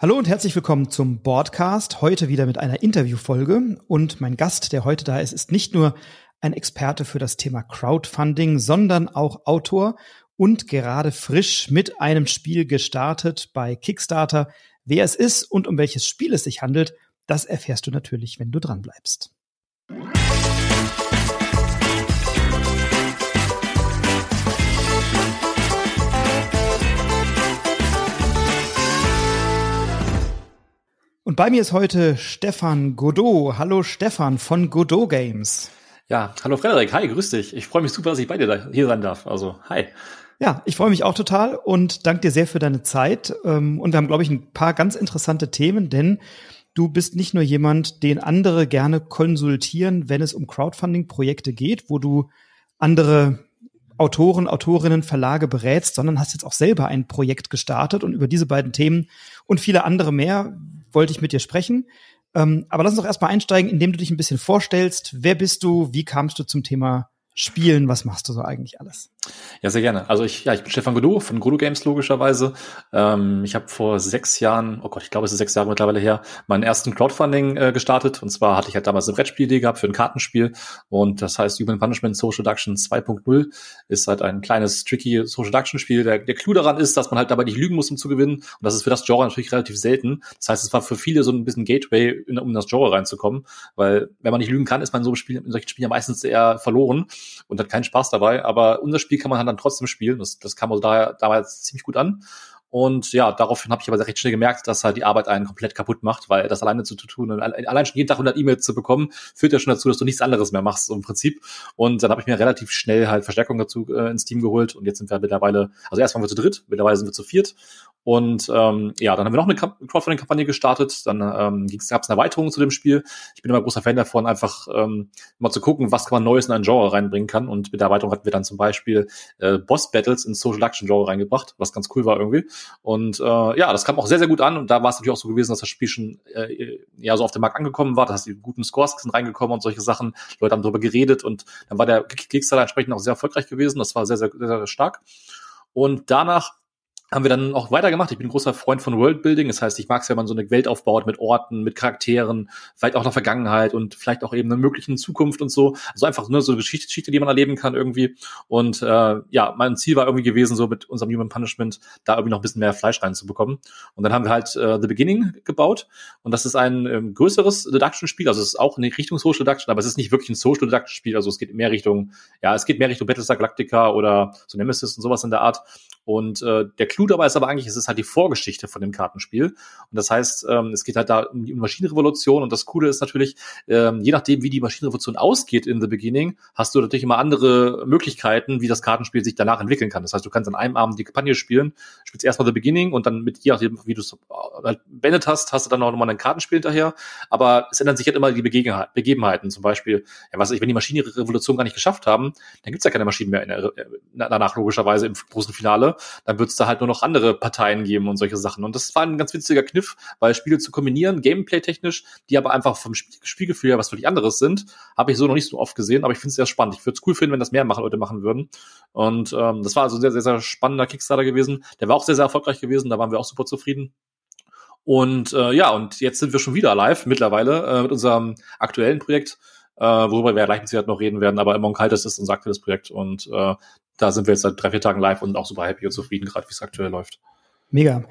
Hallo und herzlich willkommen zum Boardcast. Heute wieder mit einer Interviewfolge. Und mein Gast, der heute da ist, ist nicht nur ein Experte für das Thema Crowdfunding, sondern auch Autor und gerade frisch mit einem Spiel gestartet bei Kickstarter. Wer es ist und um welches Spiel es sich handelt, das erfährst du natürlich, wenn du dran bleibst. Und bei mir ist heute Stefan Godot. Hallo Stefan von Godot Games. Ja, hallo Frederik. Hi, grüß dich. Ich freue mich super, dass ich bei dir hier sein darf. Also, hi. Ja, ich freue mich auch total und danke dir sehr für deine Zeit. Ähm, und wir haben, glaube ich, ein paar ganz interessante Themen, denn du bist nicht nur jemand, den andere gerne konsultieren, wenn es um Crowdfunding-Projekte geht, wo du andere Autoren, Autorinnen, Verlage berätst, sondern hast jetzt auch selber ein Projekt gestartet und über diese beiden Themen und viele andere mehr wollte ich mit dir sprechen. Ähm, aber lass uns doch erstmal einsteigen, indem du dich ein bisschen vorstellst. Wer bist du? Wie kamst du zum Thema Spielen? Was machst du so eigentlich alles? Ja, sehr gerne. Also ich, ja, ich bin Stefan Godot von Godot Games logischerweise. Ähm, ich habe vor sechs Jahren, oh Gott, ich glaube, es ist sechs Jahre mittlerweile her, meinen ersten Crowdfunding äh, gestartet. Und zwar hatte ich halt damals eine Brettspielidee gehabt für ein Kartenspiel. Und das heißt Human Punishment Social Deduction 2.0 ist halt ein kleines, tricky Social Deduction Spiel. Der, der Clou daran ist, dass man halt dabei nicht lügen muss, um zu gewinnen. Und das ist für das Genre natürlich relativ selten. Das heißt, es war für viele so ein bisschen Gateway, in, um in das Genre reinzukommen. Weil wenn man nicht lügen kann, ist man in so einem Spiel, in solchen Spielen ja meistens eher verloren und hat keinen Spaß dabei. Aber unser Spiel kann man halt dann trotzdem spielen. Das, das kam also daher damals ziemlich gut an. Und ja, daraufhin habe ich aber recht schnell gemerkt, dass halt die Arbeit einen komplett kaputt macht, weil das alleine zu tun und allein schon jeden Tag 100 E-Mails zu bekommen, führt ja schon dazu, dass du nichts anderes mehr machst so im Prinzip. Und dann habe ich mir relativ schnell halt Verstärkung dazu äh, ins Team geholt und jetzt sind wir mittlerweile, also erst waren wir zu dritt, mittlerweile sind wir zu viert und ähm, ja, dann haben wir noch eine Crowdfunding-Kampagne gestartet. Dann ähm, gab es eine Erweiterung zu dem Spiel. Ich bin immer großer Fan davon, einfach ähm, mal zu gucken, was kann man Neues in ein Genre reinbringen kann. Und mit der Erweiterung hatten wir dann zum Beispiel äh, Boss-Battles ins Social Action-Genre reingebracht, was ganz cool war irgendwie. Und äh, ja, das kam auch sehr, sehr gut an. Und da war es natürlich auch so gewesen, dass das Spiel schon äh, ja so auf dem Markt angekommen war. Da du die guten Scores sind reingekommen und solche Sachen. Die Leute haben darüber geredet und dann war der Kickstarter entsprechend auch sehr erfolgreich gewesen. Das war sehr, sehr, sehr, sehr stark. Und danach haben wir dann auch weitergemacht. Ich bin ein großer Freund von Worldbuilding. Das heißt, ich mag es, wenn man so eine Welt aufbaut mit Orten, mit Charakteren, vielleicht auch noch Vergangenheit und vielleicht auch eben eine mögliche Zukunft und so. Also einfach nur so eine Geschichte, Geschichte, die man erleben kann irgendwie. Und äh, ja, mein Ziel war irgendwie gewesen, so mit unserem Human Punishment da irgendwie noch ein bisschen mehr Fleisch reinzubekommen. Und dann haben wir halt äh, The Beginning gebaut. Und das ist ein ähm, größeres Deduction-Spiel. Also es ist auch in Richtung Social Deduction, aber es ist nicht wirklich ein Social Deduction-Spiel. Also es geht mehr Richtung, ja, es geht mehr Richtung Battlestar Galactica oder so Nemesis und sowas in der Art. Und äh, der Clou dabei ist aber eigentlich, es ist halt die Vorgeschichte von dem Kartenspiel. Und das heißt, ähm, es geht halt da um die Maschinenrevolution. Und das Coole ist natürlich, ähm, je nachdem, wie die Maschinenrevolution ausgeht in the beginning, hast du natürlich immer andere Möglichkeiten, wie das Kartenspiel sich danach entwickeln kann. Das heißt, du kannst an einem Abend die Kampagne spielen, spielst erstmal the beginning und dann mit je nachdem, wie du es halt beendet hast, hast du dann auch nochmal ein Kartenspiel hinterher. Aber es ändern sich halt immer die Begebenheiten. Zum Beispiel, ja, was ich, wenn die Maschinenrevolution gar nicht geschafft haben, dann gibt's ja keine Maschinen mehr in der, äh, danach logischerweise im großen Finale dann wird es da halt nur noch andere Parteien geben und solche Sachen. Und das war ein ganz witziger Kniff, weil Spiele zu kombinieren, Gameplay-technisch, die aber einfach vom Spiel Spielgefühl her was völlig anderes sind, habe ich so noch nicht so oft gesehen, aber ich finde es sehr spannend. Ich würde es cool finden, wenn das mehr machen, Leute machen würden. Und ähm, das war also ein sehr, sehr, sehr spannender Kickstarter gewesen. Der war auch sehr, sehr erfolgreich gewesen, da waren wir auch super zufrieden. Und äh, ja, und jetzt sind wir schon wieder live mittlerweile äh, mit unserem aktuellen Projekt, äh, worüber wir gleich mit Sicherheit noch reden werden, aber Among Haltes ist unser aktuelles Projekt und äh, da sind wir jetzt seit drei, vier Tagen live und auch super happy und zufrieden, gerade wie es aktuell läuft. Mega.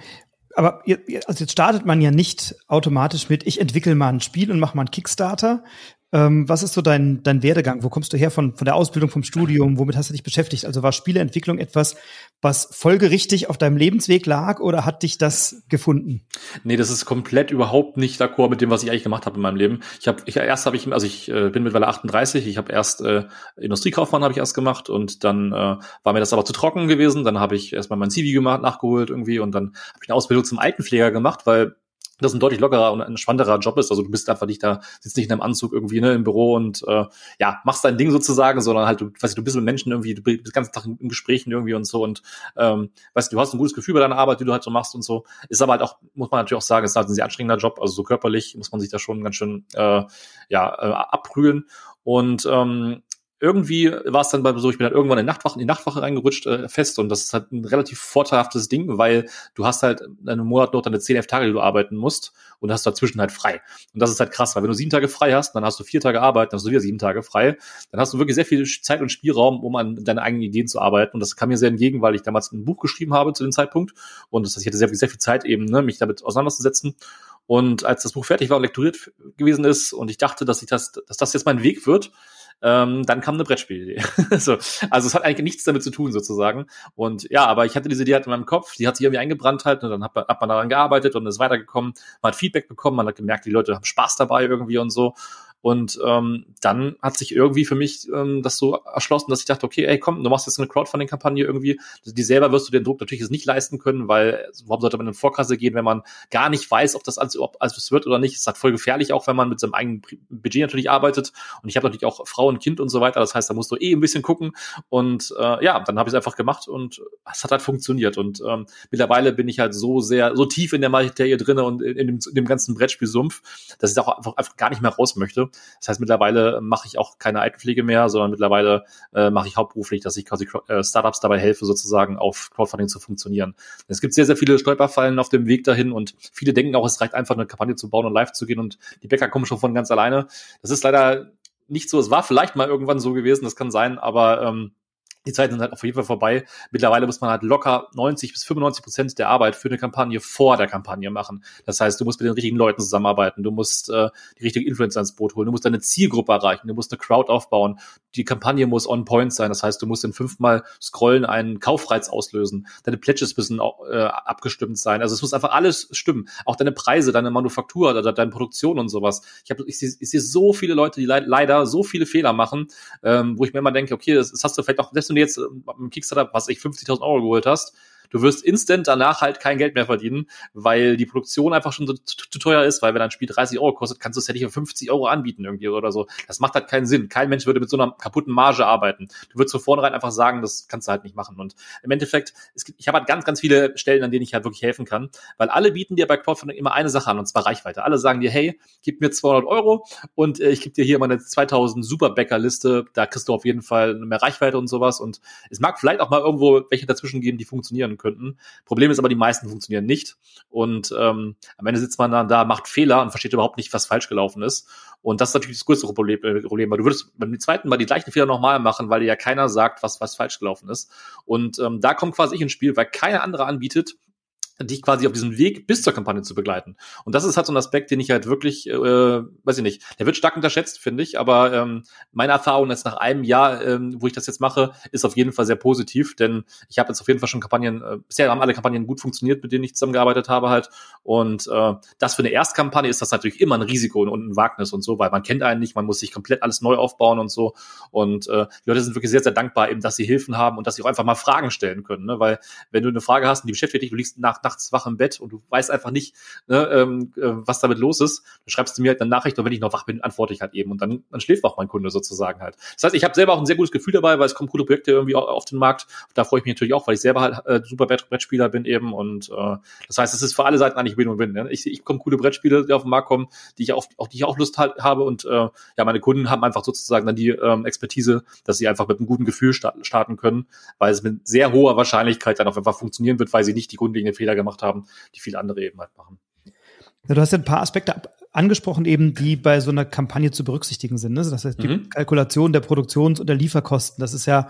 Aber also jetzt startet man ja nicht automatisch mit, ich entwickle mal ein Spiel und mache mal einen Kickstarter, ähm, was ist so dein, dein Werdegang? Wo kommst du her von, von der Ausbildung, vom Studium? Womit hast du dich beschäftigt? Also war Spieleentwicklung etwas, was folgerichtig auf deinem Lebensweg lag oder hat dich das gefunden? Nee, das ist komplett überhaupt nicht d'accord mit dem, was ich eigentlich gemacht habe in meinem Leben. Ich habe, ich, erst habe ich, also ich äh, bin mittlerweile 38, ich habe erst äh, Industriekaufmann habe ich erst gemacht und dann äh, war mir das aber zu trocken gewesen. Dann habe ich erstmal mein CV gemacht, nachgeholt irgendwie und dann habe ich eine Ausbildung zum Altenpfleger gemacht, weil das ein deutlich lockerer und entspannterer Job ist. Also du bist einfach nicht da, sitzt nicht in einem Anzug irgendwie ne, im Büro und äh, ja, machst dein Ding sozusagen, sondern halt, du, weißt du, du bist mit Menschen irgendwie, du bist den ganzen Tag in, in Gesprächen irgendwie und so und ähm, weißt du, du hast ein gutes Gefühl bei deiner Arbeit, die du halt so machst und so. Ist aber halt auch, muss man natürlich auch sagen, ist halt ein sehr anstrengender Job, also so körperlich muss man sich da schon ganz schön äh, ja, äh, abprügeln. Und ähm, irgendwie war es dann bei so, ich bin halt irgendwann in die Nachtwache, in die Nachtwache reingerutscht äh, fest und das ist halt ein relativ vorteilhaftes Ding, weil du hast halt einen Monat noch deine 10, 11 Tage, die du arbeiten musst und hast dazwischen halt frei. Und das ist halt krass, weil wenn du sieben Tage frei hast, dann hast du vier Tage Arbeit, dann hast du wieder sieben Tage frei, dann hast du wirklich sehr viel Zeit und Spielraum, um an deine eigenen Ideen zu arbeiten. Und das kam mir sehr entgegen, weil ich damals ein Buch geschrieben habe zu dem Zeitpunkt. Und das heißt, ich hatte sehr, sehr viel Zeit eben, ne, mich damit auseinanderzusetzen. Und als das Buch fertig war und lektoriert gewesen ist und ich dachte, dass ich das, dass das jetzt mein Weg wird, ähm, dann kam eine Brettspielidee. so, also es hat eigentlich nichts damit zu tun sozusagen. Und ja, aber ich hatte diese Idee halt in meinem Kopf, die hat sich irgendwie eingebrannt halt und dann hat, hat man daran gearbeitet und ist weitergekommen, man hat Feedback bekommen, man hat gemerkt, die Leute haben Spaß dabei irgendwie und so. Und ähm, dann hat sich irgendwie für mich ähm, das so erschlossen, dass ich dachte, okay, ey, komm, du machst jetzt eine Crowdfunding-Kampagne irgendwie. Die selber wirst du den Druck natürlich jetzt nicht leisten können, weil warum sollte man in Vorkasse gehen, wenn man gar nicht weiß, ob das alles, ob alles wird oder nicht. Es ist halt voll gefährlich, auch wenn man mit seinem eigenen Budget natürlich arbeitet. Und ich habe natürlich auch Frau und Kind und so weiter. Das heißt, da musst du eh ein bisschen gucken. Und äh, ja, dann habe ich es einfach gemacht und es hat halt funktioniert. Und ähm, mittlerweile bin ich halt so sehr, so tief in der Materie drinne und in, dem, in dem ganzen Brettspielsumpf, dass ich da auch einfach, einfach gar nicht mehr raus möchte. Das heißt, mittlerweile mache ich auch keine Altenpflege mehr, sondern mittlerweile äh, mache ich hauptberuflich, dass ich quasi äh, Startups dabei helfe, sozusagen auf Crowdfunding zu funktionieren. Es gibt sehr, sehr viele Stolperfallen auf dem Weg dahin und viele denken auch, es reicht einfach eine Kampagne zu bauen und live zu gehen und die Bäcker kommen schon von ganz alleine. Das ist leider nicht so. Es war vielleicht mal irgendwann so gewesen, das kann sein, aber ähm, die Zeiten sind halt auf jeden Fall vorbei. Mittlerweile muss man halt locker 90 bis 95 Prozent der Arbeit für eine Kampagne vor der Kampagne machen. Das heißt, du musst mit den richtigen Leuten zusammenarbeiten, du musst äh, die richtigen Influencer ins Boot holen, du musst deine Zielgruppe erreichen, du musst eine Crowd aufbauen, die Kampagne muss on point sein. Das heißt, du musst in fünfmal Scrollen einen Kaufreiz auslösen, deine Pledges müssen äh, abgestimmt sein. Also es muss einfach alles stimmen. Auch deine Preise, deine Manufaktur oder deine Produktion und sowas. Ich, hab, ich sehe seh so viele Leute, die le leider so viele Fehler machen, ähm, wo ich mir immer denke, okay, das, das hast du vielleicht auch, selbst du jetzt im Kickstarter, was ich 50.000 Euro geholt hast, du wirst instant danach halt kein Geld mehr verdienen, weil die Produktion einfach schon so zu teuer ist, weil wenn ein Spiel 30 Euro kostet, kannst du es ja nicht für 50 Euro anbieten irgendwie oder so. Das macht halt keinen Sinn. Kein Mensch würde mit so einer kaputten Marge arbeiten. Du würdest von vornherein einfach sagen, das kannst du halt nicht machen. Und im Endeffekt, gibt, ich habe halt ganz, ganz viele Stellen, an denen ich halt wirklich helfen kann, weil alle bieten dir bei Crowdfunding immer eine Sache an, und zwar Reichweite. Alle sagen dir, hey, gib mir 200 Euro und äh, ich gebe dir hier meine 2000 Superbäcker-Liste, da kriegst du auf jeden Fall mehr Reichweite und sowas. Und es mag vielleicht auch mal irgendwo welche dazwischen geben, die funktionieren könnten. Problem ist aber, die meisten funktionieren nicht. Und ähm, am Ende sitzt man dann da, macht Fehler und versteht überhaupt nicht, was falsch gelaufen ist. Und das ist natürlich das größere Problem, äh, Problem weil du würdest beim zweiten Mal die gleichen Fehler nochmal machen, weil dir ja keiner sagt, was, was falsch gelaufen ist. Und ähm, da kommt quasi ich ins Spiel, weil keiner andere anbietet, dich quasi auf diesem Weg bis zur Kampagne zu begleiten. Und das ist halt so ein Aspekt, den ich halt wirklich, äh, weiß ich nicht, der wird stark unterschätzt, finde ich, aber ähm, meine Erfahrung jetzt nach einem Jahr, ähm, wo ich das jetzt mache, ist auf jeden Fall sehr positiv, denn ich habe jetzt auf jeden Fall schon Kampagnen, äh, bisher haben alle Kampagnen gut funktioniert, mit denen ich zusammengearbeitet habe halt und äh, das für eine Erstkampagne ist das natürlich immer ein Risiko und ein Wagnis und so, weil man kennt einen nicht, man muss sich komplett alles neu aufbauen und so und äh, die Leute sind wirklich sehr, sehr dankbar eben, dass sie Hilfen haben und dass sie auch einfach mal Fragen stellen können, ne? weil wenn du eine Frage hast und die beschäftigt dich, du liegst nach nachts wach im Bett und du weißt einfach nicht, ne, ähm, äh, was damit los ist, dann schreibst du mir halt eine Nachricht und wenn ich noch wach bin, antworte ich halt eben und dann, dann schläft auch mein Kunde sozusagen halt. Das heißt, ich habe selber auch ein sehr gutes Gefühl dabei, weil es kommen coole Projekte irgendwie auf den Markt. Da freue ich mich natürlich auch, weil ich selber halt äh, super Brettspieler bin eben und äh, das heißt, es ist für alle Seiten eigentlich Win-Win. Ne? Ich, ich komme coole Brettspiele, die auf den Markt kommen, die ich auch, auch die ich auch Lust halt habe und äh, ja, meine Kunden haben einfach sozusagen dann die ähm, Expertise, dass sie einfach mit einem guten Gefühl starten können, weil es mit sehr hoher Wahrscheinlichkeit dann auch einfach funktionieren wird, weil sie nicht die grundlegenden Fehler gemacht haben, die viele andere eben halt machen. Ja, du hast ja ein paar Aspekte angesprochen, eben, die bei so einer Kampagne zu berücksichtigen sind. Ne? Das heißt, die mhm. Kalkulation der Produktions- und der Lieferkosten, das ist ja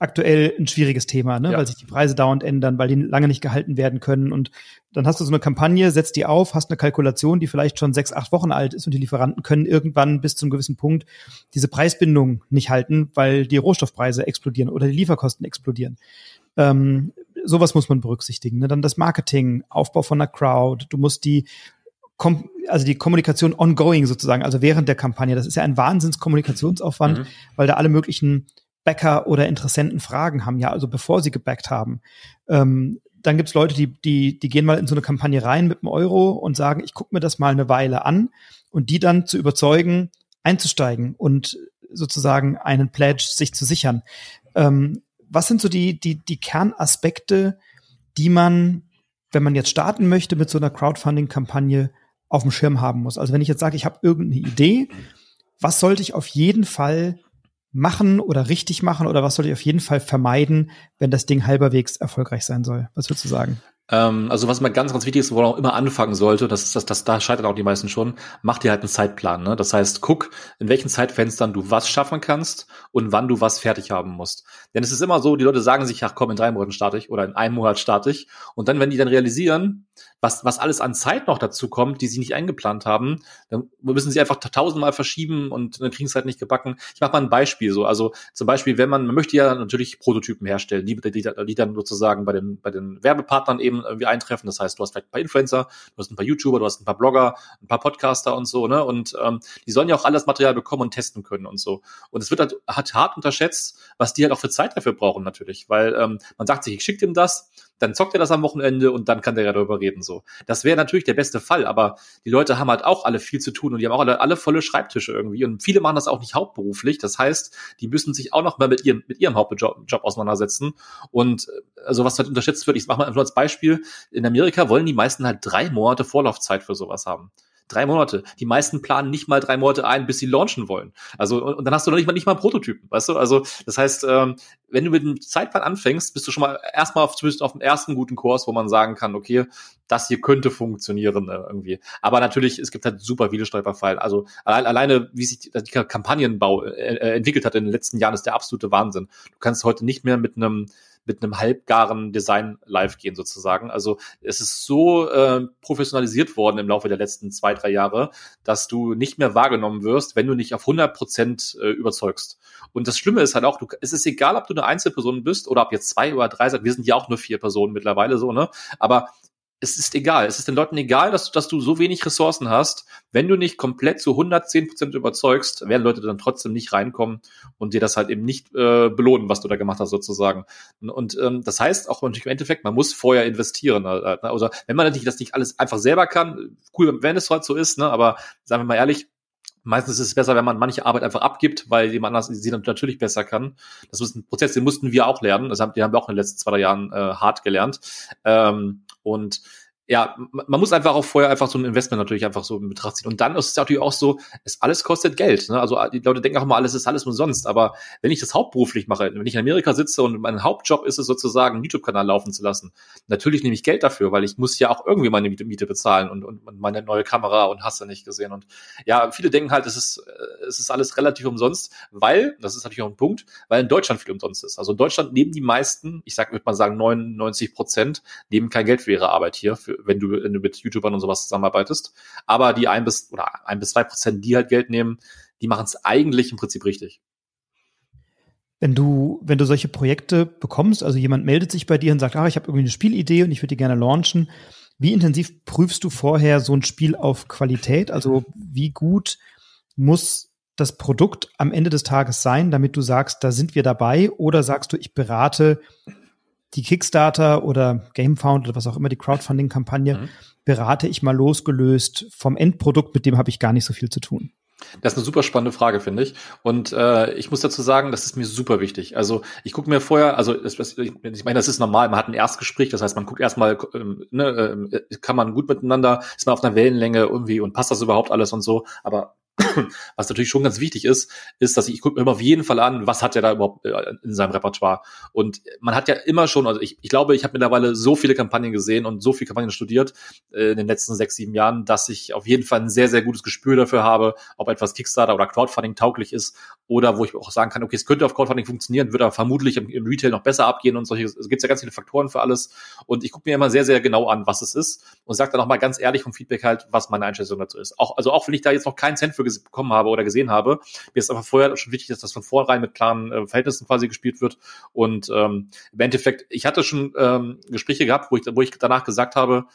aktuell ein schwieriges Thema, ne? Ja. weil sich die Preise dauernd ändern, weil die lange nicht gehalten werden können. Und dann hast du so eine Kampagne, setzt die auf, hast eine Kalkulation, die vielleicht schon sechs, acht Wochen alt ist und die Lieferanten können irgendwann bis zu einem gewissen Punkt diese Preisbindung nicht halten, weil die Rohstoffpreise explodieren oder die Lieferkosten explodieren. Ähm, sowas muss man berücksichtigen. Ne? Dann das Marketing, Aufbau von einer Crowd. Du musst die Kom also die Kommunikation ongoing sozusagen, also während der Kampagne. Das ist ja ein Wahnsinnskommunikationsaufwand, mhm. weil da alle möglichen Backer oder Interessenten Fragen haben, ja, also bevor sie gebackt haben. Ähm, dann gibt's Leute, die, die, die gehen mal in so eine Kampagne rein mit einem Euro und sagen, ich gucke mir das mal eine Weile an und die dann zu überzeugen, einzusteigen und sozusagen einen Pledge sich zu sichern. Ähm, was sind so die, die, die Kernaspekte, die man, wenn man jetzt starten möchte mit so einer Crowdfunding-Kampagne, auf dem Schirm haben muss? Also wenn ich jetzt sage, ich habe irgendeine Idee, was sollte ich auf jeden Fall machen oder richtig machen oder was sollte ich auf jeden Fall vermeiden, wenn das Ding halberwegs erfolgreich sein soll? Was würdest du sagen? Ähm, also was mal ganz, ganz wichtig ist, wo man auch immer anfangen sollte, das das, das, da scheitern auch die meisten schon, mach dir halt einen Zeitplan. Ne? Das heißt, guck, in welchen Zeitfenstern du was schaffen kannst und wann du was fertig haben musst. Denn es ist immer so, die Leute sagen sich, ach komm, in drei Monaten starte ich oder in einem Monat starte ich. Und dann, wenn die dann realisieren, was, was alles an Zeit noch dazu kommt, die sie nicht eingeplant haben, dann müssen sie einfach tausendmal verschieben und dann kriegen es halt nicht gebacken. Ich mache mal ein Beispiel so. Also zum Beispiel, wenn man, man möchte ja natürlich Prototypen herstellen, die, die, die dann sozusagen bei den, bei den Werbepartnern eben irgendwie eintreffen. Das heißt, du hast vielleicht ein paar Influencer, du hast ein paar YouTuber, du hast ein paar Blogger, ein paar Podcaster und so, ne? Und ähm, die sollen ja auch alles Material bekommen und testen können und so. Und es wird halt hat hart unterschätzt, was die halt auch für Zeit dafür brauchen natürlich. Weil ähm, man sagt sich, ich schicke dem das, dann zockt er das am Wochenende und dann kann der ja darüber reden. so. Das wäre natürlich der beste Fall, aber die Leute haben halt auch alle viel zu tun und die haben auch alle, alle volle Schreibtische irgendwie. Und viele machen das auch nicht hauptberuflich. Das heißt, die müssen sich auch noch mal mit ihrem, mit ihrem Hauptjob Job auseinandersetzen. Und also was halt unterschätzt wird, ich mache mal einfach nur als Beispiel, in Amerika wollen die meisten halt drei Monate Vorlaufzeit für sowas haben. Drei Monate. Die meisten planen nicht mal drei Monate ein, bis sie launchen wollen. Also, und, dann hast du noch nicht mal, nicht mal einen Prototypen, weißt du? Also, das heißt, ähm, wenn du mit einem Zeitplan anfängst, bist du schon mal erstmal auf, zumindest auf dem ersten guten Kurs, wo man sagen kann, okay, das hier könnte funktionieren äh, irgendwie. Aber natürlich, es gibt halt super viele Stolperfallen. Also allein, alleine, wie sich die, die Kampagnenbau äh, äh, entwickelt hat in den letzten Jahren, ist der absolute Wahnsinn. Du kannst heute nicht mehr mit einem mit einem halbgaren Design live gehen sozusagen. Also es ist so äh, professionalisiert worden im Laufe der letzten zwei, drei Jahre, dass du nicht mehr wahrgenommen wirst, wenn du nicht auf 100 Prozent äh, überzeugst. Und das Schlimme ist halt auch, du, es ist egal, ob du eine Einzelperson bist oder ob jetzt zwei oder drei seid. Wir sind ja auch nur vier Personen mittlerweile so, ne? Aber es ist egal. Es ist den Leuten egal, dass du, dass du so wenig Ressourcen hast. Wenn du nicht komplett zu 110 Prozent überzeugst, werden Leute dann trotzdem nicht reinkommen und dir das halt eben nicht äh, belohnen, was du da gemacht hast sozusagen. Und ähm, das heißt auch natürlich im Endeffekt, man muss vorher investieren. Äh, ne? Also wenn man natürlich das nicht alles einfach selber kann, cool, wenn es halt so ist, ne? aber sagen wir mal ehrlich, Meistens ist es besser, wenn man manche Arbeit einfach abgibt, weil jemand anders sie dann natürlich besser kann. Das ist ein Prozess, den mussten wir auch lernen. Das haben, den haben wir auch in den letzten zwei drei Jahren äh, hart gelernt. Ähm, und ja, man muss einfach auch vorher einfach so ein Investment natürlich einfach so in Betracht ziehen. Und dann ist es natürlich auch so, es alles kostet Geld. Ne? Also die Leute denken auch immer, alles ist alles umsonst. Aber wenn ich das hauptberuflich mache, wenn ich in Amerika sitze und mein Hauptjob ist es sozusagen, einen YouTube-Kanal laufen zu lassen, natürlich nehme ich Geld dafür, weil ich muss ja auch irgendwie meine Miete bezahlen und, und meine neue Kamera und hast du nicht gesehen. Und ja, viele denken halt, es ist, es ist alles relativ umsonst, weil, das ist natürlich auch ein Punkt, weil in Deutschland viel umsonst ist. Also in Deutschland nehmen die meisten, ich sag, würde mal sagen, 99 Prozent, nehmen kein Geld für ihre Arbeit hier, für, wenn du, mit YouTubern und sowas zusammenarbeitest. Aber die ein bis oder ein bis zwei Prozent, die halt Geld nehmen, die machen es eigentlich im Prinzip richtig. Wenn du, wenn du solche Projekte bekommst, also jemand meldet sich bei dir und sagt, ah, ich habe irgendwie eine Spielidee und ich würde die gerne launchen, wie intensiv prüfst du vorher so ein Spiel auf Qualität? Also wie gut muss das Produkt am Ende des Tages sein, damit du sagst, da sind wir dabei? Oder sagst du, ich berate die Kickstarter oder GameFound oder was auch immer, die Crowdfunding-Kampagne, mhm. berate ich mal losgelöst vom Endprodukt, mit dem habe ich gar nicht so viel zu tun. Das ist eine super spannende Frage, finde ich. Und äh, ich muss dazu sagen, das ist mir super wichtig. Also ich gucke mir vorher, also ich meine, das ist normal, man hat ein Erstgespräch, das heißt, man guckt erstmal, ähm, ne, äh, kann man gut miteinander, ist man auf einer Wellenlänge irgendwie und passt das überhaupt alles und so. Aber was natürlich schon ganz wichtig ist, ist, dass ich, ich gucke mir immer auf jeden Fall an, was hat er da überhaupt äh, in seinem Repertoire. Und man hat ja immer schon, also ich, ich glaube, ich habe mittlerweile so viele Kampagnen gesehen und so viele Kampagnen studiert äh, in den letzten sechs, sieben Jahren, dass ich auf jeden Fall ein sehr, sehr gutes Gespür dafür habe, ob etwas Kickstarter oder Crowdfunding tauglich ist oder wo ich auch sagen kann, okay, es könnte auf Crowdfunding funktionieren, wird aber vermutlich im, im Retail noch besser abgehen und solche, es gibt ja ganz viele Faktoren für alles. Und ich gucke mir immer sehr, sehr genau an, was es ist und sage dann auch mal ganz ehrlich vom Feedback halt, was meine Einschätzung dazu ist. Auch, also auch wenn ich da jetzt noch keinen Cent für bekommen habe oder gesehen habe. Mir ist einfach vorher schon wichtig, dass das von vornherein mit klaren äh, Verhältnissen quasi gespielt wird. Und ähm, im Endeffekt, ich hatte schon ähm, Gespräche gehabt, wo ich, wo ich danach gesagt habe,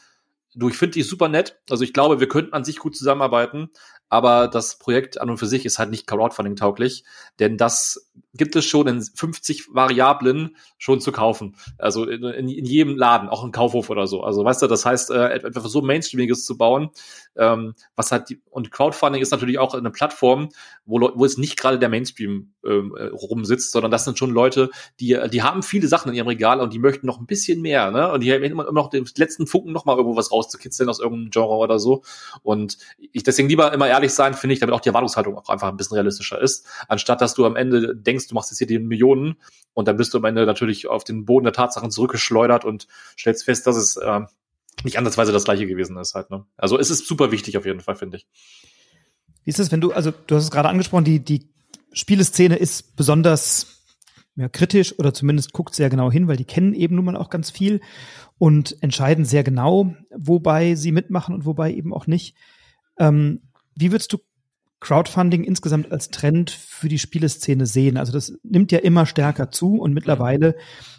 du, ich finde die super nett. Also ich glaube, wir könnten an sich gut zusammenarbeiten, aber das Projekt an und für sich ist halt nicht Crowdfunding tauglich, denn das gibt es schon in 50 Variablen schon zu kaufen. Also in, in, jedem Laden, auch im Kaufhof oder so. Also weißt du, das heißt, äh, etwas so Mainstreamiges zu bauen, ähm, was hat die, und Crowdfunding ist natürlich auch eine Plattform, wo, wo es nicht gerade der Mainstream ähm, äh, rumsitzt, sondern das sind schon Leute, die, die haben viele Sachen in ihrem Regal und die möchten noch ein bisschen mehr, ne? Und die haben immer, immer noch den letzten Funken noch mal irgendwo was rauszukitzeln aus irgendeinem Genre oder so. Und ich deswegen lieber immer ehrlich sein, finde ich, damit auch die Erwartungshaltung auch einfach ein bisschen realistischer ist, anstatt dass du am Ende denkst, du machst jetzt hier die Millionen und dann bist du am Ende natürlich auf den Boden der Tatsachen zurückgeschleudert und stellst fest, dass es äh, nicht ansatzweise das gleiche gewesen ist halt. Ne? Also es ist super wichtig auf jeden Fall, finde ich. Wie ist es, wenn du, also du hast es gerade angesprochen, die, die Spieleszene ist besonders ja, kritisch oder zumindest guckt sehr genau hin, weil die kennen eben nun mal auch ganz viel und entscheiden sehr genau, wobei sie mitmachen und wobei eben auch nicht. Ähm, wie würdest du Crowdfunding insgesamt als Trend für die Spieleszene sehen? Also das nimmt ja immer stärker zu und mittlerweile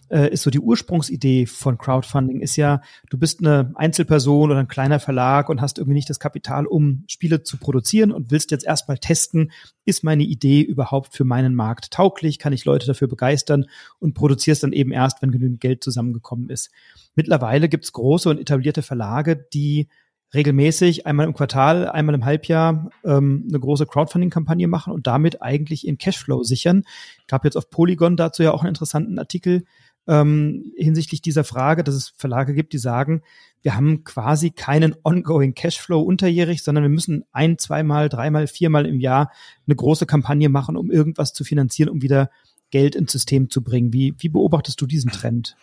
äh, ist so die Ursprungsidee von Crowdfunding ist ja, du bist eine Einzelperson oder ein kleiner Verlag und hast irgendwie nicht das Kapital, um Spiele zu produzieren und willst jetzt erstmal testen, ist meine Idee überhaupt für meinen Markt tauglich, kann ich Leute dafür begeistern und produzierst dann eben erst, wenn genügend Geld zusammengekommen ist. Mittlerweile gibt's große und etablierte Verlage, die regelmäßig einmal im Quartal, einmal im Halbjahr ähm, eine große Crowdfunding-Kampagne machen und damit eigentlich ihren Cashflow sichern. Ich gab jetzt auf Polygon dazu ja auch einen interessanten Artikel ähm, hinsichtlich dieser Frage, dass es Verlage gibt, die sagen, wir haben quasi keinen ongoing Cashflow unterjährig, sondern wir müssen ein, zweimal, dreimal, viermal im Jahr eine große Kampagne machen, um irgendwas zu finanzieren, um wieder Geld ins System zu bringen. Wie, wie beobachtest du diesen Trend?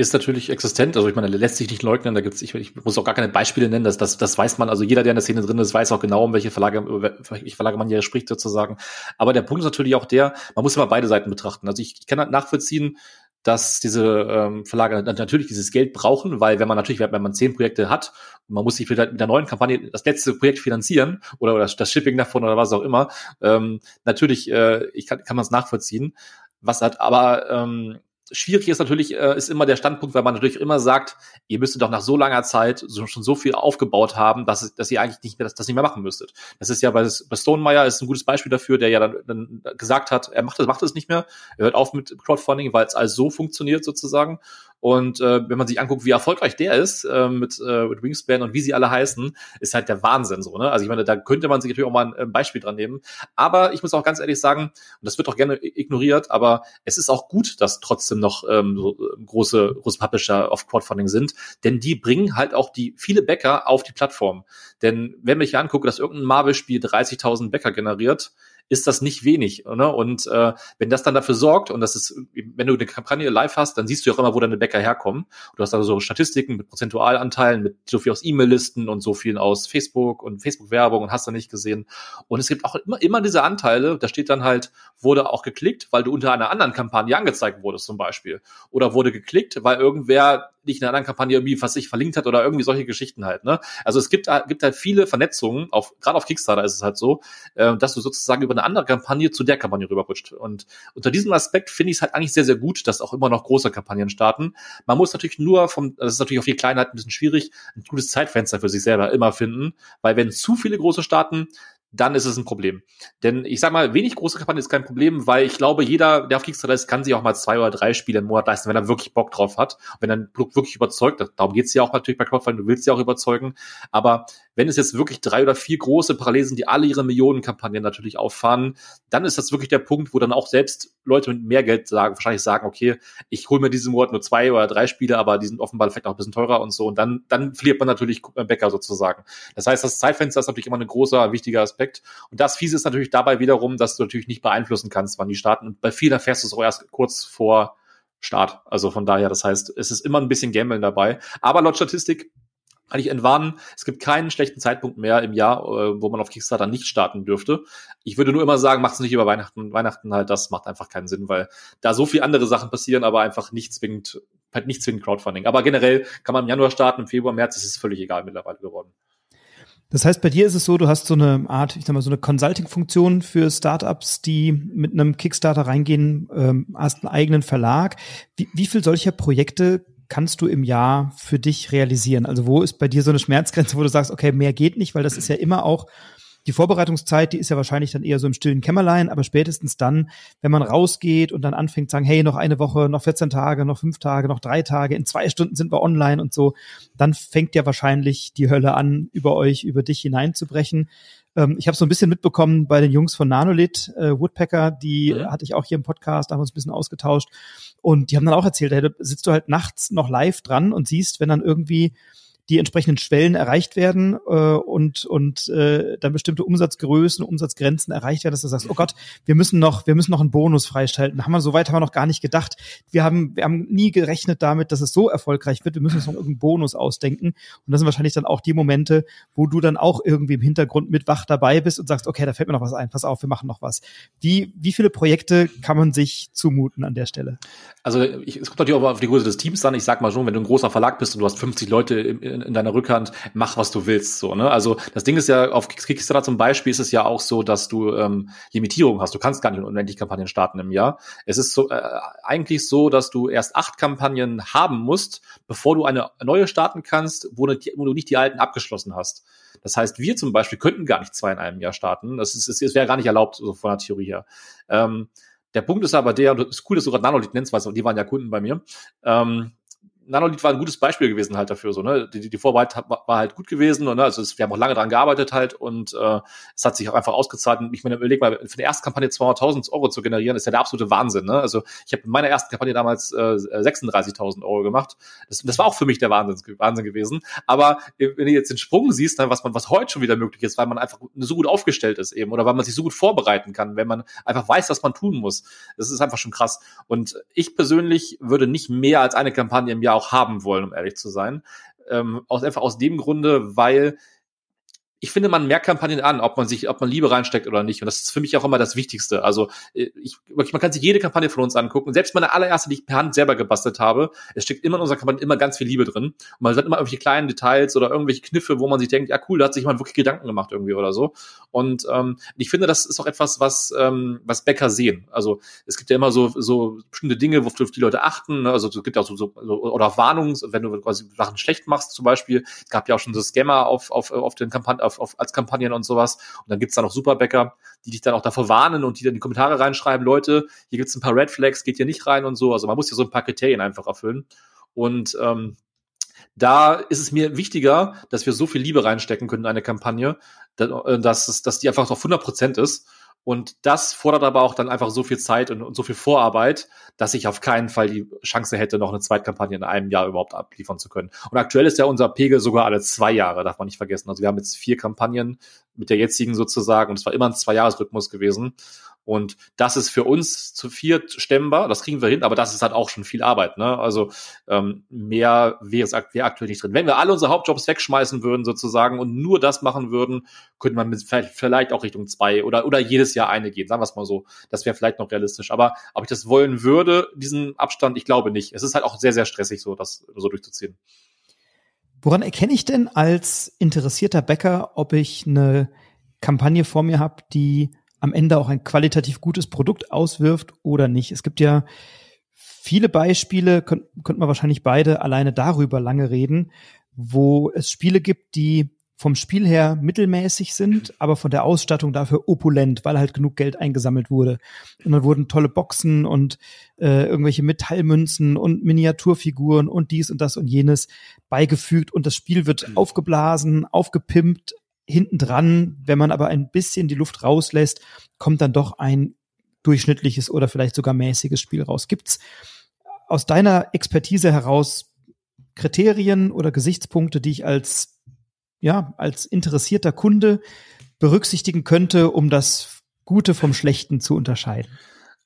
Ist natürlich existent. Also ich meine, lässt sich nicht leugnen. Da gibt's, ich, ich muss auch gar keine Beispiele nennen. Das, das, das weiß man. Also jeder, der in der Szene drin ist, weiß auch genau, um welche Verlage, welche Verlage man hier spricht sozusagen. Aber der Punkt ist natürlich auch der, man muss immer beide Seiten betrachten. Also ich, ich kann halt nachvollziehen, dass diese ähm, Verlage natürlich dieses Geld brauchen, weil wenn man natürlich, wenn man zehn Projekte hat man muss sich vielleicht mit der neuen Kampagne das letzte Projekt finanzieren oder, oder das Shipping davon oder was auch immer, ähm, natürlich, äh, ich kann, kann man es nachvollziehen. Was hat aber ähm, schwierig ist natürlich, äh, ist immer der Standpunkt, weil man natürlich immer sagt, ihr müsstet doch nach so langer Zeit so, schon so viel aufgebaut haben, dass, dass ihr eigentlich nicht mehr das, das nicht mehr machen müsstet. Das ist ja bei, bei Stonemeyer ist ein gutes Beispiel dafür, der ja dann, dann gesagt hat, er macht das, macht das nicht mehr, er hört auf mit Crowdfunding, weil es alles so funktioniert sozusagen. Und äh, wenn man sich anguckt, wie erfolgreich der ist äh, mit, äh, mit Wingspan und wie sie alle heißen, ist halt der Wahnsinn so. Ne? Also ich meine, da könnte man sich natürlich auch mal ein, Beispiel dran nehmen. Aber ich muss auch ganz ehrlich sagen, und das wird auch gerne ignoriert, aber es ist auch gut, dass trotzdem noch ähm, so äh, große, große Publisher auf Crowdfunding sind, denn die bringen halt auch die viele Bäcker auf die Plattform. Denn wenn ich angucke, dass irgendein Marvel-Spiel 30.000 Bäcker generiert, ist das nicht wenig. Ne? Und äh, wenn das dann dafür sorgt, und das ist, wenn du eine Kampagne live hast, dann siehst du ja auch immer, wo deine Bäcker herkommen. Du hast also so Statistiken mit Prozentualanteilen, mit so viel aus E-Mail-Listen und so viel aus Facebook und Facebook-Werbung und hast du nicht gesehen. Und es gibt auch immer, immer diese Anteile, da steht dann halt, wurde auch geklickt, weil du unter einer anderen Kampagne angezeigt wurdest zum Beispiel. Oder wurde geklickt, weil irgendwer dich in einer anderen Kampagne irgendwie, was sich verlinkt hat oder irgendwie solche Geschichten halt. Ne? Also es gibt, gibt halt viele Vernetzungen, auf, gerade auf Kickstarter ist es halt so, äh, dass du sozusagen über eine andere Kampagne zu der Kampagne rüberrutscht. Und unter diesem Aspekt finde ich es halt eigentlich sehr, sehr gut, dass auch immer noch große Kampagnen starten. Man muss natürlich nur vom, das ist natürlich auf die Kleinheit ein bisschen schwierig, ein gutes Zeitfenster für sich selber immer finden, weil wenn zu viele große starten, dann ist es ein Problem. Denn ich sag mal, wenig große Kampagne ist kein Problem, weil ich glaube, jeder, der auf Kickstarter ist, kann sich auch mal zwei oder drei Spiele im Monat leisten, wenn er wirklich Bock drauf hat. Und wenn ein Produkt wirklich überzeugt, darum geht's ja auch natürlich bei Crowdfunding, du willst ja auch überzeugen. Aber wenn es jetzt wirklich drei oder vier große Parallel sind, die alle ihre Millionenkampagnen natürlich auffahren, dann ist das wirklich der Punkt, wo dann auch selbst Leute mit mehr Geld sagen, wahrscheinlich sagen, okay, ich hole mir diesen Monat nur zwei oder drei Spiele, aber die sind offenbar vielleicht auch ein bisschen teurer und so. Und dann, dann verliert man natürlich Bäcker sozusagen. Das heißt, das Zeitfenster ist natürlich immer ein großer, wichtiger Aspekt. Und das Fiese ist natürlich dabei wiederum, dass du natürlich nicht beeinflussen kannst, wann die starten. Und bei vielen erfährst du es auch erst kurz vor Start. Also von daher, das heißt, es ist immer ein bisschen Gambeln dabei. Aber laut Statistik kann ich entwarnen, es gibt keinen schlechten Zeitpunkt mehr im Jahr, äh, wo man auf Kickstarter nicht starten dürfte. Ich würde nur immer sagen, macht es nicht über Weihnachten. Weihnachten halt, das macht einfach keinen Sinn, weil da so viele andere Sachen passieren, aber einfach nicht zwingend, halt nicht zwingend Crowdfunding. Aber generell kann man im Januar starten, im Februar, März, ist es völlig egal mittlerweile geworden. Das heißt, bei dir ist es so, du hast so eine Art, ich sag mal, so eine Consulting-Funktion für Startups, die mit einem Kickstarter reingehen, ähm, hast einen eigenen Verlag. Wie, wie viel solcher Projekte kannst du im Jahr für dich realisieren? Also wo ist bei dir so eine Schmerzgrenze, wo du sagst, okay, mehr geht nicht, weil das ist ja immer auch die Vorbereitungszeit, die ist ja wahrscheinlich dann eher so im stillen Kämmerlein, aber spätestens dann, wenn man rausgeht und dann anfängt zu sagen, hey, noch eine Woche, noch 14 Tage, noch fünf Tage, noch drei Tage, in zwei Stunden sind wir online und so, dann fängt ja wahrscheinlich die Hölle an, über euch, über dich hineinzubrechen. Ähm, ich habe so ein bisschen mitbekommen bei den Jungs von Nanolith, äh, Woodpecker, die mhm. hatte ich auch hier im Podcast, da haben wir uns ein bisschen ausgetauscht. Und die haben dann auch erzählt, hey, sitzt du halt nachts noch live dran und siehst, wenn dann irgendwie die entsprechenden Schwellen erreicht werden äh, und und äh, dann bestimmte Umsatzgrößen, Umsatzgrenzen erreicht werden, dass du sagst, oh Gott, wir müssen noch, wir müssen noch einen Bonus freischalten. Haben wir so weit haben wir noch gar nicht gedacht. Wir haben wir haben nie gerechnet damit, dass es so erfolgreich wird. Wir müssen uns noch irgendeinen Bonus ausdenken. Und das sind wahrscheinlich dann auch die Momente, wo du dann auch irgendwie im Hintergrund mit wach dabei bist und sagst, okay, da fällt mir noch was ein. Pass auf, wir machen noch was. Wie wie viele Projekte kann man sich zumuten an der Stelle? Also ich, es kommt natürlich auch auf die Größe des Teams an. Ich sag mal schon, wenn du ein großer Verlag bist und du hast 50 Leute in, in, in deiner Rückhand, mach was du willst. So, ne? Also das Ding ist ja, auf Kickstarter zum Beispiel ist es ja auch so, dass du ähm, Limitierungen hast. Du kannst gar nicht unendlich Kampagnen starten im Jahr. Es ist so äh, eigentlich so, dass du erst acht Kampagnen haben musst, bevor du eine neue starten kannst, wo du, wo du nicht die alten abgeschlossen hast. Das heißt, wir zum Beispiel könnten gar nicht zwei in einem Jahr starten. Das, ist, es wäre gar nicht erlaubt, so von der Theorie her. Ähm, der Punkt ist aber der, und es ist cool, dass du gerade Nanolith nennst, weil die waren ja Kunden bei mir. Ähm, Nanolith war ein gutes Beispiel gewesen halt dafür, so, ne? Die, die Vorarbeit war halt gut gewesen und ne? also es, wir haben auch lange dran gearbeitet halt und äh, es hat sich auch einfach ausgezahlt. Und ich meine, überleg mal, für eine erste Kampagne 200.000 Euro zu generieren, ist ja der absolute Wahnsinn, ne? Also ich habe in meiner ersten Kampagne damals äh, 36.000 Euro gemacht. Das, das war auch für mich der Wahnsinn, Wahnsinn gewesen. Aber wenn du jetzt den Sprung siehst, ne, was man, was heute schon wieder möglich ist, weil man einfach so gut aufgestellt ist eben oder weil man sich so gut vorbereiten kann, wenn man einfach weiß, was man tun muss. Das ist einfach schon krass. Und ich persönlich würde nicht mehr als eine Kampagne im Jahr auch haben wollen, um ehrlich zu sein. Ähm, aus, einfach aus dem Grunde, weil ich finde, man merkt Kampagnen an, ob man sich, ob man Liebe reinsteckt oder nicht. Und das ist für mich auch immer das Wichtigste. Also äh, ich, wirklich, man kann sich jede Kampagne von uns angucken. Selbst meine allererste, die ich per Hand selber gebastelt habe, es steckt immer in unserer Kampagne immer ganz viel Liebe drin. Und man hat immer irgendwelche kleinen Details oder irgendwelche Kniffe, wo man sich denkt, ja cool, da hat sich jemand wirklich Gedanken gemacht irgendwie oder so. Und ähm, ich finde, das ist auch etwas, was ähm, was Bäcker sehen. Also es gibt ja immer so so bestimmte Dinge, worauf die Leute achten. Ne? Also es gibt ja auch so, so oder Warnungen, wenn du quasi Sachen schlecht machst zum Beispiel. Es gab ja auch schon so Scammer auf auf auf den Kampagnen auf, auf, als Kampagnen und sowas. Und dann gibt's da noch Superbäcker, die dich dann auch davor warnen und die dann die Kommentare reinschreiben, Leute, hier gibt's ein paar Red Flags, geht hier nicht rein und so. Also man muss ja so ein paar Kriterien einfach erfüllen. Und ähm, da ist es mir wichtiger, dass wir so viel Liebe reinstecken können in eine Kampagne, dass, es, dass die einfach auf 100 Prozent ist und das fordert aber auch dann einfach so viel Zeit und, und, so viel Vorarbeit, dass ich auf keinen Fall die Chance hätte, noch eine Zweitkampagne in einem Jahr überhaupt abliefern zu können. Und aktuell ist ja unser Pegel sogar alle zwei Jahre, darf man nicht vergessen. Also wir haben jetzt vier Kampagnen mit der jetzigen sozusagen und es war immer ein Zwei-Jahres-Rhythmus gewesen. Und das ist für uns zu viert stemmbar, das kriegen wir hin, aber das ist halt auch schon viel Arbeit. Ne? Also ähm, mehr wäre wär aktuell nicht drin. Wenn wir alle unsere Hauptjobs wegschmeißen würden sozusagen und nur das machen würden, könnte man mit vielleicht auch Richtung zwei oder, oder jedes Jahr eine gehen, sagen wir es mal so. Das wäre vielleicht noch realistisch. Aber ob ich das wollen würde, diesen Abstand, ich glaube nicht. Es ist halt auch sehr, sehr stressig, so das so durchzuziehen. Woran erkenne ich denn als interessierter Bäcker, ob ich eine Kampagne vor mir habe, die am Ende auch ein qualitativ gutes Produkt auswirft oder nicht. Es gibt ja viele Beispiele, könnten könnt man wahrscheinlich beide alleine darüber lange reden, wo es Spiele gibt, die vom Spiel her mittelmäßig sind, aber von der Ausstattung dafür opulent, weil halt genug Geld eingesammelt wurde. Und dann wurden tolle Boxen und äh, irgendwelche Metallmünzen und Miniaturfiguren und dies und das und jenes beigefügt und das Spiel wird mhm. aufgeblasen, aufgepimpt, hinten dran, wenn man aber ein bisschen die Luft rauslässt, kommt dann doch ein durchschnittliches oder vielleicht sogar mäßiges Spiel raus. Gibt's aus deiner Expertise heraus Kriterien oder Gesichtspunkte, die ich als ja, als interessierter Kunde berücksichtigen könnte, um das Gute vom Schlechten zu unterscheiden?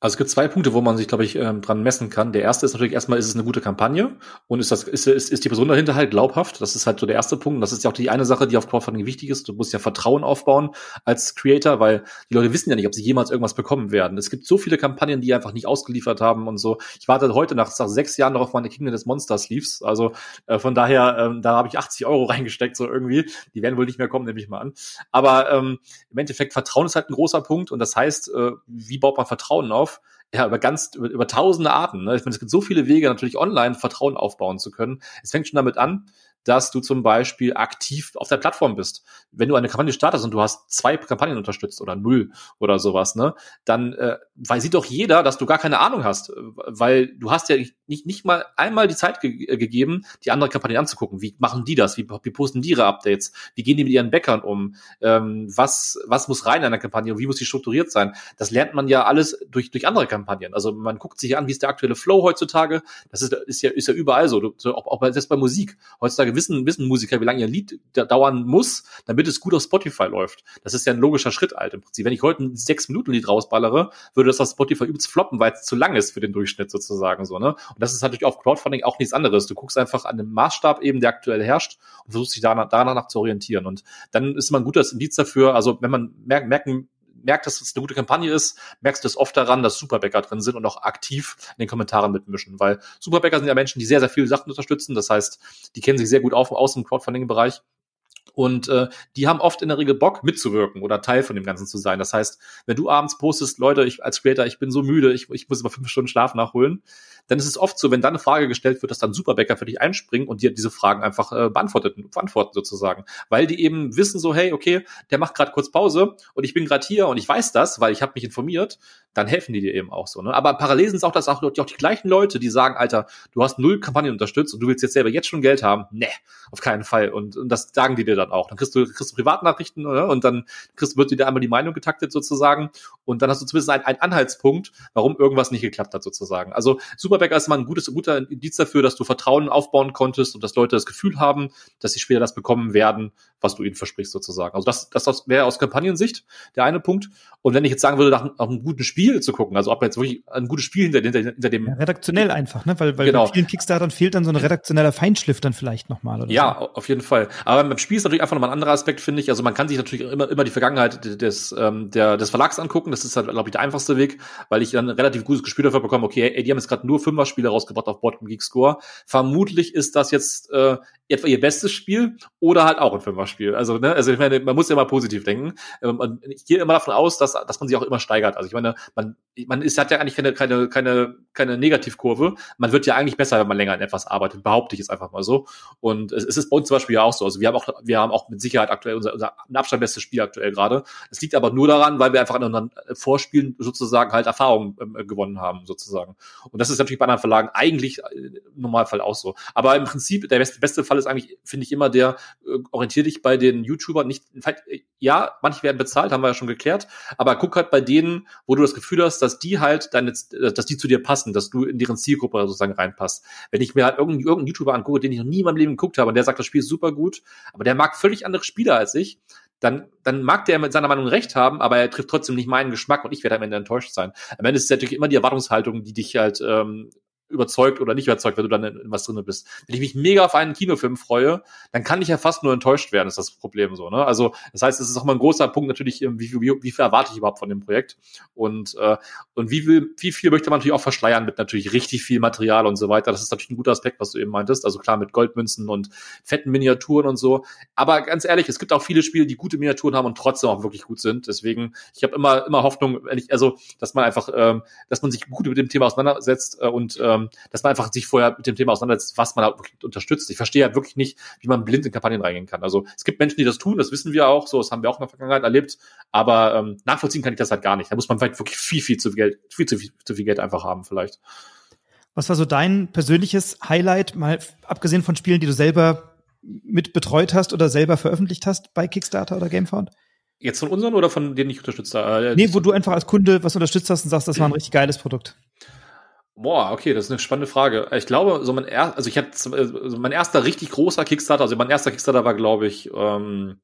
Also es gibt zwei Punkte, wo man sich, glaube ich, ähm, dran messen kann. Der erste ist natürlich erstmal, ist es eine gute Kampagne und ist das, ist, ist, ist die Person dahinter halt glaubhaft? Das ist halt so der erste Punkt. Und das ist ja auch die eine Sache, die auf Crowdfunding wichtig ist. Du musst ja Vertrauen aufbauen als Creator, weil die Leute wissen ja nicht, ob sie jemals irgendwas bekommen werden. Es gibt so viele Kampagnen, die einfach nicht ausgeliefert haben und so. Ich warte heute nach, nach sechs Jahren noch auf meine Kingdom des Monsters Sleeves. Also äh, von daher, ähm, da habe ich 80 Euro reingesteckt, so irgendwie. Die werden wohl nicht mehr kommen, nehme ich mal an. Aber ähm, im Endeffekt, Vertrauen ist halt ein großer Punkt. Und das heißt, äh, wie baut man Vertrauen auf? Ja, über ganz, über, über tausende Arten. Ne? Ich meine, es gibt so viele Wege, natürlich online Vertrauen aufbauen zu können. Es fängt schon damit an, dass du zum Beispiel aktiv auf der Plattform bist. Wenn du eine Kampagne startest und du hast zwei Kampagnen unterstützt oder null oder sowas, ne, dann äh, weil sieht doch jeder, dass du gar keine Ahnung hast, weil du hast ja nicht, nicht mal einmal die Zeit ge äh, gegeben, die andere Kampagne anzugucken. Wie machen die das? Wie, wie posten die ihre Updates? Wie gehen die mit ihren Bäckern um? Ähm, was, was muss rein in einer Kampagne wie muss die strukturiert sein? Das lernt man ja alles durch, durch andere Kampagnen. Also man guckt sich an, wie ist der aktuelle Flow heutzutage. Das ist, ist ja, ist ja überall so. so auch, auch selbst bei Musik. Heutzutage wissen, wissen Musiker, wie lange ihr Lied dauern muss, damit es gut auf Spotify läuft. Das ist ja ein logischer Schritt halt im Prinzip. Wenn ich heute ein sechs Minuten Lied rausballere, würde das auf Spotify übelst floppen, weil es zu lang ist für den Durchschnitt sozusagen so, ne? Und das ist natürlich auf Crowdfunding auch nichts anderes. Du guckst einfach an dem Maßstab eben, der aktuell herrscht und versuchst dich danach, danach zu orientieren. Und dann ist man ein gutes Indiz dafür, also wenn man merken, merken, merkt, dass es eine gute Kampagne ist, merkst du es oft daran, dass Superbäcker drin sind und auch aktiv in den Kommentaren mitmischen, weil Superbäcker sind ja Menschen, die sehr, sehr viele Sachen unterstützen. Das heißt, die kennen sich sehr gut auf, aus dem Crowdfunding-Bereich und äh, die haben oft in der Regel Bock mitzuwirken oder Teil von dem Ganzen zu sein. Das heißt, wenn du abends postest, Leute, ich als Creator, ich bin so müde, ich, ich muss immer fünf Stunden Schlaf nachholen, dann ist es oft so, wenn dann eine Frage gestellt wird, dass dann Superbäcker für dich einspringen und dir diese Fragen einfach äh, beantwortet, beantworten sozusagen. Weil die eben wissen so, hey, okay, der macht gerade kurz Pause und ich bin gerade hier und ich weiß das, weil ich habe mich informiert, dann helfen die dir eben auch so. Ne? Aber parallel sind es auch, dass auch, auch die gleichen Leute, die sagen, Alter, du hast null Kampagnen unterstützt und du willst jetzt selber jetzt schon Geld haben. Nee, auf keinen Fall. Und, und das sagen die dir dann auch. Dann kriegst du, kriegst du Privatnachrichten oder? und dann kriegst, wird dir einmal die Meinung getaktet sozusagen und dann hast du zumindest einen, einen Anhaltspunkt, warum irgendwas nicht geklappt hat sozusagen. Also Superbäcker ist mal ein gutes, guter Indiz dafür, dass du Vertrauen aufbauen konntest und dass Leute das Gefühl haben, dass sie später das bekommen werden, was du ihnen versprichst sozusagen. Also das, das wäre aus Kampagnensicht der eine Punkt. Und wenn ich jetzt sagen würde, nach, nach einem guten Spiel zu gucken, also ob jetzt wirklich ein gutes Spiel hinter, hinter, hinter dem... Ja, redaktionell einfach, ne? Weil, weil genau. bei vielen Kickstartern fehlt dann so ein redaktioneller Feinschliff dann vielleicht nochmal, oder? Ja, so. auf jeden Fall. Aber beim Spiel ist natürlich einfach nochmal ein anderer Aspekt, finde ich. Also man kann sich natürlich immer, immer die Vergangenheit des, ähm, der, des Verlags angucken. Das ist halt, glaube ich, der einfachste Weg, weil ich dann ein relativ gutes Gespür dafür bekomme, okay, ey, die haben jetzt gerade nur Fünfer-Spiele rausgebracht auf Boardgame Geek Score. Vermutlich ist das jetzt äh, etwa ihr bestes Spiel oder halt auch ein Fünfer-Spiel. Also, ne, also ich meine, man muss ja mal positiv denken. Ähm, ich gehe immer davon aus, dass, dass man sich auch immer steigert. Also ich meine, man, man ist, hat ja eigentlich keine, keine, keine, keine Negativkurve. Man wird ja eigentlich besser, wenn man länger an etwas arbeitet, behaupte ich jetzt einfach mal so. Und es, es ist bei uns zum Beispiel ja auch so. Also wir haben auch, wir haben auch mit Sicherheit aktuell unser, unser Abstand bestes Spiel aktuell gerade. Das liegt aber nur daran, weil wir einfach an unseren Vorspielen sozusagen halt Erfahrungen ähm, gewonnen haben, sozusagen. Und das ist natürlich bei anderen Verlagen eigentlich äh, im Normalfall auch so. Aber im Prinzip, der beste, beste Fall ist eigentlich, finde ich, immer der, äh, orientier dich bei den YouTubern nicht, ja, manche werden bezahlt, haben wir ja schon geklärt, aber guck halt bei denen, wo du das Gefühl hast, dass die halt deine, dass die zu dir passen, dass du in deren Zielgruppe sozusagen reinpasst. Wenn ich mir halt irgendeinen, irgendeinen YouTuber angucke, den ich noch nie in meinem Leben geguckt habe und der sagt, das Spiel ist super gut, aber der mag völlig andere Spieler als ich, dann, dann mag der mit seiner Meinung recht haben, aber er trifft trotzdem nicht meinen Geschmack und ich werde am Ende enttäuscht sein. Am Ende ist es natürlich immer die Erwartungshaltung, die dich halt ähm, überzeugt oder nicht überzeugt, wenn du dann in, in was drin bist. Wenn ich mich mega auf einen Kinofilm freue, dann kann ich ja fast nur enttäuscht werden, ist das Problem so. Ne? Also das heißt, es ist auch mal ein großer Punkt natürlich, ähm, wie, wie, wie viel erwarte ich überhaupt von dem Projekt und äh, und wie viel, wie viel möchte man natürlich auch verschleiern mit natürlich richtig viel Material und so weiter. Das ist natürlich ein guter Aspekt, was du eben meintest. Also klar mit Goldmünzen und fetten Miniaturen und so. Aber ganz ehrlich, es gibt auch viele Spiele, die gute Miniaturen haben und trotzdem auch wirklich gut sind. Deswegen, ich habe immer immer Hoffnung, wenn ich, also dass man einfach, ähm, dass man sich gut mit dem Thema auseinandersetzt äh, und ähm, dass man einfach sich vorher mit dem Thema auseinandersetzt, was man da wirklich unterstützt. Ich verstehe ja wirklich nicht, wie man blind in Kampagnen reingehen kann. Also es gibt Menschen, die das tun, das wissen wir auch, so das haben wir auch in der Vergangenheit erlebt, aber ähm, nachvollziehen kann ich das halt gar nicht. Da muss man vielleicht wirklich viel, viel zu viel Geld, viel zu viel, zu viel Geld einfach haben vielleicht. Was war so dein persönliches Highlight, mal abgesehen von Spielen, die du selber mit betreut hast oder selber veröffentlicht hast bei Kickstarter oder Gamefound? Jetzt von unseren oder von denen ich unterstützt habe? Äh, nee, wo du einfach als Kunde was unterstützt hast und sagst, das war ein richtig geiles Produkt. Boah, okay, das ist eine spannende Frage. Ich glaube, so mein er also ich hatte also mein erster richtig großer Kickstarter, also mein erster Kickstarter war, glaube ich, ähm,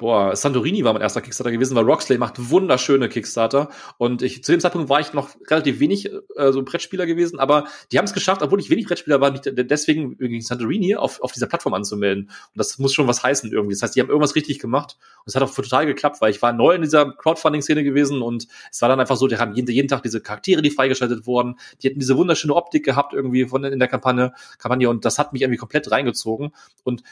Boah, Santorini war mein erster Kickstarter gewesen, weil Roxley macht wunderschöne Kickstarter. Und ich, zu dem Zeitpunkt war ich noch relativ wenig äh, so Brettspieler gewesen, aber die haben es geschafft, obwohl ich wenig Brettspieler war, nicht deswegen irgendwie Santorini auf, auf dieser Plattform anzumelden. Und das muss schon was heißen irgendwie. Das heißt, die haben irgendwas richtig gemacht. Und es hat auch total geklappt, weil ich war neu in dieser Crowdfunding-Szene gewesen und es war dann einfach so, die haben jeden, jeden Tag diese Charaktere, die freigeschaltet wurden. Die hatten diese wunderschöne Optik gehabt irgendwie von in der Kampagne, Kampagne und das hat mich irgendwie komplett reingezogen. Und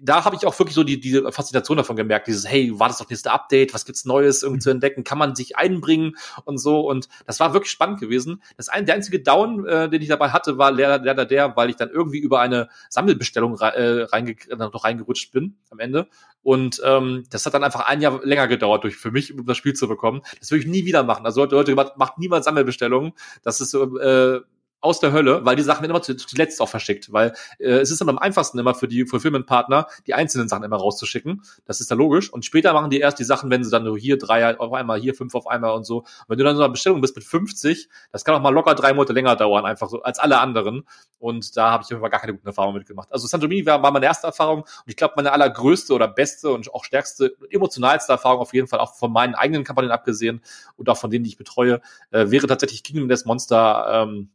da habe ich auch wirklich so die, diese Faszination davon gemerkt, dieses, hey, war das doch nächste Update, was gibt's Neues irgendwie mhm. zu entdecken, kann man sich einbringen und so und das war wirklich spannend gewesen. Das ein, der einzige Down, äh, den ich dabei hatte, war leider, leider der, weil ich dann irgendwie über eine Sammelbestellung äh, reinge noch reingerutscht bin am Ende und ähm, das hat dann einfach ein Jahr länger gedauert durch für mich, um das Spiel zu bekommen. Das würde ich nie wieder machen. Also Leute, Leute macht niemand Sammelbestellungen. Das ist äh, aus der Hölle, weil die Sachen werden immer zuletzt auch verschickt, weil äh, es ist dann am einfachsten immer für die Fulfillment-Partner, die einzelnen Sachen immer rauszuschicken. Das ist ja logisch. Und später machen die erst die Sachen, wenn sie dann nur hier drei auf einmal, hier fünf auf einmal und so. Und wenn du dann so einer Bestellung bist mit 50, das kann auch mal locker drei Monate länger dauern, einfach so als alle anderen. Und da habe ich immer gar keine guten Erfahrungen mitgemacht. Also Santorini war, war meine erste Erfahrung und ich glaube meine allergrößte oder beste und auch stärkste, emotionalste Erfahrung auf jeden Fall auch von meinen eigenen Kampagnen abgesehen und auch von denen, die ich betreue, äh, wäre tatsächlich Kingdom Death Monster ähm,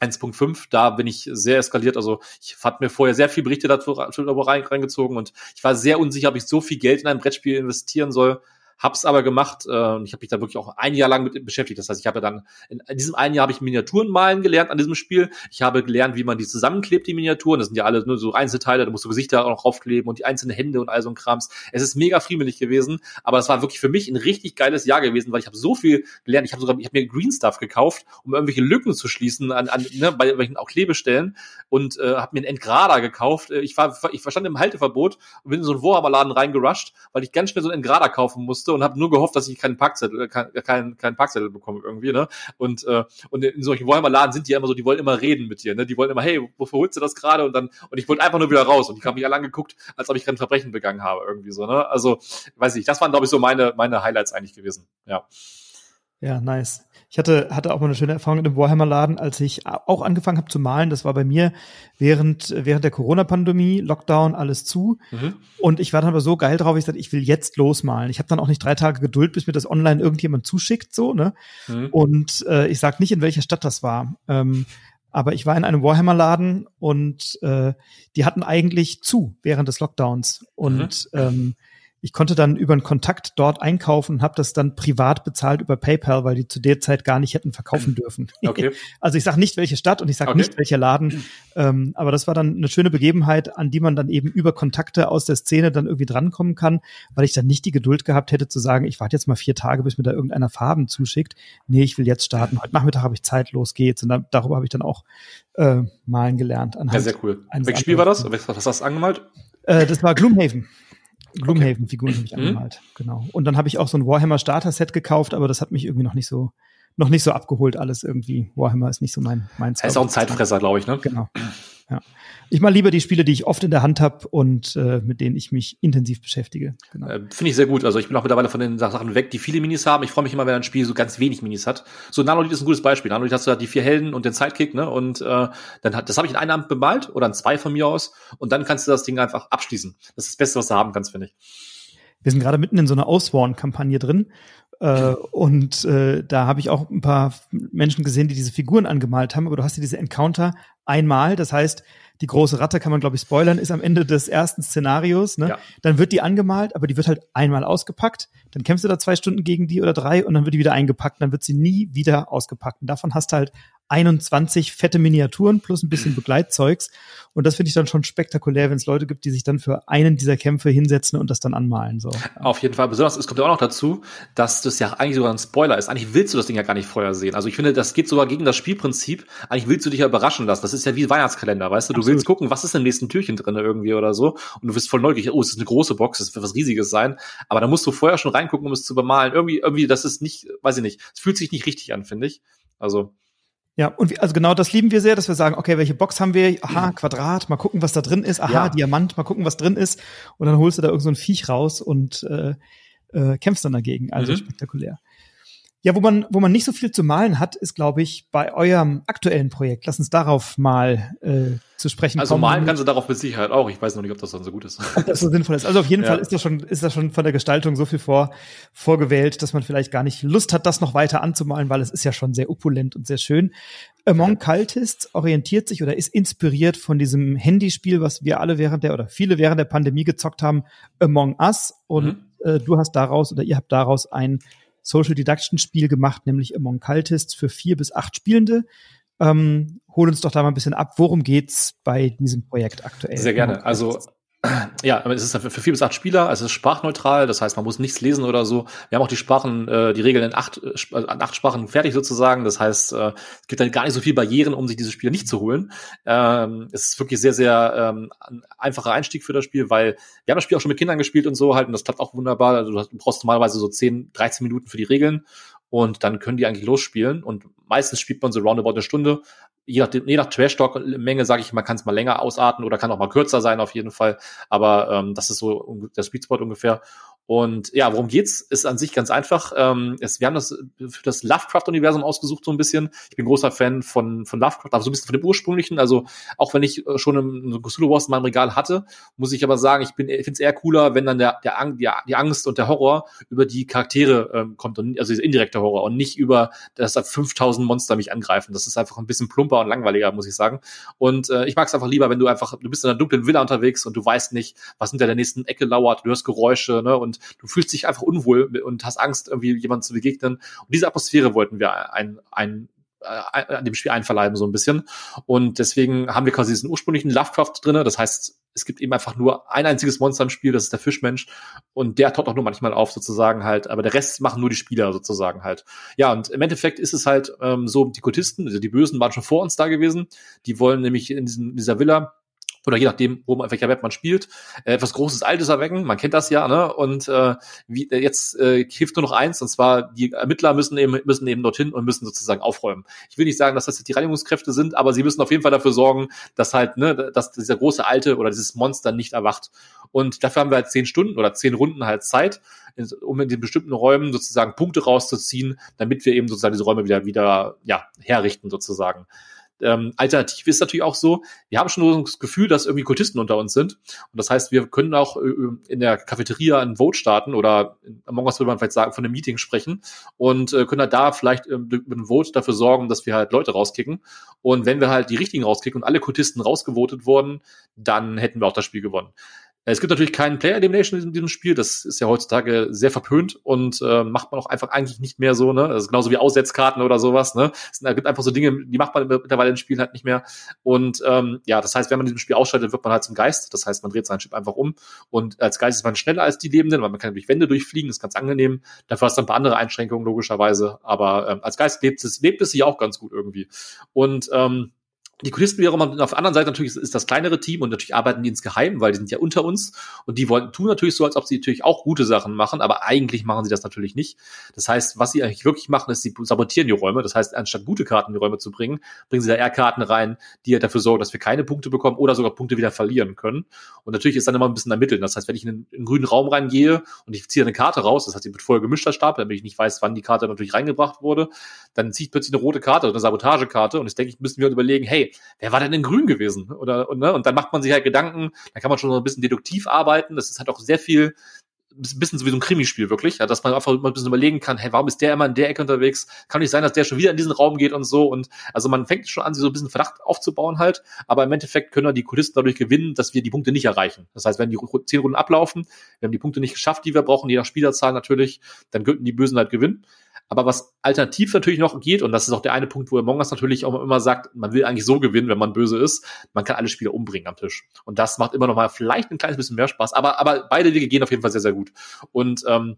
1.5, da bin ich sehr eskaliert. Also ich hatte mir vorher sehr viel Berichte dazu, reingezogen und ich war sehr unsicher, ob ich so viel Geld in ein Brettspiel investieren soll. Hab's aber gemacht äh, ich habe mich da wirklich auch ein Jahr lang mit beschäftigt. Das heißt, ich habe dann in, in diesem einen Jahr habe ich Miniaturen malen gelernt an diesem Spiel. Ich habe gelernt, wie man die zusammenklebt, die Miniaturen. Das sind ja alle nur so Einzelteile, da musst du Gesichter auch noch draufkleben und die einzelnen Hände und all so ein Krams. Es ist mega friemelig gewesen, aber es war wirklich für mich ein richtig geiles Jahr gewesen, weil ich habe so viel gelernt. Ich habe sogar, ich habe mir Green Stuff gekauft, um irgendwelche Lücken zu schließen an, an ne, bei welchen auch Klebestellen und äh, habe mir einen Entgrader gekauft. Äh, ich war, ich verstand im Halteverbot und bin in so einen Warhammer-Laden reingerusht, weil ich ganz schnell so einen Entgrader kaufen musste musste und habe nur gehofft, dass ich keinen Parkzettel, keinen kein, kein Parkzettel bekomme irgendwie, ne? Und, äh, und in solchen Warhammer-Laden sind die ja immer so, die wollen immer reden mit dir, ne? Die wollen immer, hey, wofür holst du das gerade? Und dann, und ich wollte einfach nur wieder raus und die haben mich alle angeguckt, als ob ich kein Verbrechen begangen habe, irgendwie so, ne? Also, weiß ich, das waren, glaube ich, so meine, meine Highlights eigentlich gewesen, ja. Ja, nice. Ich hatte, hatte auch mal eine schöne Erfahrung in dem Warhammer-Laden, als ich auch angefangen habe zu malen. Das war bei mir während, während der Corona-Pandemie, Lockdown, alles zu. Mhm. Und ich war dann aber so geil drauf, ich sagte, ich will jetzt losmalen. Ich habe dann auch nicht drei Tage Geduld, bis mir das online irgendjemand zuschickt, so, ne? Mhm. Und äh, ich sag nicht, in welcher Stadt das war. Ähm, aber ich war in einem Warhammer-Laden und äh, die hatten eigentlich zu während des Lockdowns. Und mhm. ähm, ich konnte dann über einen Kontakt dort einkaufen und habe das dann privat bezahlt über PayPal, weil die zu der Zeit gar nicht hätten verkaufen dürfen. Okay. also ich sage nicht, welche Stadt und ich sage okay. nicht, welcher Laden. Ähm, aber das war dann eine schöne Begebenheit, an die man dann eben über Kontakte aus der Szene dann irgendwie drankommen kann, weil ich dann nicht die Geduld gehabt hätte zu sagen, ich warte jetzt mal vier Tage, bis mir da irgendeiner Farben zuschickt. Nee, ich will jetzt starten. Heute Nachmittag habe ich Zeit, los geht's. Und dann, darüber habe ich dann auch äh, malen gelernt. Ja, sehr cool. Welches Spiel war das? Was hast du angemalt? Äh, das war Gloomhaven. Gloomhaven-Figuren habe ich mhm. angemalt, genau. Und dann habe ich auch so ein Warhammer Starter-Set gekauft, aber das hat mich irgendwie noch nicht so, noch nicht so abgeholt, alles irgendwie. Warhammer ist nicht so mein, mein Er ist auch ein Zeitfresser, glaube ich, ne? Genau. Ja. Ich mal lieber die Spiele, die ich oft in der Hand habe und äh, mit denen ich mich intensiv beschäftige. Genau. Äh, Finde ich sehr gut. Also ich bin auch mittlerweile von den Sachen weg, die viele Minis haben. Ich freue mich immer, wenn ein Spiel so ganz wenig Minis hat. So Nanolith ist ein gutes Beispiel. Nanolith hast du da die vier Helden und den Sidekick, ne? Und äh, dann hat, das habe ich in einem Abend bemalt oder in zwei von mir aus. Und dann kannst du das Ding einfach abschließen. Das ist das Beste, was du haben kannst, finde ich. Wir sind gerade mitten in so einer Auswarn-Kampagne drin. Äh, und äh, da habe ich auch ein paar Menschen gesehen, die diese Figuren angemalt haben. Aber du hast ja diese Encounter einmal. Das heißt, die große Ratte kann man, glaube ich, spoilern, ist am Ende des ersten Szenarios. Ne? Ja. Dann wird die angemalt, aber die wird halt einmal ausgepackt. Dann kämpfst du da zwei Stunden gegen die oder drei und dann wird die wieder eingepackt. Dann wird sie nie wieder ausgepackt. Und davon hast du halt 21 fette Miniaturen plus ein bisschen Begleitzeugs. Und das finde ich dann schon spektakulär, wenn es Leute gibt, die sich dann für einen dieser Kämpfe hinsetzen und das dann anmalen. So. Auf jeden Fall. Besonders, es kommt ja auch noch dazu, dass das ja eigentlich sogar ein Spoiler ist. Eigentlich willst du das Ding ja gar nicht vorher sehen. Also ich finde, das geht sogar gegen das Spielprinzip. Eigentlich willst du dich ja überraschen lassen. Das ist ja wie Weihnachtskalender, weißt du? Du Absolut. willst gucken, was ist im nächsten Türchen drin irgendwie oder so. Und du bist voll neugierig. Oh, es ist eine große Box, es wird was Riesiges sein. Aber da musst du vorher schon reingucken, um es zu bemalen. Irgendwie, irgendwie, das ist nicht, weiß ich nicht. Es fühlt sich nicht richtig an, finde ich. Also. Ja, und wir, also genau das lieben wir sehr, dass wir sagen, okay, welche Box haben wir? Aha, Quadrat, mal gucken, was da drin ist. Aha, ja. Diamant, mal gucken, was drin ist. Und dann holst du da irgend so ein Viech raus und äh, äh, kämpfst dann dagegen. Also mhm. spektakulär. Ja, wo man, wo man nicht so viel zu malen hat, ist, glaube ich, bei eurem aktuellen Projekt. Lass uns darauf mal äh, zu sprechen also kommen. Also malen kannst du darauf mit Sicherheit auch. Ich weiß noch nicht, ob das dann so gut ist. Ob das so sinnvoll ist. Also auf jeden ja. Fall ist das schon, ist das schon von der Gestaltung so viel vor, vorgewählt, dass man vielleicht gar nicht Lust hat, das noch weiter anzumalen, weil es ist ja schon sehr opulent und sehr schön. Among. Cultists orientiert sich oder ist inspiriert von diesem Handyspiel, was wir alle während der oder viele während der Pandemie gezockt haben, Among Us. Und mhm. äh, du hast daraus oder ihr habt daraus ein Social Deduction Spiel gemacht, nämlich Among Cultists für vier bis acht Spielende. Ähm, hol uns doch da mal ein bisschen ab. Worum geht's bei diesem Projekt aktuell? Sehr gerne. Also Ja, es ist für vier bis acht Spieler, also es ist sprachneutral, das heißt, man muss nichts lesen oder so. Wir haben auch die Sprachen, äh, die Regeln in acht, äh, in acht Sprachen fertig sozusagen. Das heißt, äh, es gibt dann gar nicht so viel Barrieren, um sich diese Spiele nicht zu holen. Ähm, es ist wirklich sehr, sehr ähm, ein einfacher Einstieg für das Spiel, weil wir haben das Spiel auch schon mit Kindern gespielt und so halt, und das klappt auch wunderbar. Also du brauchst normalerweise so 10, 13 Minuten für die Regeln und dann können die eigentlich losspielen. Und meistens spielt man so roundabout eine Stunde je nach, je nach Trash-Talk-Menge, sage ich, man kann es mal länger ausarten oder kann auch mal kürzer sein auf jeden Fall. Aber ähm, das ist so der Sweet ungefähr. Und ja, worum geht's? Ist an sich ganz einfach. Ähm, es, wir haben das für das Lovecraft-Universum ausgesucht so ein bisschen. Ich bin großer Fan von, von Lovecraft, aber so ein bisschen von dem ursprünglichen. Also auch wenn ich äh, schon einen Cthulhu Wars in meinem Regal hatte, muss ich aber sagen, ich bin, ich finde es eher cooler, wenn dann der, der die, die Angst und der Horror über die Charaktere ähm, kommt und also dieser indirekte Horror und nicht über, dass da 5000 Monster mich angreifen. Das ist einfach ein bisschen plumper und langweiliger, muss ich sagen. Und äh, ich mag es einfach lieber, wenn du einfach, du bist in einer dunklen Villa unterwegs und du weißt nicht, was hinter der nächsten Ecke lauert. Du hörst Geräusche, ne? Und du fühlst dich einfach unwohl und hast Angst, irgendwie jemandem zu begegnen. Und diese Atmosphäre wollten wir ein, ein äh, an dem Spiel einverleiben so ein bisschen. Und deswegen haben wir quasi diesen ursprünglichen Lovecraft drinne. Das heißt, es gibt eben einfach nur ein einziges Monster im Spiel, das ist der Fischmensch. Und der taucht auch nur manchmal auf sozusagen halt. Aber der Rest machen nur die Spieler sozusagen halt. Ja, und im Endeffekt ist es halt ähm, so, die Kultisten, also die Bösen waren schon vor uns da gewesen. Die wollen nämlich in, diesem, in dieser Villa oder je nachdem, wo man, welcher Web man spielt, äh, etwas Großes, Altes erwecken. Man kennt das ja, ne? Und äh, wie, äh, jetzt äh, hilft nur noch eins, und zwar die Ermittler müssen eben müssen eben dorthin und müssen sozusagen aufräumen. Ich will nicht sagen, dass das jetzt die Reinigungskräfte sind, aber sie müssen auf jeden Fall dafür sorgen, dass halt, ne, dass dieser große Alte oder dieses Monster nicht erwacht. Und dafür haben wir halt zehn Stunden oder zehn Runden halt Zeit, um in den bestimmten Räumen sozusagen Punkte rauszuziehen, damit wir eben sozusagen diese Räume wieder wieder ja herrichten sozusagen. Ähm, alternativ ist natürlich auch so, wir haben schon das Gefühl, dass irgendwie Kultisten unter uns sind. Und das heißt, wir können auch äh, in der Cafeteria ein Vote starten oder Among Us würde man vielleicht sagen, von einem Meeting sprechen und äh, können halt da vielleicht äh, mit einem Vote dafür sorgen, dass wir halt Leute rauskicken. Und wenn wir halt die richtigen rauskicken und alle Kultisten rausgevotet wurden, dann hätten wir auch das Spiel gewonnen. Es gibt natürlich keinen Player Elimination in diesem Spiel. Das ist ja heutzutage sehr verpönt und äh, macht man auch einfach eigentlich nicht mehr so. Ne, das ist genauso wie Aussetzkarten oder sowas. Ne, es gibt einfach so Dinge, die macht man mittlerweile in Spielen halt nicht mehr. Und ähm, ja, das heißt, wenn man in diesem Spiel ausschaltet, wird man halt zum Geist. Das heißt, man dreht seinen Chip einfach um und als Geist ist man schneller als die Lebenden, weil man kann durch Wände durchfliegen. Ist ganz angenehm. Dafür hast du ein paar andere Einschränkungen logischerweise. Aber ähm, als Geist lebt es lebt es sich auch ganz gut irgendwie. Und ähm, die Kulisten wiederum auf der anderen Seite natürlich ist, das kleinere Team und natürlich arbeiten die insgeheim, weil die sind ja unter uns und die wollen tun natürlich so, als ob sie natürlich auch gute Sachen machen, aber eigentlich machen sie das natürlich nicht. Das heißt, was sie eigentlich wirklich machen, ist, sie sabotieren die Räume. Das heißt, anstatt gute Karten in die Räume zu bringen, bringen sie da eher Karten rein, die halt dafür sorgen, dass wir keine Punkte bekommen oder sogar Punkte wieder verlieren können. Und natürlich ist dann immer ein bisschen ermitteln. Das heißt, wenn ich in einen, in einen grünen Raum reingehe und ich ziehe eine Karte raus, das heißt, sie wird vorher gemischter Stapel, damit ich nicht weiß, wann die Karte natürlich reingebracht wurde, dann zieht plötzlich eine rote Karte oder eine Sabotagekarte und jetzt denke ich, müssen wir überlegen, hey, wer war denn in grün gewesen? Oder, und, ne? und dann macht man sich halt Gedanken, da kann man schon so ein bisschen deduktiv arbeiten. Das ist halt auch sehr viel, ein bisschen so wie so ein Krimispiel wirklich, ja, dass man einfach mal ein bisschen überlegen kann, hey, warum ist der immer in der Ecke unterwegs? Kann nicht sein, dass der schon wieder in diesen Raum geht und so. Und also man fängt schon an, sich so ein bisschen Verdacht aufzubauen halt, aber im Endeffekt können wir die Kulisten dadurch gewinnen, dass wir die Punkte nicht erreichen. Das heißt, wenn die zehn Runden ablaufen, wir haben die Punkte nicht geschafft, die wir brauchen, je nach Spielerzahl natürlich, dann könnten die Bösen halt gewinnen. Aber was alternativ natürlich noch geht, und das ist auch der eine Punkt, wo Among Us natürlich auch immer sagt, man will eigentlich so gewinnen, wenn man böse ist, man kann alle Spieler umbringen am Tisch. Und das macht immer noch mal vielleicht ein kleines bisschen mehr Spaß, aber, aber beide Wege gehen auf jeden Fall sehr, sehr gut. Und ähm,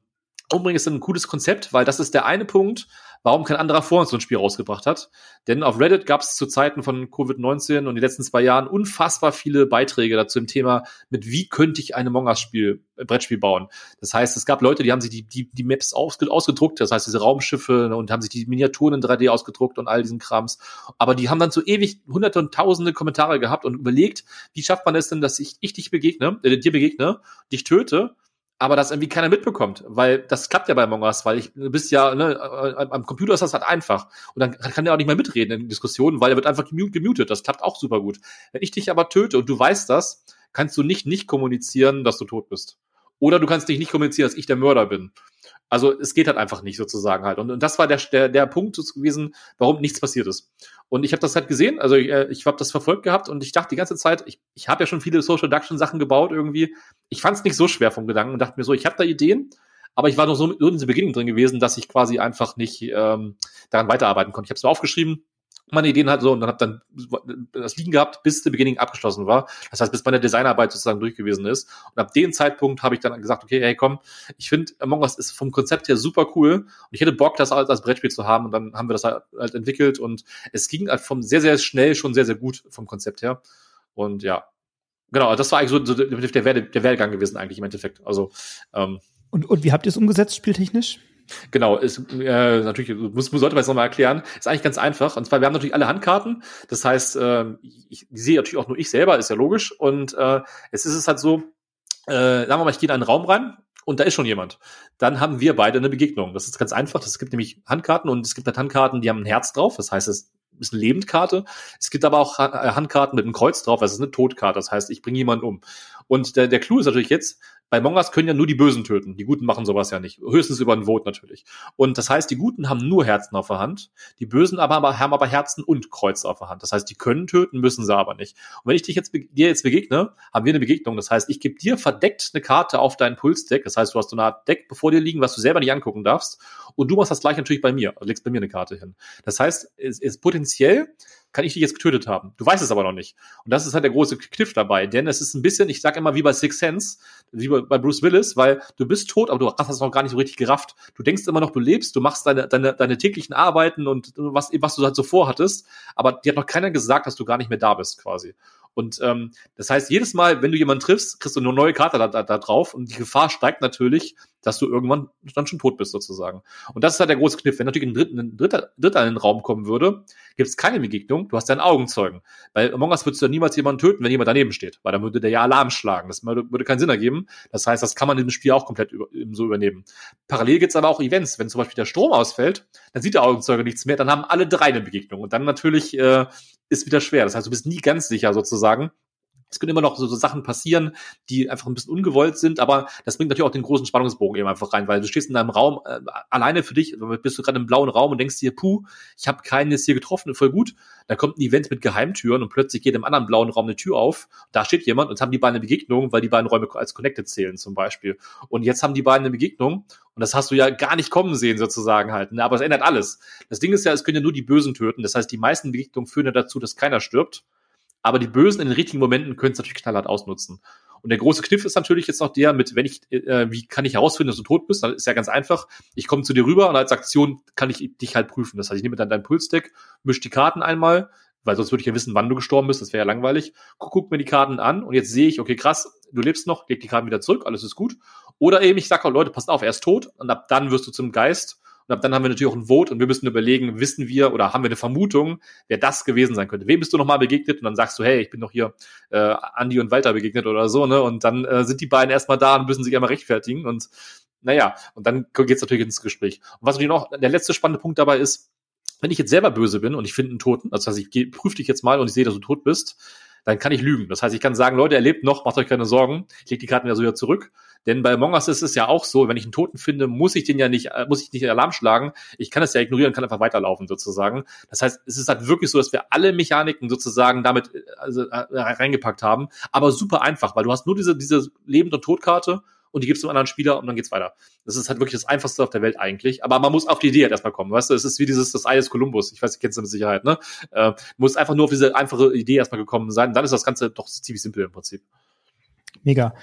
Umbringen ist ein cooles Konzept, weil das ist der eine Punkt, warum kein anderer vor uns so ein Spiel rausgebracht hat. Denn auf Reddit gab es zu Zeiten von Covid-19 und die letzten zwei Jahren unfassbar viele Beiträge dazu im Thema, mit wie könnte ich ein Among Us-Spiel, äh, Brettspiel bauen. Das heißt, es gab Leute, die haben sich die, die, die Maps ausgedruckt, das heißt diese Raumschiffe ne, und haben sich die Miniaturen in 3D ausgedruckt und all diesen Krams. Aber die haben dann so ewig hunderte und tausende Kommentare gehabt und überlegt, wie schafft man es denn, dass ich, ich dich begegne, äh, dir begegne, dich töte aber das irgendwie keiner mitbekommt, weil das klappt ja bei Among Us, weil ich du bist ja ne, äh, am Computer ist das halt einfach und dann kann der auch nicht mehr mitreden in Diskussionen, weil er wird einfach gemutet. Das klappt auch super gut. Wenn ich dich aber töte und du weißt das, kannst du nicht nicht kommunizieren, dass du tot bist. Oder du kannst dich nicht kommunizieren, dass ich der Mörder bin. Also es geht halt einfach nicht sozusagen halt. Und, und das war der, der, der Punkt gewesen, warum nichts passiert ist. Und ich habe das halt gesehen, also ich, äh, ich habe das verfolgt gehabt und ich dachte die ganze Zeit, ich, ich habe ja schon viele Social Deduction Sachen gebaut irgendwie. Ich fand es nicht so schwer vom Gedanken und dachte mir so, ich habe da Ideen, aber ich war noch so in der Beginnung drin gewesen, dass ich quasi einfach nicht ähm, daran weiterarbeiten konnte. Ich habe es aufgeschrieben, meine Ideen halt so und dann habe dann das liegen gehabt, bis der Beginning abgeschlossen war. Das heißt, bis meine Designarbeit sozusagen durch gewesen ist. Und ab dem Zeitpunkt habe ich dann gesagt, okay, hey komm, ich finde Among Us ist vom Konzept her super cool und ich hätte Bock, das als, als Brettspiel zu haben und dann haben wir das halt, halt entwickelt und es ging halt vom sehr, sehr schnell schon sehr, sehr gut vom Konzept her. Und ja, genau, das war eigentlich so, so der, Werde, der Werdegang gewesen eigentlich im Endeffekt. Also ähm, und, und wie habt ihr es umgesetzt, spieltechnisch? Genau, ist äh, natürlich muss, sollte man jetzt nochmal erklären. Ist eigentlich ganz einfach. Und zwar wir haben natürlich alle Handkarten. Das heißt, äh, ich, die sehe natürlich auch nur ich selber, ist ja logisch. Und äh, es ist es halt so, äh, sagen wir mal, ich gehe in einen Raum rein und da ist schon jemand. Dann haben wir beide eine Begegnung. Das ist ganz einfach. Es gibt nämlich Handkarten und es gibt halt Handkarten, die haben ein Herz drauf. Das heißt, es ist eine Lebendkarte. Es gibt aber auch Handkarten mit einem Kreuz drauf. Das ist eine Todkarte. Das heißt, ich bringe jemanden um. Und der, der Clou ist natürlich jetzt, bei Mongas können ja nur die Bösen töten. Die Guten machen sowas ja nicht. Höchstens über ein Vote natürlich. Und das heißt, die Guten haben nur Herzen auf der Hand. Die Bösen aber, haben aber Herzen und Kreuze auf der Hand. Das heißt, die können töten, müssen sie aber nicht. Und wenn ich dich jetzt, dir jetzt begegne, haben wir eine Begegnung. Das heißt, ich gebe dir verdeckt eine Karte auf dein Pulsdeck. Das heißt, du hast so eine Art Deck bevor dir liegen, was du selber nicht angucken darfst. Und du machst das gleich natürlich bei mir. Du legst bei mir eine Karte hin. Das heißt, es ist potenziell kann ich dich jetzt getötet haben. Du weißt es aber noch nicht. Und das ist halt der große Kniff dabei, denn es ist ein bisschen, ich sag immer wie bei Six Sense, wie bei Bruce Willis, weil du bist tot, aber du hast das noch gar nicht so richtig gerafft. Du denkst immer noch, du lebst, du machst deine, deine, deine täglichen Arbeiten und was, was du halt so vorhattest, aber dir hat noch keiner gesagt, dass du gar nicht mehr da bist quasi. Und ähm, das heißt, jedes Mal, wenn du jemanden triffst, kriegst du eine neue Karte da, da, da drauf und die Gefahr steigt natürlich, dass du irgendwann dann schon tot bist sozusagen. Und das ist halt der große Kniff. Wenn natürlich ein, Dritt, ein Dritter, Dritter in den Raum kommen würde, gibt es keine Begegnung, du hast deinen Augenzeugen. Bei Among Us würdest du ja niemals jemanden töten, wenn jemand daneben steht, weil dann würde der ja Alarm schlagen. Das würde, würde keinen Sinn ergeben. Das heißt, das kann man in dem Spiel auch komplett über, so übernehmen. Parallel gibt es aber auch Events. Wenn zum Beispiel der Strom ausfällt, dann sieht der Augenzeuge nichts mehr, dann haben alle drei eine Begegnung. Und dann natürlich äh, ist wieder schwer. Das heißt, du bist nie ganz sicher sozusagen. Es können immer noch so, so Sachen passieren, die einfach ein bisschen ungewollt sind, aber das bringt natürlich auch den großen Spannungsbogen eben einfach rein, weil du stehst in einem Raum äh, alleine für dich, bist du gerade im blauen Raum und denkst dir, puh, ich habe keinen jetzt hier getroffen, voll gut. Da kommt ein Event mit Geheimtüren und plötzlich geht im anderen blauen Raum eine Tür auf, da steht jemand und haben die beiden eine Begegnung, weil die beiden Räume als connected zählen zum Beispiel. Und jetzt haben die beiden eine Begegnung und das hast du ja gar nicht kommen sehen sozusagen halt. Ne? Aber es ändert alles. Das Ding ist ja, es können ja nur die Bösen töten. Das heißt, die meisten Begegnungen führen ja dazu, dass keiner stirbt. Aber die Bösen in den richtigen Momenten können es natürlich knallhart ausnutzen. Und der große Kniff ist natürlich jetzt noch der mit, wenn ich, äh, wie kann ich herausfinden, dass du tot bist? Dann ist ja ganz einfach. Ich komme zu dir rüber und als Aktion kann ich dich halt prüfen. Das heißt, ich nehme dann dein Pulsdeck, mische die Karten einmal, weil sonst würde ich ja wissen, wann du gestorben bist. Das wäre ja langweilig. Guck, guck mir die Karten an und jetzt sehe ich, okay, krass, du lebst noch, leg die Karten wieder zurück, alles ist gut. Oder eben, ich sage, oh, Leute, passt auf, er ist tot und ab dann wirst du zum Geist und ab dann haben wir natürlich auch ein Vote und wir müssen überlegen, wissen wir oder haben wir eine Vermutung, wer das gewesen sein könnte. Wem bist du nochmal begegnet? Und dann sagst du, hey, ich bin doch hier äh, Andi und Walter begegnet oder so, ne? Und dann äh, sind die beiden erstmal da und müssen sich einmal rechtfertigen. Und naja, und dann geht's natürlich ins Gespräch. Und was natürlich noch der letzte spannende Punkt dabei ist, wenn ich jetzt selber böse bin und ich finde einen Toten, also heißt, ich prüfe dich jetzt mal und ich sehe, dass du tot bist, dann kann ich lügen. Das heißt, ich kann sagen, Leute, er lebt noch, macht euch keine Sorgen. Ich lege die Karten ja so wieder zurück. Denn bei Among ist es ja auch so, wenn ich einen Toten finde, muss ich den ja nicht, äh, muss ich nicht Alarm schlagen. Ich kann es ja ignorieren, kann einfach weiterlaufen sozusagen. Das heißt, es ist halt wirklich so, dass wir alle Mechaniken sozusagen damit äh, also, äh, reingepackt haben. Aber super einfach, weil du hast nur diese, diese Lebend- und Todkarte und die gibst du einem anderen Spieler und dann geht's weiter. Das ist halt wirklich das einfachste auf der Welt eigentlich. Aber man muss auf die Idee halt erstmal kommen. Weißt du, es ist wie dieses, das Ei des Kolumbus. Ich weiß, du kennst du mit Sicherheit, ne? Äh, muss einfach nur auf diese einfache Idee erstmal gekommen sein. Dann ist das Ganze doch ziemlich simpel im Prinzip. Mega.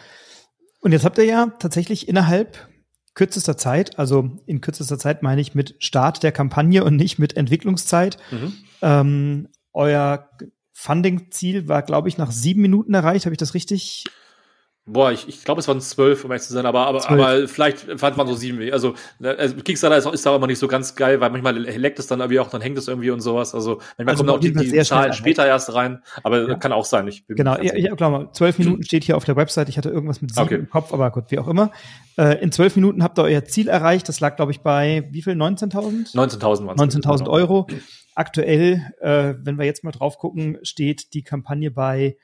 Und jetzt habt ihr ja tatsächlich innerhalb kürzester Zeit, also in kürzester Zeit meine ich mit Start der Kampagne und nicht mit Entwicklungszeit, mhm. ähm, euer Funding-Ziel war, glaube ich, nach sieben Minuten erreicht. Habe ich das richtig Boah, ich, ich glaube, es waren zwölf, um ehrlich zu sein, aber, aber, aber vielleicht fand man so sieben. Also, also Kickstarter ist, ist da immer nicht so ganz geil, weil manchmal leckt es dann irgendwie auch, dann hängt es irgendwie und sowas. Also manchmal also kommen auch die, die Zahlen später erst rein, aber ja. kann auch sein. Ich genau, ich, ich glaube, zwölf Minuten steht hier auf der Website. Ich hatte irgendwas mit sieben okay. im Kopf, aber gut, wie auch immer. Äh, in zwölf Minuten habt ihr euer Ziel erreicht. Das lag, glaube ich, bei wie viel? 19.000? 19.000 waren 19.000 genau. Euro. Aktuell, äh, wenn wir jetzt mal drauf gucken, steht die Kampagne bei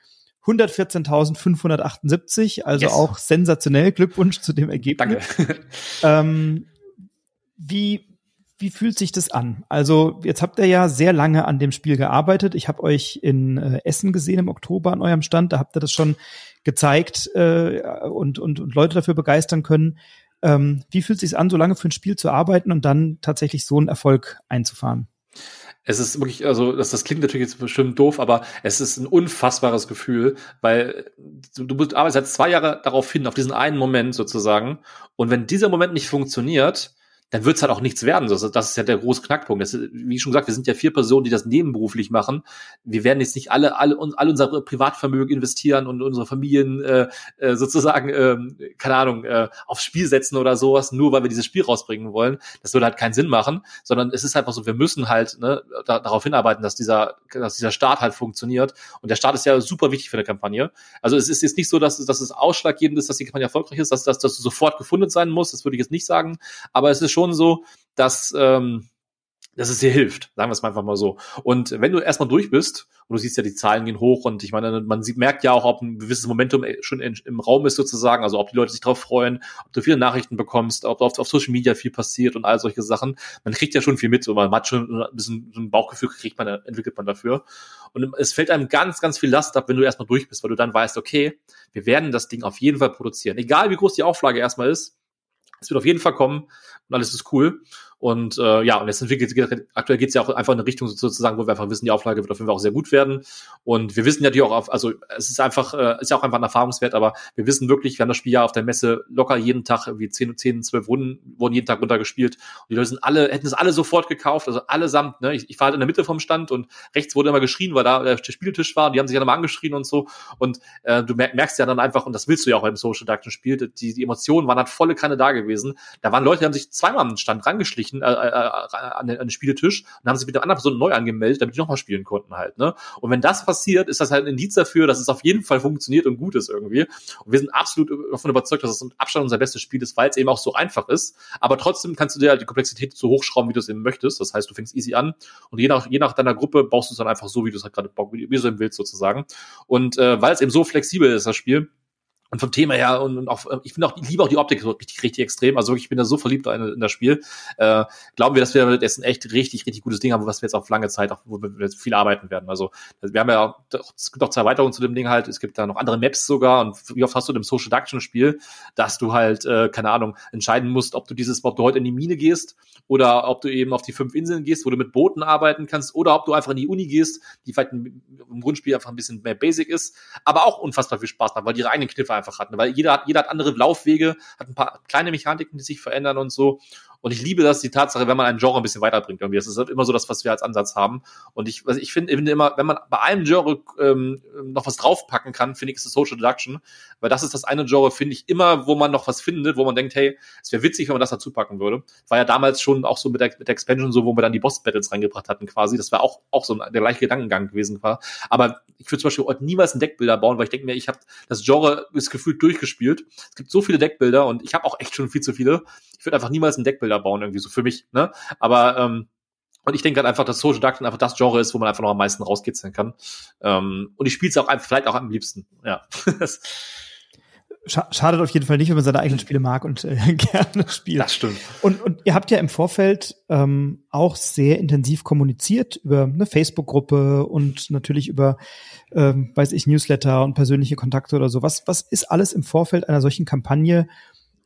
114.578, also yes. auch sensationell. Glückwunsch zu dem Ergebnis. Danke. Ähm, wie, wie fühlt sich das an? Also jetzt habt ihr ja sehr lange an dem Spiel gearbeitet. Ich habe euch in äh, Essen gesehen im Oktober an eurem Stand. Da habt ihr das schon gezeigt äh, und, und, und Leute dafür begeistern können. Ähm, wie fühlt es sich an, so lange für ein Spiel zu arbeiten und dann tatsächlich so einen Erfolg einzufahren? Es ist wirklich, also das, das klingt natürlich jetzt bestimmt doof, aber es ist ein unfassbares Gefühl, weil du, arbeitest seit zwei Jahre darauf hin, auf diesen einen Moment sozusagen. Und wenn dieser Moment nicht funktioniert, dann wird es halt auch nichts werden. Das, das ist ja der große Knackpunkt. Das ist, wie schon gesagt, wir sind ja vier Personen, die das nebenberuflich machen. Wir werden jetzt nicht alle, alle, alle unser Privatvermögen investieren und unsere Familien äh, äh, sozusagen, äh, keine Ahnung, äh, aufs Spiel setzen oder sowas, nur weil wir dieses Spiel rausbringen wollen. Das würde halt keinen Sinn machen, sondern es ist einfach so, wir müssen halt ne, da, darauf hinarbeiten, dass dieser, dass dieser Start halt funktioniert. Und der Start ist ja super wichtig für eine Kampagne. Also es ist jetzt nicht so, dass, dass es ausschlaggebend ist, dass die Kampagne erfolgreich ist, dass, dass, dass du sofort gefunden sein muss. Das würde ich jetzt nicht sagen. Aber es ist schon schon so, dass ähm, dass es dir hilft, sagen wir es mal einfach mal so. Und wenn du erstmal durch bist, und du siehst ja, die Zahlen gehen hoch und ich meine, man sieht, merkt ja auch, ob ein gewisses Momentum schon in, im Raum ist sozusagen, also ob die Leute sich darauf freuen, ob du viele Nachrichten bekommst, ob auf, auf Social Media viel passiert und all solche Sachen. Man kriegt ja schon viel mit, so man hat schon ein bisschen so ein Bauchgefühl kriegt man, entwickelt man dafür. Und es fällt einem ganz, ganz viel Last ab, wenn du erstmal durch bist, weil du dann weißt, okay, wir werden das Ding auf jeden Fall produzieren. Egal wie groß die Auflage erstmal ist, es wird auf jeden Fall kommen und alles ist cool. Und äh, ja, und jetzt entwickelt aktuell geht es ja auch einfach in eine Richtung sozusagen, wo wir einfach wissen, die Auflage wird auf jeden Fall auch sehr gut werden. Und wir wissen natürlich auch, auf, also es ist einfach, äh, ist ja auch einfach ein Erfahrungswert, aber wir wissen wirklich, wir haben das Spiel ja auf der Messe locker jeden Tag, irgendwie 10, 10 12 Runden wurden jeden Tag runtergespielt. Und die Leute sind alle, hätten es alle sofort gekauft, also allesamt, ne? Ich, ich war halt in der Mitte vom Stand und rechts wurde immer geschrien, weil da der Spieltisch war und die haben sich dann mal angeschrien und so. Und äh, du merkst ja dann einfach, und das willst du ja auch beim Social Deduction Spiel, die, die Emotionen waren halt volle Kanne da gewesen. Da waren Leute, die haben sich zweimal am Stand rangeschlichen, äh, äh, an den, an den Spieltisch und haben sich mit der anderen Person neu angemeldet, damit die nochmal spielen konnten halt. Ne? Und wenn das passiert, ist das halt ein Indiz dafür, dass es auf jeden Fall funktioniert und gut ist irgendwie. Und wir sind absolut davon überzeugt, dass es mit Abstand unser bestes Spiel ist, weil es eben auch so einfach ist. Aber trotzdem kannst du dir halt die Komplexität so hochschrauben, wie du es eben möchtest. Das heißt, du fängst easy an und je nach, je nach deiner Gruppe baust du es dann einfach so, wie du es halt gerade wie du es willst sozusagen. Und äh, weil es eben so flexibel ist, das Spiel, und vom Thema her und, und auch, ich finde auch, ich liebe auch die Optik so richtig, richtig extrem. Also wirklich, ich bin da so verliebt in, in das Spiel. Äh, glauben wir, dass wir jetzt ein echt richtig, richtig gutes Ding haben, was wir jetzt auf lange Zeit auch, wo wir jetzt viel arbeiten werden. Also wir haben ja, es gibt auch zwei Erweiterungen zu dem Ding halt. Es gibt da noch andere Maps sogar. Und wie oft hast du in dem Social Deduction Spiel, dass du halt, äh, keine Ahnung, entscheiden musst, ob du dieses, ob du heute in die Mine gehst oder ob du eben auf die fünf Inseln gehst, wo du mit Booten arbeiten kannst oder ob du einfach in die Uni gehst, die vielleicht im Grundspiel einfach ein bisschen mehr basic ist, aber auch unfassbar viel Spaß macht, weil ihre eigenen Kniffe einfach hatten, weil jeder hat, jeder hat andere Laufwege, hat ein paar kleine Mechaniken, die sich verändern und so. Und ich liebe das, die Tatsache, wenn man ein Genre ein bisschen weiterbringt irgendwie. Das ist halt immer so das, was wir als Ansatz haben. Und ich, also ich finde immer, wenn man bei einem Genre ähm, noch was draufpacken kann, finde ich, ist es Social Deduction. Weil das ist das eine Genre, finde ich, immer, wo man noch was findet, wo man denkt, hey, es wäre witzig, wenn man das dazu packen würde. War ja damals schon auch so mit der, mit der Expansion so, wo wir dann die Boss-Battles reingebracht hatten quasi. Das war auch, auch so der gleiche Gedankengang gewesen war. Aber ich würde zum Beispiel heute niemals einen Deckbilder bauen, weil ich denke mir, ich habe das Genre ist gefühlt durchgespielt. Es gibt so viele Deckbilder und ich habe auch echt schon viel zu viele. Ich würde einfach niemals einen Deckbilder bauen, irgendwie so für mich. Ne? Aber ähm, und ich denke halt einfach, dass Social Deduction einfach das Genre ist, wo man einfach noch am meisten rauskitzeln kann. Ähm, und ich spiele es auch einfach, vielleicht auch am liebsten. Ja. Schadet auf jeden Fall nicht, wenn man seine eigenen Spiele mag und äh, gerne spielt. Das stimmt. Und, und ihr habt ja im Vorfeld ähm, auch sehr intensiv kommuniziert über eine Facebook-Gruppe und natürlich über, ähm, weiß ich, Newsletter und persönliche Kontakte oder so. Was, was ist alles im Vorfeld einer solchen Kampagne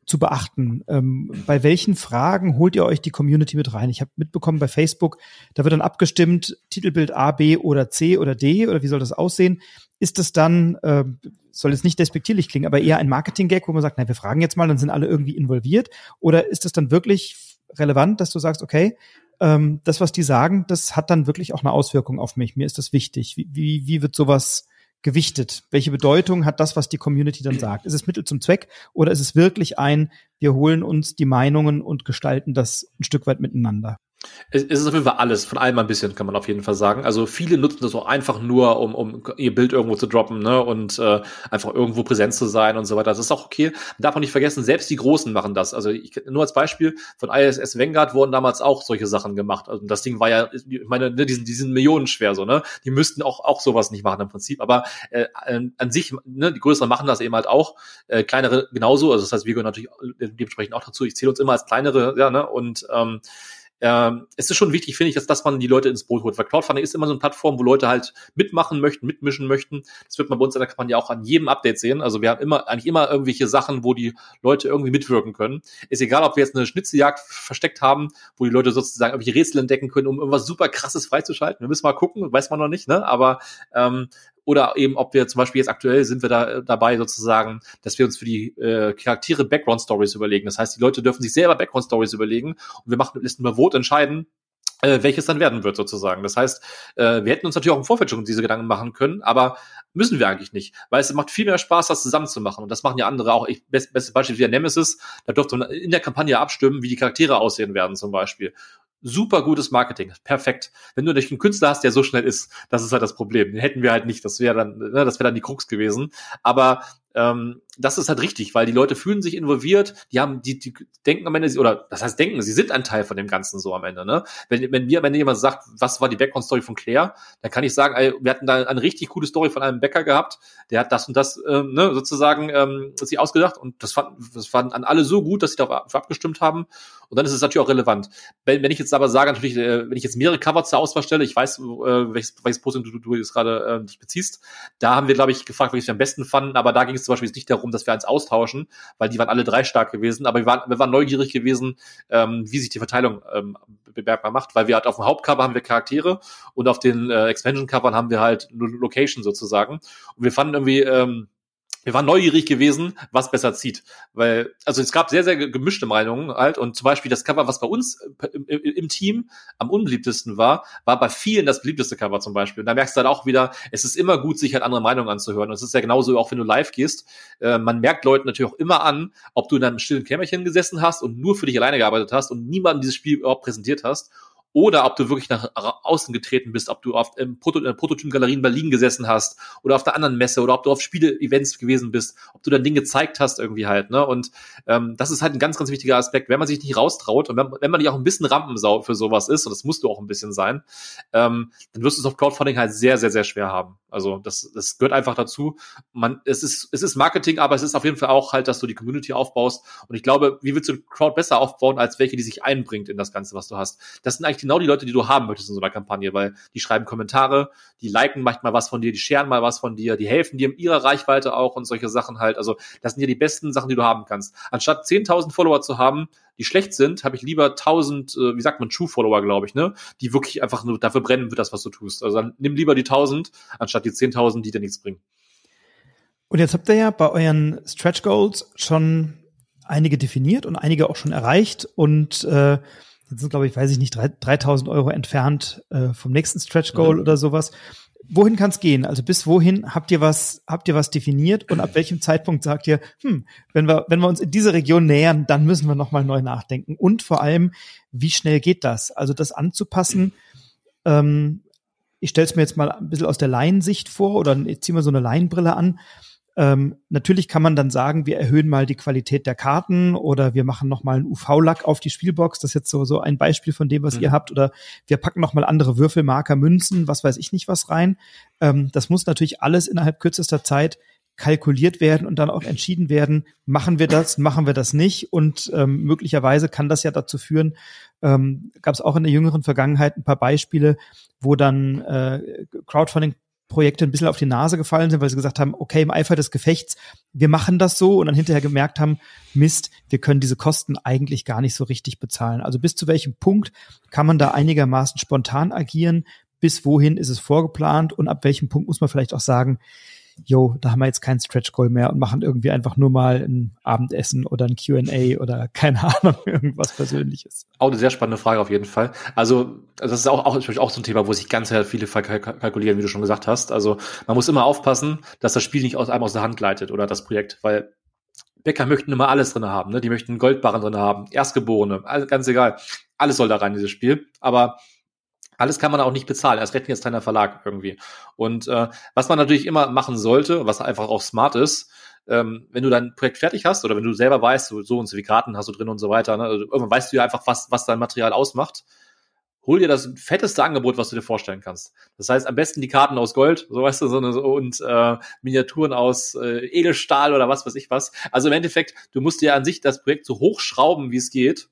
zu beachten? Ähm, bei welchen Fragen holt ihr euch die Community mit rein? Ich habe mitbekommen bei Facebook, da wird dann abgestimmt, Titelbild A, B oder C oder D oder wie soll das aussehen? Ist das dann, äh, soll jetzt nicht despektierlich klingen, aber eher ein Marketing-Gag, wo man sagt, na, wir fragen jetzt mal, dann sind alle irgendwie involviert? Oder ist das dann wirklich relevant, dass du sagst, okay, ähm, das, was die sagen, das hat dann wirklich auch eine Auswirkung auf mich. Mir ist das wichtig. Wie, wie, wie wird sowas gewichtet? Welche Bedeutung hat das, was die Community dann sagt? Ist es Mittel zum Zweck oder ist es wirklich ein, wir holen uns die Meinungen und gestalten das ein Stück weit miteinander? Es ist auf jeden Fall alles, von allem ein bisschen, kann man auf jeden Fall sagen. Also viele nutzen das auch einfach nur, um, um ihr Bild irgendwo zu droppen, ne? Und äh, einfach irgendwo präsent zu sein und so weiter. Das ist auch okay. Man darf auch nicht vergessen, selbst die Großen machen das. Also ich, nur als Beispiel, von ISS Vanguard wurden damals auch solche Sachen gemacht. Also das Ding war ja, ich meine, ne, die, sind, die sind Millionen schwer so, ne? Die müssten auch, auch sowas nicht machen im Prinzip. Aber äh, an sich, ne, die Größeren machen das eben halt auch. Äh, kleinere genauso. Also das heißt, wir gehören natürlich dementsprechend auch dazu. Ich zähle uns immer als kleinere, ja, ne? Und ähm, ähm, es ist schon wichtig, finde ich, dass, dass man die Leute ins Boot holt, weil Crowdfunding ist immer so eine Plattform, wo Leute halt mitmachen möchten, mitmischen möchten. Das wird man bei uns in der Kampagne auch an jedem Update sehen. Also wir haben immer, eigentlich immer irgendwelche Sachen, wo die Leute irgendwie mitwirken können. Ist egal, ob wir jetzt eine Schnitzeljagd versteckt haben, wo die Leute sozusagen irgendwelche Rätsel entdecken können, um irgendwas super krasses freizuschalten. Wir müssen mal gucken, weiß man noch nicht, ne? Aber ähm, oder eben ob wir zum Beispiel jetzt aktuell sind wir da äh, dabei sozusagen, dass wir uns für die äh, Charaktere Background Stories überlegen. Das heißt, die Leute dürfen sich selber Background Stories überlegen und wir machen Listen über Vote entscheiden, äh, welches dann werden wird sozusagen. Das heißt, äh, wir hätten uns natürlich auch im Vorfeld schon diese Gedanken machen können, aber müssen wir eigentlich nicht, weil es macht viel mehr Spaß, das zusammen zu machen und das machen ja andere auch. Ich, best, bestes Beispiel wie Nemesis, da durfte man in der Kampagne abstimmen, wie die Charaktere aussehen werden zum Beispiel super gutes Marketing, perfekt. Wenn du nicht einen Künstler hast, der so schnell ist, das ist halt das Problem. Den hätten wir halt nicht. Das wäre dann, ne, das wäre dann die Krux gewesen. Aber ähm, das ist halt richtig, weil die Leute fühlen sich involviert, die haben, die, die denken am Ende, oder das heißt denken, sie sind ein Teil von dem Ganzen so am Ende. Ne? Wenn, wenn mir, wenn jemand sagt, was war die Background-Story von Claire, dann kann ich sagen, ey, wir hatten da eine richtig coole Story von einem Bäcker gehabt, der hat das und das ähm, ne, sozusagen ähm, sich ausgedacht und das fanden, das fanden an alle so gut, dass sie darauf abgestimmt haben. Und dann ist es natürlich auch relevant. Wenn, wenn ich jetzt aber sage, natürlich, äh, wenn ich jetzt mehrere Cover zur Auswahl stelle, ich weiß, äh, welches, welches Posting du, du, du jetzt gerade äh, dich beziehst, da haben wir, glaube ich, gefragt, welches wir am besten fanden, aber da ging es zum Beispiel nicht darum, dass wir eins austauschen, weil die waren alle drei stark gewesen, aber wir waren, wir waren neugierig gewesen, ähm, wie sich die Verteilung ähm, bemerkbar macht, weil wir halt auf dem Hauptcover haben wir Charaktere und auf den äh, Expansion-Covern haben wir halt Location sozusagen. Und wir fanden irgendwie, ähm, wir waren neugierig gewesen, was besser zieht. Weil, also es gab sehr, sehr gemischte Meinungen halt. Und zum Beispiel das Cover, was bei uns äh, im, im Team am unbeliebtesten war, war bei vielen das beliebteste Cover zum Beispiel. Und da merkst du dann auch wieder, es ist immer gut, sich halt andere Meinungen anzuhören. Und es ist ja genauso, auch wenn du live gehst. Äh, man merkt Leuten natürlich auch immer an, ob du in einem stillen Kämmerchen gesessen hast und nur für dich alleine gearbeitet hast und niemandem dieses Spiel überhaupt präsentiert hast oder ob du wirklich nach außen getreten bist, ob du auf ähm, Proto Prototypen-Galerie in Berlin gesessen hast oder auf der anderen Messe oder ob du auf Spiele-Events gewesen bist, ob du dein Ding gezeigt hast irgendwie halt, ne? Und ähm, das ist halt ein ganz, ganz wichtiger Aspekt, wenn man sich nicht raustraut und wenn, wenn man nicht auch ein bisschen Rampensau für sowas ist, und das musst du auch ein bisschen sein, ähm, dann wirst du es auf Crowdfunding halt sehr, sehr, sehr schwer haben. Also das, das gehört einfach dazu. Man, es ist, es ist Marketing, aber es ist auf jeden Fall auch halt, dass du die Community aufbaust. Und ich glaube, wie willst du Crowd besser aufbauen, als welche, die sich einbringt in das Ganze, was du hast? Das sind eigentlich genau die Leute, die du haben möchtest in so einer Kampagne, weil die schreiben Kommentare, die liken manchmal was von dir, die scheren mal was von dir, die helfen dir in ihrer Reichweite auch und solche Sachen halt. Also das sind ja die besten Sachen, die du haben kannst. Anstatt 10.000 Follower zu haben, die schlecht sind, habe ich lieber 1000, äh, wie sagt man, True-Follower, glaube ich, ne? Die wirklich einfach nur dafür brennen für das, was du tust. Also dann nimm lieber die 1000, anstatt die 10.000, die dir nichts bringen. Und jetzt habt ihr ja bei euren Stretch Goals schon einige definiert und einige auch schon erreicht und äh, jetzt sind, glaube ich, weiß ich nicht, 3000 Euro entfernt äh, vom nächsten Stretch Goal mhm. oder sowas wohin kann es gehen? Also bis wohin habt ihr was, habt ihr was definiert und ab welchem Zeitpunkt sagt ihr, hm, wenn wir, wenn wir uns in diese Region nähern, dann müssen wir nochmal neu nachdenken. Und vor allem, wie schnell geht das? Also das anzupassen, ähm, ich stelle es mir jetzt mal ein bisschen aus der Laiensicht vor oder ich ziehe mal so eine Laienbrille an. Ähm, natürlich kann man dann sagen, wir erhöhen mal die Qualität der Karten oder wir machen noch mal einen UV-Lack auf die Spielbox. Das ist jetzt so, so ein Beispiel von dem, was mhm. ihr habt. Oder wir packen noch mal andere Würfelmarker, Münzen, was weiß ich nicht was rein. Ähm, das muss natürlich alles innerhalb kürzester Zeit kalkuliert werden und dann auch entschieden werden, machen wir das, machen wir das nicht. Und ähm, möglicherweise kann das ja dazu führen, ähm, gab es auch in der jüngeren Vergangenheit ein paar Beispiele, wo dann äh, Crowdfunding Projekte ein bisschen auf die Nase gefallen sind, weil sie gesagt haben, okay, im Eifer des Gefechts, wir machen das so und dann hinterher gemerkt haben, Mist, wir können diese Kosten eigentlich gar nicht so richtig bezahlen. Also bis zu welchem Punkt kann man da einigermaßen spontan agieren? Bis wohin ist es vorgeplant und ab welchem Punkt muss man vielleicht auch sagen, yo, da haben wir jetzt keinen Stretch Goal mehr und machen irgendwie einfach nur mal ein Abendessen oder ein Q&A oder keine Ahnung, irgendwas Persönliches. Auch eine sehr spannende Frage auf jeden Fall. Also, das ist auch, auch, auch so ein Thema, wo sich ganz viele kalkulieren, wie du schon gesagt hast. Also, man muss immer aufpassen, dass das Spiel nicht aus einem aus der Hand gleitet oder das Projekt, weil Bäcker möchten immer alles drin haben, ne? Die möchten Goldbarren drin haben, Erstgeborene, ganz egal. Alles soll da rein, dieses Spiel. Aber alles kann man auch nicht bezahlen. Erst recht jetzt kleiner Verlag irgendwie. Und äh, was man natürlich immer machen sollte, was einfach auch smart ist, ähm, wenn du dein Projekt fertig hast oder wenn du selber weißt, so, so und so wie Karten hast du drin und so weiter, ne? also irgendwann weißt du ja einfach, was, was dein Material ausmacht. Hol dir das fetteste Angebot, was du dir vorstellen kannst. Das heißt, am besten die Karten aus Gold, so weißt du, so, so und äh, Miniaturen aus äh, Edelstahl oder was weiß ich was. Also im Endeffekt, du musst dir an sich das Projekt so hochschrauben, wie es geht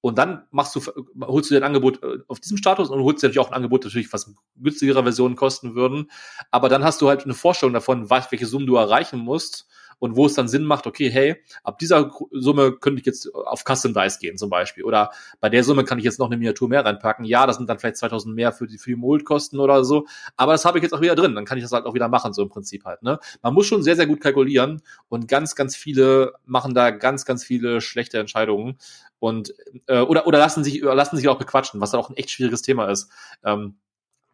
und dann machst du, holst du dir ein Angebot äh, auf diesem Status und holst dir natürlich auch ein Angebot, natürlich was günstigere Versionen kosten würden. Aber dann hast du halt eine Vorstellung davon, was, welche Summen du erreichen musst und wo es dann Sinn macht, okay, hey, ab dieser Summe könnte ich jetzt auf Custom Dice gehen zum Beispiel oder bei der Summe kann ich jetzt noch eine Miniatur mehr reinpacken. Ja, das sind dann vielleicht 2000 mehr für die, für die Moldkosten oder so, aber das habe ich jetzt auch wieder drin, dann kann ich das halt auch wieder machen, so im Prinzip halt. Ne? Man muss schon sehr, sehr gut kalkulieren und ganz, ganz viele machen da ganz, ganz viele schlechte Entscheidungen und äh, oder oder lassen sich lassen sich auch bequatschen, was auch ein echt schwieriges Thema ist. Ähm,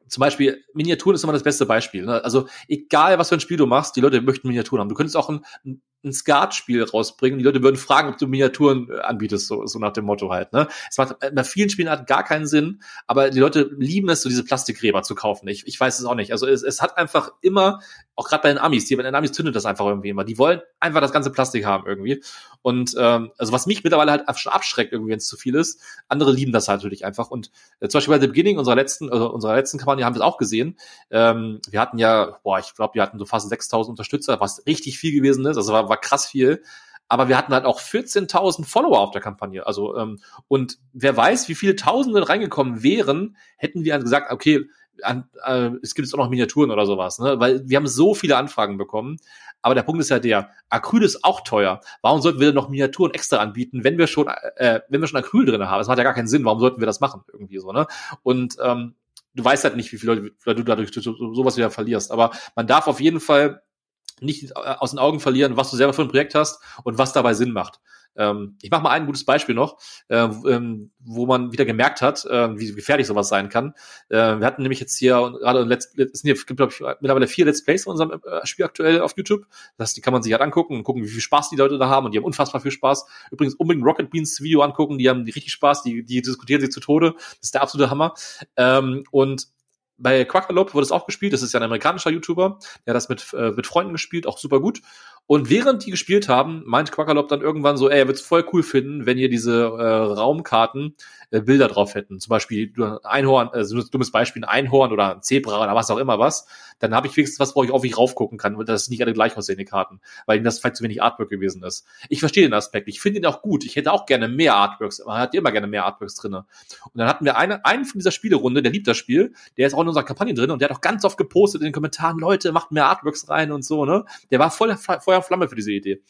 zum Beispiel Miniaturen ist immer das beste Beispiel. Ne? Also egal, was für ein Spiel du machst, die Leute möchten Miniaturen haben. Du könntest auch ein, ein Skat-Spiel rausbringen. Die Leute würden fragen, ob du Miniaturen äh, anbietest, so, so nach dem Motto halt. Ne? Es macht bei vielen Spielen hat gar keinen Sinn, aber die Leute lieben es, so diese Plastikgräber zu kaufen. Ich, ich weiß es auch nicht. Also es, es hat einfach immer, auch gerade bei den Amis, die bei den Amis zündet das einfach irgendwie immer. Die wollen einfach das ganze Plastik haben irgendwie. Und ähm, also was mich mittlerweile halt schon abschreckt, irgendwie, wenn es zu viel ist, andere lieben das halt natürlich einfach. Und äh, zum Beispiel bei The Beginning unserer letzten, also unserer letzten Kampagne haben wir es auch gesehen. Ähm, wir hatten ja, boah, ich glaube, wir hatten so fast 6000 Unterstützer, was richtig viel gewesen ist. Also war, war krass viel aber wir hatten halt auch 14.000 Follower auf der Kampagne. Also ähm, und wer weiß, wie viele Tausende reingekommen wären, hätten wir gesagt, okay, an, äh, es gibt jetzt auch noch Miniaturen oder sowas, ne? Weil wir haben so viele Anfragen bekommen. Aber der Punkt ist ja der, Acryl ist auch teuer. Warum sollten wir noch Miniaturen extra anbieten, wenn wir schon, äh, wenn wir schon Acryl drin haben? Das macht ja gar keinen Sinn. Warum sollten wir das machen? Irgendwie so, ne? Und ähm, du weißt halt nicht, wie viele Leute du dadurch sowas wieder verlierst. Aber man darf auf jeden Fall nicht äh, aus den Augen verlieren, was du selber für ein Projekt hast und was dabei Sinn macht. Ähm, ich mache mal ein gutes Beispiel noch, äh, ähm, wo man wieder gemerkt hat, äh, wie gefährlich sowas sein kann. Äh, wir hatten nämlich jetzt hier gerade Let's, es sind hier, glaube ich mittlerweile vier Let's Plays von unserem äh, Spiel aktuell auf YouTube. Das die kann man sich halt angucken und gucken, wie viel Spaß die Leute da haben und die haben unfassbar viel Spaß. Übrigens unbedingt Rocket Beans Video angucken, die haben richtig Spaß, die die diskutieren sich zu Tode. Das ist der absolute Hammer. Ähm, und bei Quackalope wurde es auch gespielt. Das ist ja ein amerikanischer YouTuber. Der hat das mit, äh, mit Freunden gespielt, auch super gut. Und während die gespielt haben, meint Quackerlop dann irgendwann so, ey, er wird's voll cool finden, wenn ihr diese äh, Raumkarten äh, Bilder drauf hätten. Zum Beispiel ein Einhorn, also ein dummes Beispiel, ein Einhorn oder ein Zebra oder was auch immer was. Dann habe ich wenigstens was, wo ich auf ich raufgucken kann, weil das nicht alle gleich aussehen, die Karten, weil ihm das vielleicht zu wenig Artwork gewesen ist. Ich verstehe den Aspekt, ich finde ihn auch gut. Ich hätte auch gerne mehr Artworks, man hat immer gerne mehr Artworks drinne. Und dann hatten wir eine, einen von dieser Spielerunde, der liebt das Spiel, der ist auch in unserer Kampagne drin und der hat auch ganz oft gepostet in den Kommentaren, Leute, macht mehr Artworks rein und so, ne? Der war voll, Feuer und Flamme für diese Idee.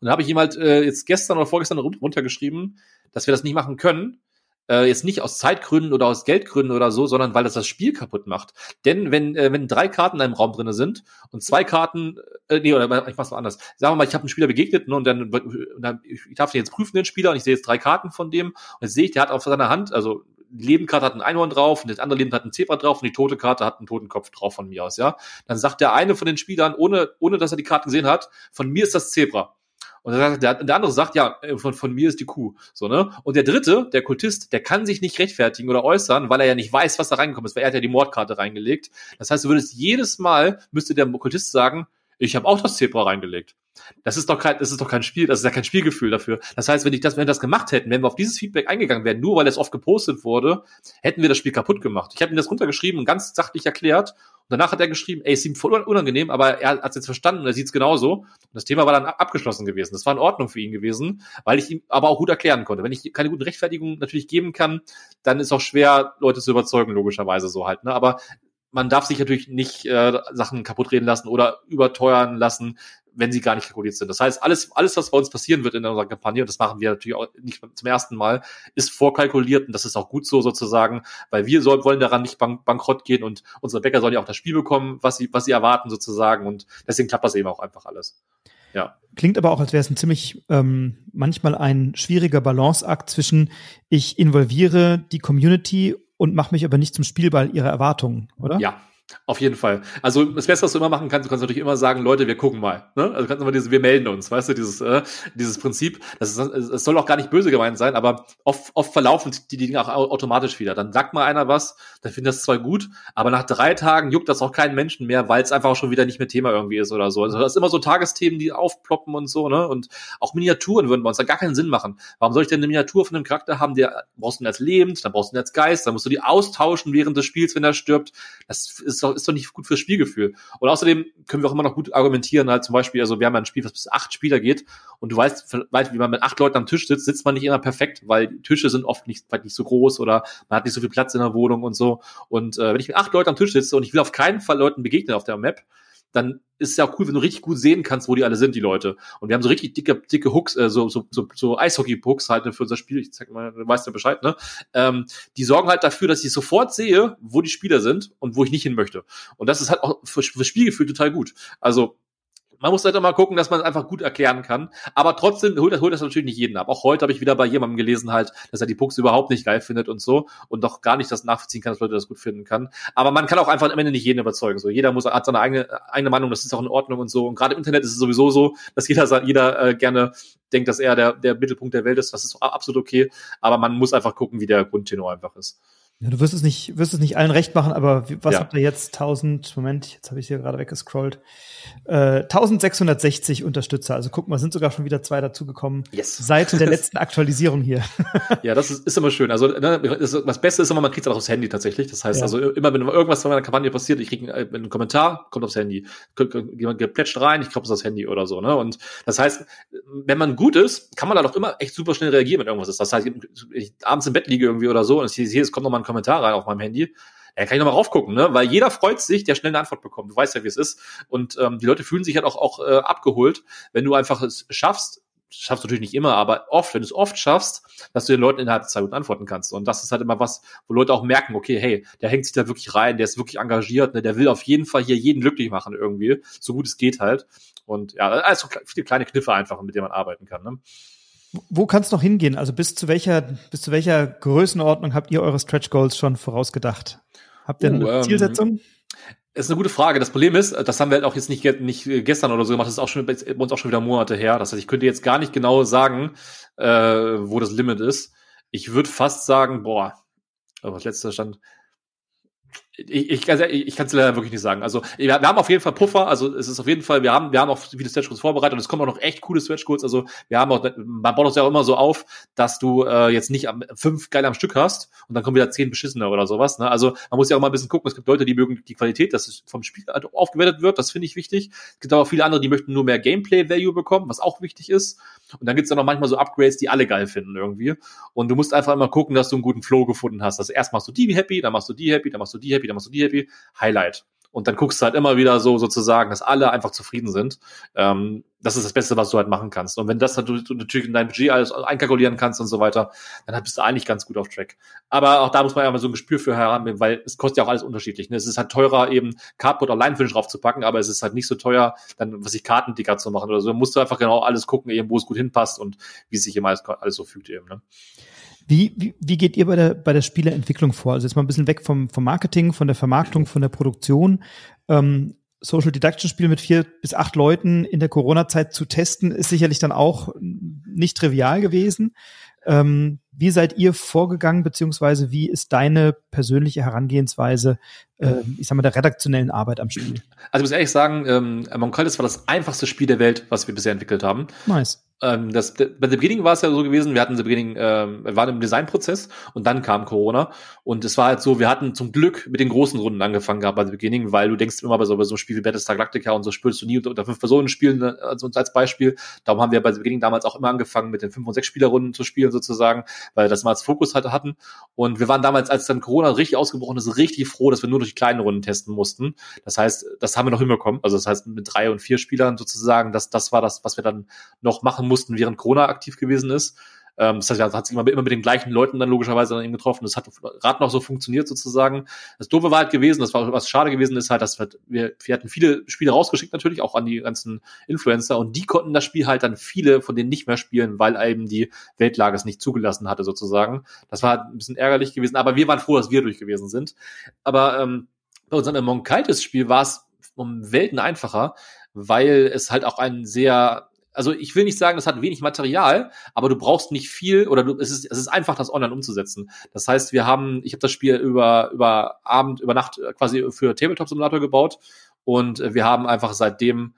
Und da habe ich ihm halt äh, jetzt gestern oder vorgestern runtergeschrieben, dass wir das nicht machen können. Äh, jetzt nicht aus Zeitgründen oder aus Geldgründen oder so, sondern weil das das Spiel kaputt macht. Denn wenn, äh, wenn drei Karten in einem Raum drinne sind und zwei Karten, äh, nee, oder ich mach's mal anders. Sagen wir mal, ich habe einen Spieler begegnet ne, und dann, und dann ich darf den jetzt prüfen, den Spieler, und ich sehe jetzt drei Karten von dem und jetzt sehe ich, der hat auf seiner Hand, also Lebenkarte hat ein Einhorn drauf und das andere Leben hat ein Zebra drauf und die tote Karte hat einen Totenkopf drauf von mir aus, ja. Dann sagt der eine von den Spielern, ohne, ohne dass er die Karten gesehen hat, von mir ist das Zebra. Und der, der andere sagt, ja, äh, von, von mir ist die Kuh. So, ne? Und der dritte, der Kultist, der kann sich nicht rechtfertigen oder äußern, weil er ja nicht weiß, was da reingekommen ist, weil er hat ja die Mordkarte reingelegt. Das heißt, du würdest jedes Mal, müsste der Kultist sagen, ich habe auch das Zebra reingelegt. Das ist doch kein, das ist doch kein Spiel, das ist ja kein Spielgefühl dafür. Das heißt, wenn ich das, wenn wir das gemacht hätten, wenn wir auf dieses Feedback eingegangen wären, nur weil es oft gepostet wurde, hätten wir das Spiel kaputt gemacht. Ich habe ihm das runtergeschrieben und ganz sachlich erklärt. Und danach hat er geschrieben, ey, es ihm voll unangenehm, aber er hat es jetzt verstanden und er sieht es genauso. Und das Thema war dann abgeschlossen gewesen. Das war in Ordnung für ihn gewesen, weil ich ihm aber auch gut erklären konnte. Wenn ich keine guten Rechtfertigungen natürlich geben kann, dann ist auch schwer, Leute zu überzeugen, logischerweise so halt. Ne? Aber man darf sich natürlich nicht äh, Sachen kaputt reden lassen oder überteuern lassen, wenn sie gar nicht kalkuliert sind. Das heißt, alles, alles, was bei uns passieren wird in unserer Kampagne, und das machen wir natürlich auch nicht zum ersten Mal, ist vorkalkuliert und das ist auch gut so sozusagen, weil wir soll, wollen daran nicht bank bankrott gehen und unsere Bäcker sollen ja auch das Spiel bekommen, was sie, was sie erwarten sozusagen und deswegen klappt das eben auch einfach alles. Ja. Klingt aber auch, als wäre es ein ziemlich ähm, manchmal ein schwieriger Balanceakt zwischen ich involviere die Community und mache mich aber nicht zum Spielball ihrer Erwartungen, oder? Ja, auf jeden Fall. Also das Beste, was du immer machen kannst, du kannst natürlich immer sagen, Leute, wir gucken mal. Ne? Also du kannst immer dieses, wir melden uns, weißt du, dieses, äh, dieses Prinzip. Das, ist, es soll auch gar nicht böse gemeint sein, aber oft, oft verlaufen die Dinge auch automatisch wieder. Dann sagt mal einer was, dann findet das zwar gut, aber nach drei Tagen juckt das auch keinen Menschen mehr, weil es einfach auch schon wieder nicht mehr Thema irgendwie ist oder so. Also das ist immer so Tagesthemen, die aufploppen und so, ne? Und auch Miniaturen würden bei uns da gar keinen Sinn machen. Warum soll ich denn eine Miniatur von einem Charakter haben, der brauchst du ihn als lebend, dann brauchst du ihn als Geist, dann musst du die austauschen während des Spiels, wenn er stirbt. Das ist doch, ist doch nicht gut fürs Spielgefühl. Und außerdem können wir auch immer noch gut argumentieren, halt zum Beispiel, also wir haben ein Spiel, was bis acht Spieler geht und du weißt, wie man mit acht Leuten am Tisch sitzt, sitzt man nicht immer perfekt, weil Tische sind oft nicht, nicht so groß oder man hat nicht so viel Platz in der Wohnung und so. Und äh, wenn ich mit acht Leuten am Tisch sitze und ich will auf keinen Fall Leuten begegnen auf der Map, dann ist es ja auch cool, wenn du richtig gut sehen kannst, wo die alle sind, die Leute. Und wir haben so richtig dicke, dicke Hooks, äh, so, so, so, so Eishockey-Hooks halt für unser Spiel. Ich zeig mal, du weißt ja Bescheid, ne? Ähm, die sorgen halt dafür, dass ich sofort sehe, wo die Spieler sind und wo ich nicht hin möchte. Und das ist halt auch für, für Spielgefühl total gut. Also man muss halt immer gucken, dass man es einfach gut erklären kann. Aber trotzdem holt das, holt das natürlich nicht jeden ab. Auch heute habe ich wieder bei jemandem gelesen halt, dass er die Pucks überhaupt nicht geil findet und so und doch gar nicht das nachvollziehen kann, dass Leute das gut finden kann. Aber man kann auch einfach am Ende nicht jeden überzeugen. So jeder muss hat seine eigene eigene Meinung. Das ist auch in Ordnung und so. Und gerade im Internet ist es sowieso so, dass jeder jeder äh, gerne denkt, dass er der der Mittelpunkt der Welt ist. Das ist absolut okay. Aber man muss einfach gucken, wie der Grundtenor einfach ist. Ja, du wirst es nicht, wirst es nicht allen recht machen, aber was ja. habt ihr jetzt? 1000, Moment, jetzt habe ich hier gerade weggescrollt. Äh, 1660 Unterstützer. Also guck mal, sind sogar schon wieder zwei dazugekommen. Yes. Seit der letzten Aktualisierung hier. ja, das ist, ist immer schön. Also ne, das Beste ist immer, man kriegt es auch aufs Handy tatsächlich. Das heißt, ja. also immer wenn irgendwas von meiner Kampagne passiert, ich kriege einen, einen, Kommentar, kommt aufs Handy. Jemand geplätscht rein, ich glaube es aufs Handy oder so. Ne? Und das heißt, wenn man gut ist, kann man da doch immer echt super schnell reagieren, wenn irgendwas ist. Das heißt, ich abends im Bett liege irgendwie oder so und ich sehe, es kommt noch mal ein Kommentar rein auf meinem Handy, ja, kann ich nochmal raufgucken, ne? Weil jeder freut sich, der schnell eine Antwort bekommt. Du weißt ja, wie es ist. Und ähm, die Leute fühlen sich halt auch, auch äh, abgeholt, wenn du einfach es schaffst, schaffst du natürlich nicht immer, aber oft, wenn du es oft schaffst, dass du den Leuten innerhalb der Zeit gut antworten kannst. Und das ist halt immer was, wo Leute auch merken, okay, hey, der hängt sich da wirklich rein, der ist wirklich engagiert, ne? der will auf jeden Fall hier jeden glücklich machen irgendwie, so gut es geht halt. Und ja, also viele kleine Kniffe einfach, mit denen man arbeiten kann. Ne? Wo kann es noch hingehen? Also bis zu welcher, bis zu welcher Größenordnung habt ihr eure Stretch Goals schon vorausgedacht? Habt ihr eine uh, Zielsetzung? Ähm, ist eine gute Frage. Das Problem ist, das haben wir halt auch jetzt nicht, nicht gestern oder so gemacht, das ist auch schon bei uns auch schon wieder Monate her. Das heißt, ich könnte jetzt gar nicht genau sagen, äh, wo das Limit ist. Ich würde fast sagen, boah, was letzter stand, ich, ich, ich kann es leider wirklich nicht sagen. Also wir, wir, haben auf jeden Fall Puffer, also es ist auf jeden Fall, wir haben, wir haben auch viele Stretch Goals vorbereitet und es kommen auch noch echt coole Stretch Goals. Also wir haben auch, man baut uns ja auch immer so auf, dass du äh, jetzt nicht am, fünf geil am Stück hast und dann kommen wieder zehn beschissene oder sowas. Ne? Also man muss ja auch mal ein bisschen gucken. Es gibt Leute, die mögen die Qualität, dass es vom Spiel halt aufgewertet wird. Das finde ich wichtig. Es gibt aber viele andere, die möchten nur mehr Gameplay Value bekommen, was auch wichtig ist. Und dann gibt's dann noch manchmal so Upgrades, die alle geil finden irgendwie. Und du musst einfach immer gucken, dass du einen guten Flow gefunden hast. Also erst machst du die happy, dann machst du die happy, dann machst du die happy, dann machst du die happy. Highlight. Und dann guckst du halt immer wieder so sozusagen, dass alle einfach zufrieden sind. Ähm, das ist das Beste, was du halt machen kannst. Und wenn das du, du natürlich in dein Budget alles einkalkulieren kannst und so weiter, dann bist du eigentlich ganz gut auf Track. Aber auch da muss man ja mal so ein Gespür für haben, weil es kostet ja auch alles unterschiedlich. Ne? Es ist halt teurer, eben Cardboard oder Finish draufzupacken, aber es ist halt nicht so teuer, dann was ich Kartendicker zu machen oder so. Da musst du einfach genau alles gucken, eben, wo es gut hinpasst und wie sich immer alles, alles so fügt eben. Ne? Wie, wie, wie geht ihr bei der, bei der Spieleentwicklung vor? Also jetzt mal ein bisschen weg vom, vom Marketing, von der Vermarktung, von der Produktion. Ähm, Social Deduction Spiel mit vier bis acht Leuten in der Corona-Zeit zu testen, ist sicherlich dann auch nicht trivial gewesen. Ähm, wie seid ihr vorgegangen, beziehungsweise wie ist deine persönliche Herangehensweise, äh, ich sag mal, der redaktionellen Arbeit am Spiel? Also ich muss ehrlich sagen, ähm, Among Us war das einfachste Spiel der Welt, was wir bisher entwickelt haben. Nice. Ähm, das, bei The Beginning war es ja so gewesen, wir hatten The Beginning, ähm, wir waren im Designprozess und dann kam Corona und es war halt so, wir hatten zum Glück mit den großen Runden angefangen gehabt bei The Beginning, weil du denkst immer bei so, bei so einem Spiel wie Battlestar Galactica und so spielst du nie unter, unter fünf Personen spielen, ne, also als Beispiel. Darum haben wir bei The Beginning damals auch immer angefangen, mit den fünf und sechs Spielerrunden zu spielen sozusagen, weil das mal als Fokus halt hatten und wir waren damals, als dann Corona richtig ausgebrochen ist, richtig froh, dass wir nur durch die kleinen Runden testen mussten. Das heißt, das haben wir noch hinbekommen, also das heißt mit drei und vier Spielern sozusagen, das, das war das, was wir dann noch machen mussten, während Corona aktiv gewesen ist. Ähm, das heißt, er hat sich immer, immer mit den gleichen Leuten dann logischerweise dann eben getroffen. Das hat gerade noch so funktioniert sozusagen. Das Doofe war halt gewesen, das war was schade gewesen ist halt, dass wir, wir, wir hatten viele Spiele rausgeschickt natürlich, auch an die ganzen Influencer und die konnten das Spiel halt dann viele von denen nicht mehr spielen, weil eben die Weltlage es nicht zugelassen hatte sozusagen. Das war halt ein bisschen ärgerlich gewesen, aber wir waren froh, dass wir durch gewesen sind. Aber ähm, bei unserem Among Kites Spiel war es um Welten einfacher, weil es halt auch ein sehr also ich will nicht sagen, das hat wenig Material, aber du brauchst nicht viel oder du, es ist, es ist einfach, das online umzusetzen. Das heißt, wir haben, ich habe das Spiel über, über Abend, über Nacht quasi für Tabletop Simulator gebaut und wir haben einfach seitdem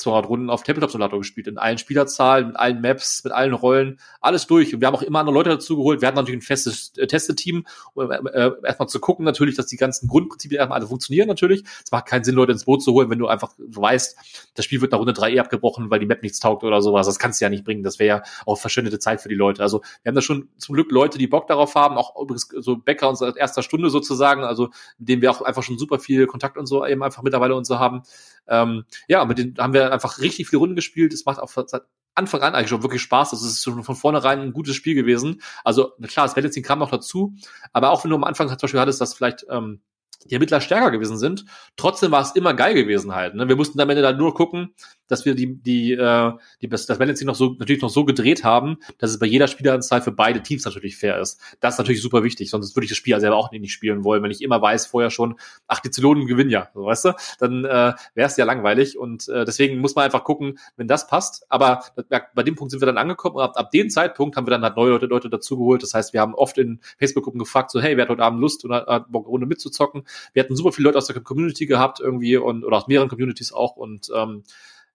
200 Runden auf Tabletop Simulator gespielt, in allen Spielerzahlen, mit allen Maps, mit allen Rollen, alles durch. Und wir haben auch immer andere Leute dazu geholt. Wir hatten natürlich ein festes äh, Testeteam, um äh, äh, erstmal zu gucken natürlich, dass die ganzen Grundprinzipien erstmal alle funktionieren natürlich. Es macht keinen Sinn, Leute ins Boot zu holen, wenn du einfach weißt, das Spiel wird nach Runde 3 eh abgebrochen, weil die Map nichts taugt oder sowas. Das kannst du ja nicht bringen. Das wäre ja auch verschwendete Zeit für die Leute. Also wir haben da schon zum Glück Leute, die Bock darauf haben, auch übrigens so Bäcker unserer erster Stunde sozusagen, also mit denen wir auch einfach schon super viel Kontakt und so eben einfach mittlerweile und so haben. Ähm, ja, mit denen haben wir einfach richtig viele Runden gespielt. Es macht auch seit Anfang an eigentlich schon wirklich Spaß. Das ist schon von vornherein ein gutes Spiel gewesen. Also klar, das Balancing kam noch dazu, aber auch wenn du am Anfang zum Beispiel hattest, dass vielleicht ähm, die Ermittler stärker gewesen sind, trotzdem war es immer geil gewesen halt. Ne? Wir mussten am Ende dann nur gucken, dass wir die, die, äh, die das Balancing noch so, natürlich noch so gedreht haben, dass es bei jeder Spieleranzahl für beide Teams natürlich fair ist. Das ist natürlich super wichtig, sonst würde ich das Spiel selber auch nicht spielen wollen, wenn ich immer weiß vorher schon, ach, die Zylonen gewinnen ja, so, weißt du, dann äh, wäre es ja langweilig und äh, deswegen muss man einfach gucken, wenn das passt. Aber bei dem Punkt sind wir dann angekommen und ab, ab dem Zeitpunkt haben wir dann halt neue Leute, Leute dazugeholt. Das heißt, wir haben oft in Facebook-Gruppen gefragt, so, hey, wer hat heute Abend Lust oder hat Bock, Runde mitzuzocken? Wir hatten super viele Leute aus der Community gehabt irgendwie und oder aus mehreren Communities auch und ähm,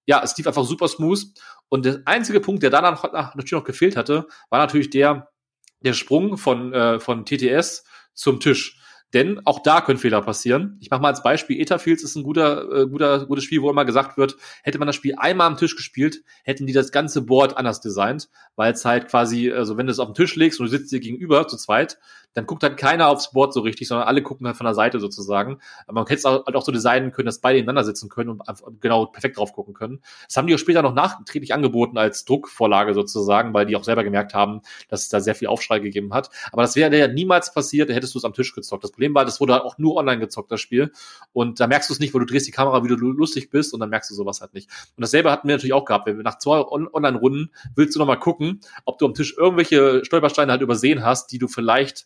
ja, es lief einfach super smooth. Und der einzige Punkt, der danach natürlich noch gefehlt hatte, war natürlich der, der Sprung von, äh, von TTS zum Tisch. Denn auch da können Fehler passieren. Ich mache mal als Beispiel, Etherfields ist ein guter, äh, guter, gutes Spiel, wo immer gesagt wird, hätte man das Spiel einmal am Tisch gespielt, hätten die das ganze Board anders designt, weil es halt quasi, also wenn du es auf den Tisch legst und du sitzt dir gegenüber zu zweit, dann guckt halt keiner aufs Board so richtig, sondern alle gucken halt von der Seite sozusagen. Aber man hätte es halt auch so designen können, dass beide ineinander sitzen können und genau perfekt drauf gucken können. Das haben die auch später noch nachträglich angeboten als Druckvorlage sozusagen, weil die auch selber gemerkt haben, dass es da sehr viel Aufschrei gegeben hat. Aber das wäre ja niemals passiert, hättest du es am Tisch gezockt. Das Problem war, das wurde halt auch nur online gezockt, das Spiel. Und da merkst du es nicht, weil du drehst die Kamera, wie du lustig bist und dann merkst du sowas halt nicht. Und dasselbe hatten wir natürlich auch gehabt. Nach zwei Online-Runden willst du nochmal gucken, ob du am Tisch irgendwelche Stolpersteine halt übersehen hast, die du vielleicht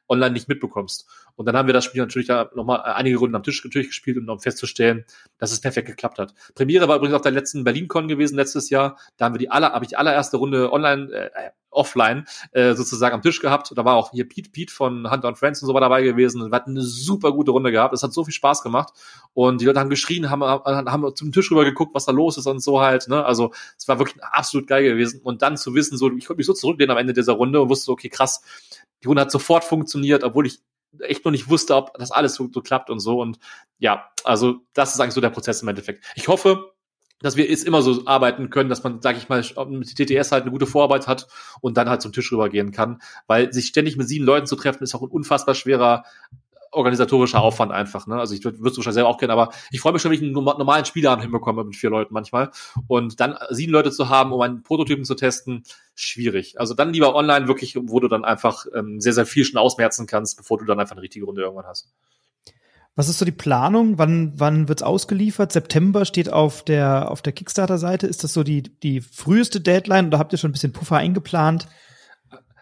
online nicht mitbekommst. Und dann haben wir das Spiel natürlich da nochmal einige Runden am Tisch natürlich gespielt, um festzustellen, dass es perfekt geklappt hat. Premiere war übrigens auf der letzten BerlinCon gewesen letztes Jahr. Da haben wir die aller, habe ich die allererste Runde online, äh, offline äh, sozusagen am Tisch gehabt. Da war auch hier Pete Pete von Hunter and Friends und so war dabei gewesen. Wir hatten eine super gute Runde gehabt. Es hat so viel Spaß gemacht. Und die Leute haben geschrien, haben, haben zum Tisch rüber geguckt, was da los ist und so halt. Ne? Also es war wirklich absolut geil gewesen. Und dann zu wissen, so ich konnte mich so zurücklehnen am Ende dieser Runde und wusste, okay, krass, die Runde hat sofort funktioniert, obwohl ich echt noch nicht wusste, ob das alles so, so klappt und so. Und ja, also das ist eigentlich so der Prozess im Endeffekt. Ich hoffe, dass wir jetzt immer so arbeiten können, dass man, sag ich mal, mit TTS halt eine gute Vorarbeit hat und dann halt zum Tisch rübergehen kann. Weil sich ständig mit sieben Leuten zu treffen, ist auch ein unfassbar schwerer organisatorischer Aufwand einfach. Ne? Also ich würde es wahrscheinlich selber auch kennen, aber ich freue mich schon, wenn ich einen normalen Spielabend hinbekomme mit vier Leuten manchmal. Und dann sieben Leute zu haben, um einen Prototypen zu testen, schwierig. Also dann lieber online wirklich, wo du dann einfach ähm, sehr, sehr viel schon ausmerzen kannst, bevor du dann einfach eine richtige Runde irgendwann hast. Was ist so die Planung? Wann, wann wird's ausgeliefert? September steht auf der, auf der Kickstarter-Seite. Ist das so die, die früheste Deadline oder habt ihr schon ein bisschen Puffer eingeplant?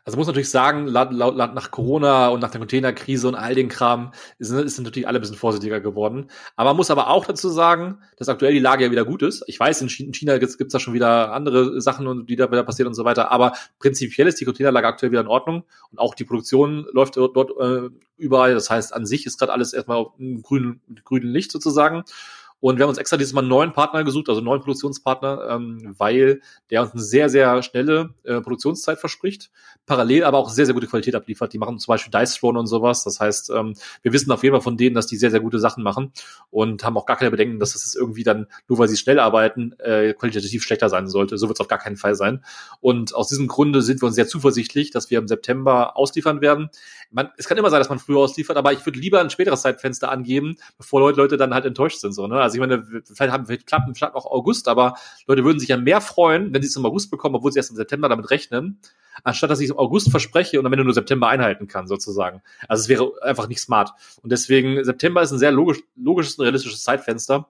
Also muss natürlich sagen, laut, laut, laut nach Corona und nach der Containerkrise und all den Kram sind, sind natürlich alle ein bisschen vorsichtiger geworden. Aber man muss aber auch dazu sagen, dass aktuell die Lage ja wieder gut ist. Ich weiß, in China gibt es da schon wieder andere Sachen, und die da wieder passieren und so weiter. Aber prinzipiell ist die Containerlage aktuell wieder in Ordnung und auch die Produktion läuft dort, dort äh, überall. Das heißt, an sich ist gerade alles erstmal auf grünen, grünen Licht sozusagen. Und wir haben uns extra dieses Mal einen neuen Partner gesucht, also einen neuen Produktionspartner, ähm, weil der uns eine sehr, sehr schnelle äh, Produktionszeit verspricht, parallel aber auch sehr, sehr gute Qualität abliefert. Die machen zum Beispiel Dice Throne und sowas. Das heißt, ähm, wir wissen auf jeden Fall von denen, dass die sehr, sehr gute Sachen machen und haben auch gar keine Bedenken, dass das irgendwie dann, nur weil sie schnell arbeiten, äh, qualitativ schlechter sein sollte. So wird es auf gar keinen Fall sein. Und aus diesem Grunde sind wir uns sehr zuversichtlich, dass wir im September ausliefern werden. Man, es kann immer sein, dass man früher ausliefert, aber ich würde lieber ein späteres Zeitfenster angeben, bevor Leute, Leute dann halt enttäuscht sind. So, ne? Also ich meine, vielleicht haben vielleicht klappen vielleicht auch August, aber Leute würden sich ja mehr freuen, wenn sie es im August bekommen, obwohl sie erst im September damit rechnen, anstatt dass ich es im August verspreche und am Ende nur September einhalten kann, sozusagen. Also es wäre einfach nicht smart. Und deswegen, September ist ein sehr logisch, logisches und realistisches Zeitfenster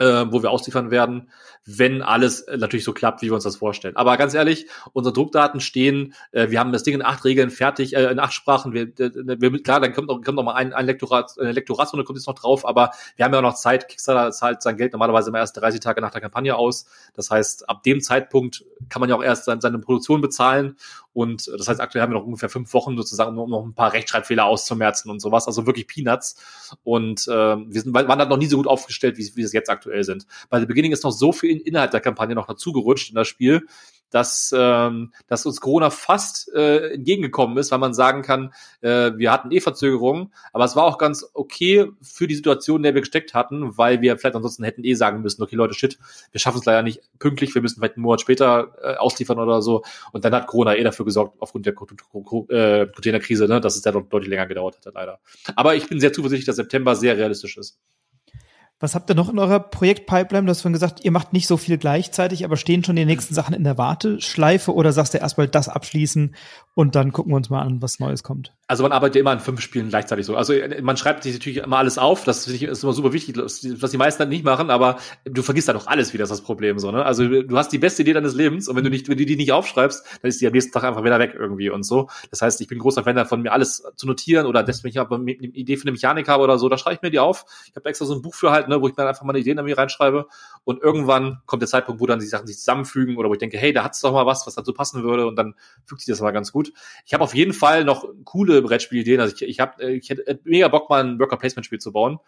äh, wo wir ausliefern werden, wenn alles äh, natürlich so klappt, wie wir uns das vorstellen. Aber ganz ehrlich, unsere Druckdaten stehen, äh, wir haben das Ding in acht Regeln fertig, äh, in acht Sprachen. Wir, äh, wir, klar, dann kommt noch, kommt noch mal ein, ein Lektorat, eine Lektoratsrunde kommt jetzt noch drauf, aber wir haben ja auch noch Zeit. Kickstarter zahlt sein Geld normalerweise immer erst 30 Tage nach der Kampagne aus. Das heißt, ab dem Zeitpunkt kann man ja auch erst seine, seine Produktion bezahlen Und das heißt, aktuell haben wir noch ungefähr fünf Wochen sozusagen, um noch ein paar Rechtschreibfehler auszumerzen und sowas. Also wirklich Peanuts. Und äh, wir sind, waren halt noch nie so gut aufgestellt, wie, wie es jetzt aktuell sind. Bei The Beginning ist noch so viel Inhalt der Kampagne noch dazugerutscht in das Spiel, dass, ähm, dass uns Corona fast äh, entgegengekommen ist, weil man sagen kann, äh, wir hatten eh Verzögerungen, aber es war auch ganz okay für die Situation, in der wir gesteckt hatten, weil wir vielleicht ansonsten hätten eh sagen müssen, okay Leute, shit, wir schaffen es leider nicht pünktlich, wir müssen vielleicht einen Monat später äh, ausliefern oder so. Und dann hat Corona eh dafür gesorgt, aufgrund der äh, Containerkrise, ne, dass es ja deutlich länger gedauert hat, leider. Aber ich bin sehr zuversichtlich, dass September sehr realistisch ist. Was habt ihr noch in eurer Projektpipeline? Du hast vorhin gesagt, ihr macht nicht so viel gleichzeitig, aber stehen schon die nächsten Sachen in der Warteschleife oder sagst du erstmal das abschließen und dann gucken wir uns mal an, was Neues kommt? Also man arbeitet immer an fünf Spielen gleichzeitig so. Also äh, man schreibt sich natürlich immer alles auf. Das ist immer super wichtig, was die meisten dann nicht machen, aber du vergisst dann doch alles wieder, das ist das Problem so, ne? Also du hast die beste Idee deines Lebens und wenn du nicht, wenn du die nicht aufschreibst, dann ist die am nächsten Tag einfach wieder weg irgendwie und so. Das heißt, ich bin großer Fan davon, mir alles zu notieren oder dass wenn ich eine Idee für eine Mechanik habe oder so, da schreibe ich mir die auf. Ich habe extra so ein Buch für halt, ne, wo ich mir einfach meine Ideen irgendwie reinschreibe und irgendwann kommt der Zeitpunkt, wo dann die Sachen sich zusammenfügen oder wo ich denke, hey, da hat's doch mal was, was dazu passen würde und dann fügt sich das mal ganz gut. Ich habe auf jeden Fall noch coole Brettspielideen. Also ich, ich habe ich hätte mega Bock, mal ein Worker Placement Spiel zu bauen.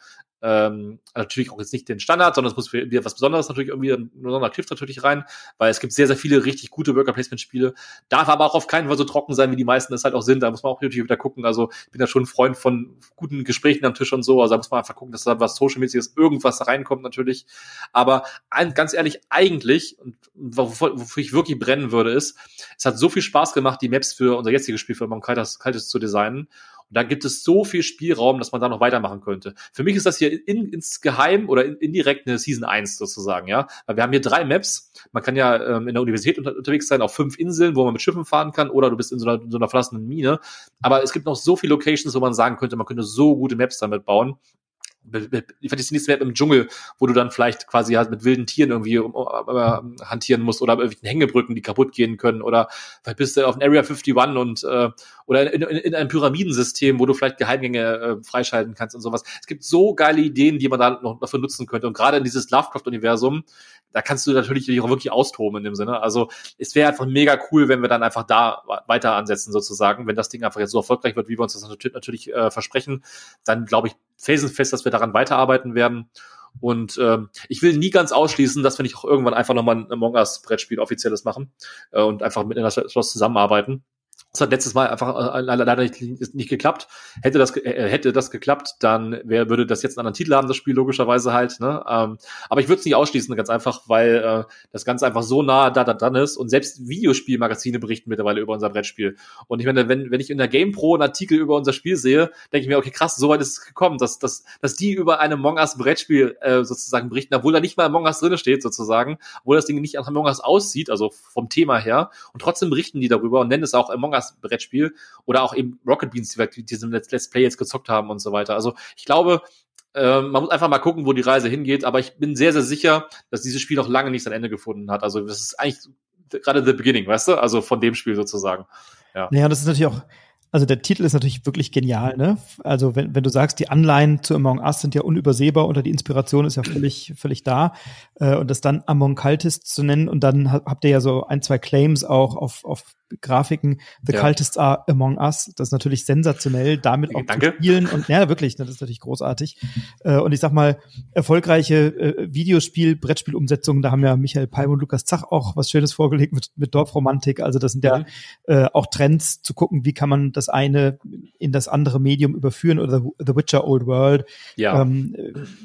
Ähm, natürlich auch jetzt nicht den Standard, sondern es muss wieder was Besonderes natürlich irgendwie ein besonderer Cliff natürlich rein, weil es gibt sehr, sehr viele richtig gute Worker Placement Spiele. Darf aber auch auf keinen Fall so trocken sein, wie die meisten es halt auch sind. Da muss man auch natürlich wieder gucken. Also ich bin ja schon ein Freund von guten Gesprächen am Tisch und so. Also da muss man einfach gucken, dass da was Social-mäßiges irgendwas reinkommt natürlich. Aber ganz ehrlich, eigentlich, und wofür, wofür ich wirklich brennen würde, ist, es hat so viel Spaß gemacht, die Maps für unser jetziges Spiel für Kaltes, Kaltes zu designen. Und da gibt es so viel Spielraum, dass man da noch weitermachen könnte. Für mich ist das hier in, insgeheim oder in, indirekt eine Season 1 sozusagen, ja. Weil wir haben hier drei Maps. Man kann ja ähm, in der Universität unter, unterwegs sein, auf fünf Inseln, wo man mit Schiffen fahren kann, oder du bist in so einer, in so einer verlassenen Mine. Aber es gibt noch so viele Locations, wo man sagen könnte, man könnte so gute Maps damit bauen ich fand die nächste Map im Dschungel, wo du dann vielleicht quasi halt mit wilden Tieren irgendwie um, um, hantieren musst oder irgendwelchen Hängebrücken, die kaputt gehen können oder vielleicht bist du auf dem Area 51 und äh, oder in, in, in einem Pyramidensystem, wo du vielleicht Geheimgänge äh, freischalten kannst und sowas. Es gibt so geile Ideen, die man da noch dafür nutzen könnte und gerade in dieses Lovecraft-Universum, da kannst du natürlich auch wirklich austoben in dem Sinne. Also es wäre einfach mega cool, wenn wir dann einfach da weiter ansetzen sozusagen. Wenn das Ding einfach jetzt so erfolgreich wird, wie wir uns das natürlich, natürlich äh, versprechen, dann glaube ich felsenfest, dass wir daran weiterarbeiten werden. Und ähm, ich will nie ganz ausschließen, dass wir nicht auch irgendwann einfach nochmal ein Among Us Brettspiel offizielles machen äh, und einfach mit in das Schloss zusammenarbeiten. Das hat letztes Mal einfach äh, leider nicht, nicht geklappt. Hätte das, äh, hätte das geklappt, dann wär, würde das jetzt einen anderen Titel haben, das Spiel logischerweise halt. Ne? Ähm, aber ich würde es nicht ausschließen, ganz einfach, weil äh, das Ganze einfach so nah da, da dran ist. Und selbst Videospielmagazine berichten mittlerweile über unser Brettspiel. Und ich meine, wenn, wenn ich in der GamePro einen Artikel über unser Spiel sehe, denke ich mir, okay, krass, so weit ist es gekommen, dass, dass, dass die über ein Among Us Brettspiel äh, sozusagen berichten, obwohl da nicht mal Among Us drin steht, sozusagen, obwohl das Ding nicht nach Among Us aussieht, also vom Thema her. Und trotzdem berichten die darüber und nennen es auch Among Us Brettspiel oder auch eben Rocket Beans, die wir diesem Let's, Play jetzt gezockt haben und so weiter. Also ich glaube, äh, man muss einfach mal gucken, wo die Reise hingeht, aber ich bin sehr, sehr sicher, dass dieses Spiel noch lange nicht sein Ende gefunden hat. Also das ist eigentlich gerade the beginning, weißt du? Also von dem Spiel sozusagen. Ja, ja das ist natürlich auch also der Titel ist natürlich wirklich genial, ne? Also wenn, wenn du sagst, die Anleihen zu Among Us sind ja unübersehbar oder die Inspiration ist ja völlig, völlig da. Äh, und das dann Among Cultists zu nennen und dann habt ihr ja so ein, zwei Claims auch auf, auf Grafiken. The ja. Cultists are among us. Das ist natürlich sensationell, damit auch Danke. zu spielen. Und ja, wirklich, das ist natürlich großartig. Äh, und ich sag mal, erfolgreiche äh, Videospiel, Brettspielumsetzungen, da haben ja Michael Palm und Lukas Zach auch was Schönes vorgelegt mit, mit Dorfromantik. Also das sind ja mhm. äh, auch Trends zu gucken, wie kann man das eine in das andere Medium überführen oder The Witcher Old World. Ja. Ähm,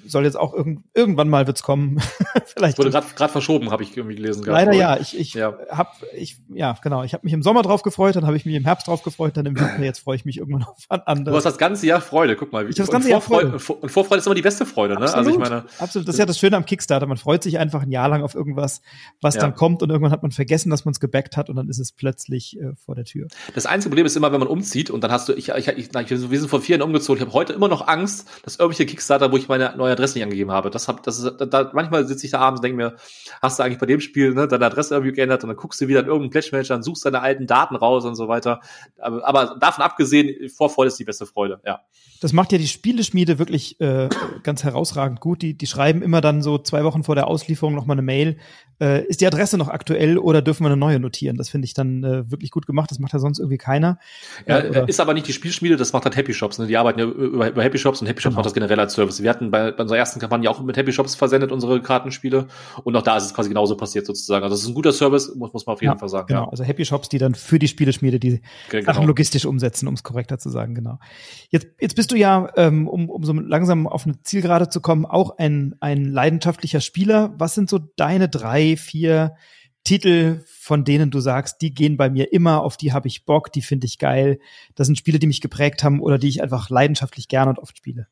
soll jetzt auch irgend, irgendwann mal wird's kommen. Vielleicht. wurde gerade verschoben, habe ich irgendwie gelesen. Leider ja. Ich, ich ja. hab, ich, ja, genau. Ich habe mich im Sommer drauf gefreut, dann habe ich mich im Herbst drauf gefreut, dann im Winter, jetzt freue ich mich irgendwann auf ein anderes. Du hast das ganze Jahr Freude, guck mal. Wie, ich das ganze Jahr Freude. Und Vorfreude ist immer die beste Freude, ne? Absolut, also ich meine. Absolut, das ist ja das Schöne am Kickstarter. Man freut sich einfach ein Jahr lang auf irgendwas, was ja. dann kommt und irgendwann hat man vergessen, dass man es gebackt hat und dann ist es plötzlich äh, vor der Tür. Das einzige Problem ist immer, wenn man umzieht und dann hast du, ich, ich, ich, ich wir sind vor vier Jahren umgezogen, ich habe heute immer noch Angst, dass irgendwelche Kickstarter, wo ich meine neue Adresse nicht angegeben habe, das hab, das ist, da, manchmal sitze ich da abends und denke mir, hast du eigentlich bei dem Spiel ne, deine Adresse irgendwie geändert und dann guckst du wieder in irgendeinen Pledge Manager und suchst deine alten Daten raus und so weiter. Aber, aber davon abgesehen, Vorfreude ist die beste Freude, ja. Das macht ja die Spieleschmiede wirklich äh, ganz herausragend gut. Die, die schreiben immer dann so zwei Wochen vor der Auslieferung nochmal eine Mail, Äh, ist die Adresse noch aktuell oder dürfen wir eine neue notieren? Das finde ich dann äh, wirklich gut gemacht. Das macht ja sonst irgendwie keiner. Ja, äh, ist aber nicht die Spielschmiede, das macht halt Happy Shops. Ne? Die arbeiten ja über, über Happy Shops und Happy Shops genau. macht das generell als Service. Wir hatten bei, bei unserer ersten Kampagne auch mit Happy Shops versendet, unsere Kartenspiele. Und auch da ist es quasi genauso passiert sozusagen. Also das ist ein guter Service, muss, muss man auf jeden ja, Fall sagen. Genau, ja. also Happy Shops, die dann für die Spieleschmiede die genau. Sachen logistisch umsetzen, um es korrekter zu sagen, genau. Jetzt, jetzt bist du ja, ähm, um, um so langsam auf eine Zielgerade zu kommen, auch ein, ein leidenschaftlicher Spieler. Was sind so deine drei, vier Titel, von denen du sagst, die gehen bei mir immer, auf die habe ich Bock, die finde ich geil. Das sind Spiele, die mich geprägt haben oder die ich einfach leidenschaftlich gerne und oft spiele.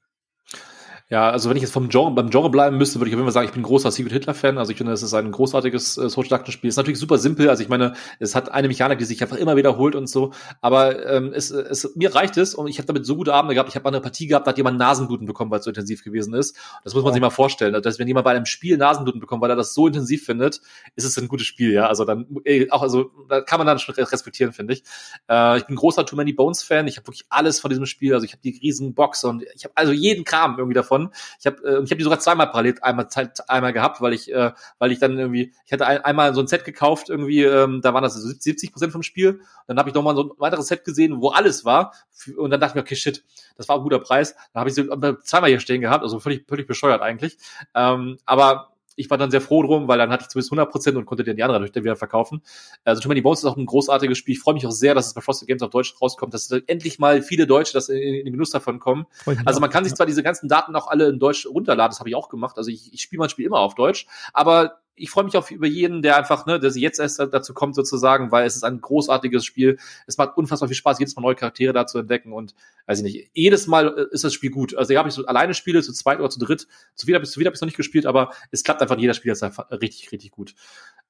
Ja, also wenn ich jetzt vom Genre, beim Genre bleiben müsste, würde ich auf jeden Fall sagen, ich bin ein großer Secret Hitler-Fan. Also ich finde, es ist ein großartiges äh, Social-Deduction-Spiel. Ist natürlich super simpel. Also ich meine, es hat eine Mechanik, die sich einfach immer wiederholt und so. Aber ähm, es, es, mir reicht es und ich habe damit so gute Abende gehabt. Ich habe eine Partie gehabt, da hat jemand Nasenbluten bekommen, weil es so intensiv gewesen ist. Das muss man sich mal vorstellen. Also, dass wenn jemand bei einem Spiel Nasenbluten bekommt, weil er das so intensiv findet, ist es ein gutes Spiel, ja. Also dann ey, auch, also da kann man dann schon respektieren, finde ich. Äh, ich bin großer Too Many Bones-Fan. Ich habe wirklich alles von diesem Spiel. Also ich habe die riesen Box und ich habe also jeden Kram irgendwie davon. Ich habe äh, äh, ich habe die sogar zweimal parallel einmal einmal gehabt, weil ich äh, weil ich dann irgendwie ich hatte ein, einmal so ein Set gekauft irgendwie, ähm, da waren das 70 Prozent vom Spiel. Dann habe ich noch mal so ein weiteres Set gesehen, wo alles war und dann dachte ich mir, okay, shit, das war ein guter Preis. Dann habe ich sie zweimal hier stehen gehabt, also völlig völlig bescheuert eigentlich. Ähm, aber ich war dann sehr froh drum, weil dann hatte ich zumindest 100 Prozent und konnte dann die andere natürlich wieder verkaufen. Also Too Many Bones ist auch ein großartiges Spiel. Ich freue mich auch sehr, dass es bei Frosted Games auf Deutsch rauskommt, dass endlich mal viele Deutsche das in, in den Genuss davon kommen. Also man kann sich zwar diese ganzen Daten auch alle in Deutsch runterladen, das habe ich auch gemacht. Also ich, ich spiele mein Spiel immer auf Deutsch, aber ich freue mich auf über jeden, der einfach, ne, der jetzt erst dazu kommt sozusagen, weil es ist ein großartiges Spiel. Es macht unfassbar viel Spaß, jedes Mal neue Charaktere da zu entdecken und weiß ich nicht, jedes Mal äh, ist das Spiel gut. Also egal, ob ich so alleine spiele, zu zweit oder zu dritt, zu wieder habe ich noch nicht gespielt, aber es klappt einfach, jeder Spiel ist einfach richtig, richtig gut.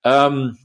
Ähm,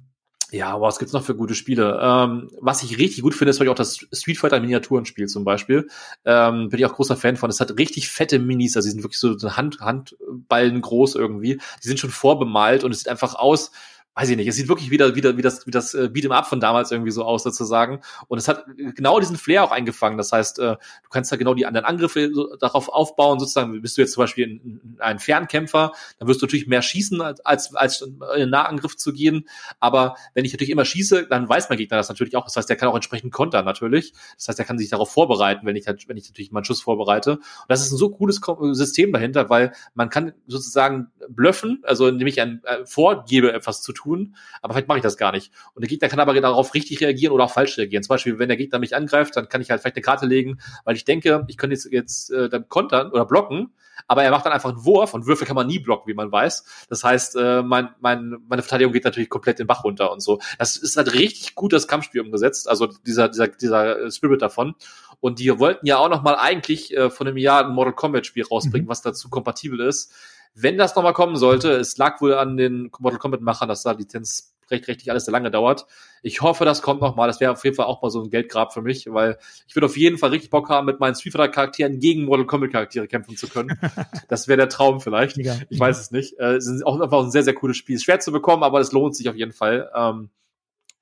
ja, was gibt's noch für gute Spiele? Ähm, was ich richtig gut finde, ist auch das Street Fighter Miniaturenspiel zum Beispiel. Ähm, bin ich auch großer Fan von. Es hat richtig fette Minis, also die sind wirklich so Hand, Handballen groß irgendwie. Die sind schon vorbemalt und es sieht einfach aus weiß ich nicht, es sieht wirklich wieder, wieder wie das, wie das äh, Beat'em Up von damals irgendwie so aus, sozusagen. Und es hat genau diesen Flair auch eingefangen. Das heißt, äh, du kannst da genau die anderen Angriffe so darauf aufbauen, sozusagen, bist du jetzt zum Beispiel ein, Fernkämpfer, dann wirst du natürlich mehr schießen, als, als, als in Nahangriff zu gehen. Aber wenn ich natürlich immer schieße, dann weiß mein Gegner das natürlich auch. Das heißt, der kann auch entsprechend kontern natürlich. Das heißt, er kann sich darauf vorbereiten, wenn ich, halt, wenn ich natürlich meinen Schuss vorbereite. Und das ist ein so cooles System dahinter, weil man kann sozusagen bluffen, also indem ich ein, äh, vorgebe, etwas zu tun, tun, aber vielleicht mache ich das gar nicht. Und der Gegner kann aber darauf richtig reagieren oder auch falsch reagieren. Zum Beispiel, wenn der Gegner mich angreift, dann kann ich halt vielleicht eine Karte legen, weil ich denke, ich könnte jetzt, jetzt äh, dann kontern oder blocken, aber er macht dann einfach einen Wurf und Würfel kann man nie blocken, wie man weiß. Das heißt, äh, mein, mein, meine Verteidigung geht natürlich komplett den Bach runter und so. Das ist halt richtig gut das Kampfspiel umgesetzt, also dieser, dieser, dieser Spirit davon. Und die wollten ja auch noch mal eigentlich äh, von einem Jahr ein Mortal Kombat Spiel rausbringen, mhm. was dazu kompatibel ist. Wenn das nochmal kommen sollte, es lag wohl an den Mortal Kombat-Machern, dass da Lizenz recht, recht alles sehr lange dauert. Ich hoffe, das kommt nochmal. Das wäre auf jeden Fall auch mal so ein Geldgrab für mich, weil ich würde auf jeden Fall richtig Bock haben, mit meinen Street Fighter Charakteren gegen Mortal Kombat Charaktere kämpfen zu können. das wäre der Traum vielleicht. Ja, ich ja. weiß es nicht. Äh, es ist auch einfach ein sehr, sehr cooles Spiel. Ist schwer zu bekommen, aber es lohnt sich auf jeden Fall. Ähm,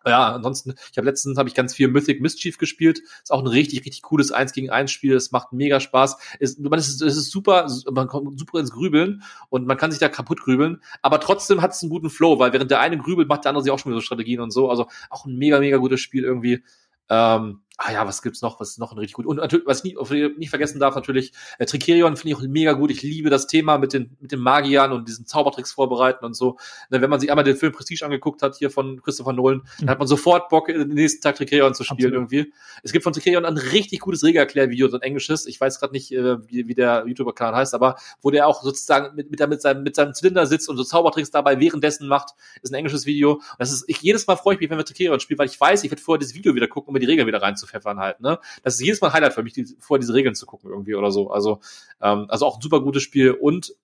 ja, ansonsten, ich habe letztens habe ich ganz viel Mythic Mischief gespielt. Ist auch ein richtig, richtig cooles 1 gegen 1 Spiel. Es macht mega Spaß. Ist, man, es, ist, es ist super, man kommt super ins Grübeln und man kann sich da kaputt grübeln. Aber trotzdem hat es einen guten Flow, weil während der eine grübelt, macht der andere sich auch schon wieder so Strategien und so. Also auch ein mega, mega gutes Spiel irgendwie. Ähm, ah ja, was gibt's noch? Was ist noch ein richtig gut? Und natürlich, was ich nicht vergessen darf, natürlich, äh, Tricerion finde ich auch mega gut. Ich liebe das Thema mit den, mit den Magiern und diesen Zaubertricks vorbereiten und so. Ne, wenn man sich einmal den Film Prestige angeguckt hat, hier von Christopher Nolan, mhm. dann hat man sofort Bock, den nächsten Tag Tricerion zu spielen Absolut. irgendwie. Es gibt von Tricerion ein richtig gutes Regelerklärvideo, so ein englisches. Ich weiß gerade nicht, äh, wie, wie der YouTuber-Kanal heißt, aber wo der auch sozusagen mit, mit, mit, seinem, mit seinem Zylinder sitzt und so Zaubertricks dabei währenddessen macht, ist ein englisches Video. Und das ist, ich, jedes Mal freue ich mich, wenn wir Tricerion spielen, weil ich weiß, ich werde vorher das Video wieder gucken, um mir die Regeln wieder reinzupfeffern halt, ne? das ist jedes Mal ein Highlight für mich, die, vor diese Regeln zu gucken irgendwie oder so. Also, ähm, also auch ein super gutes Spiel und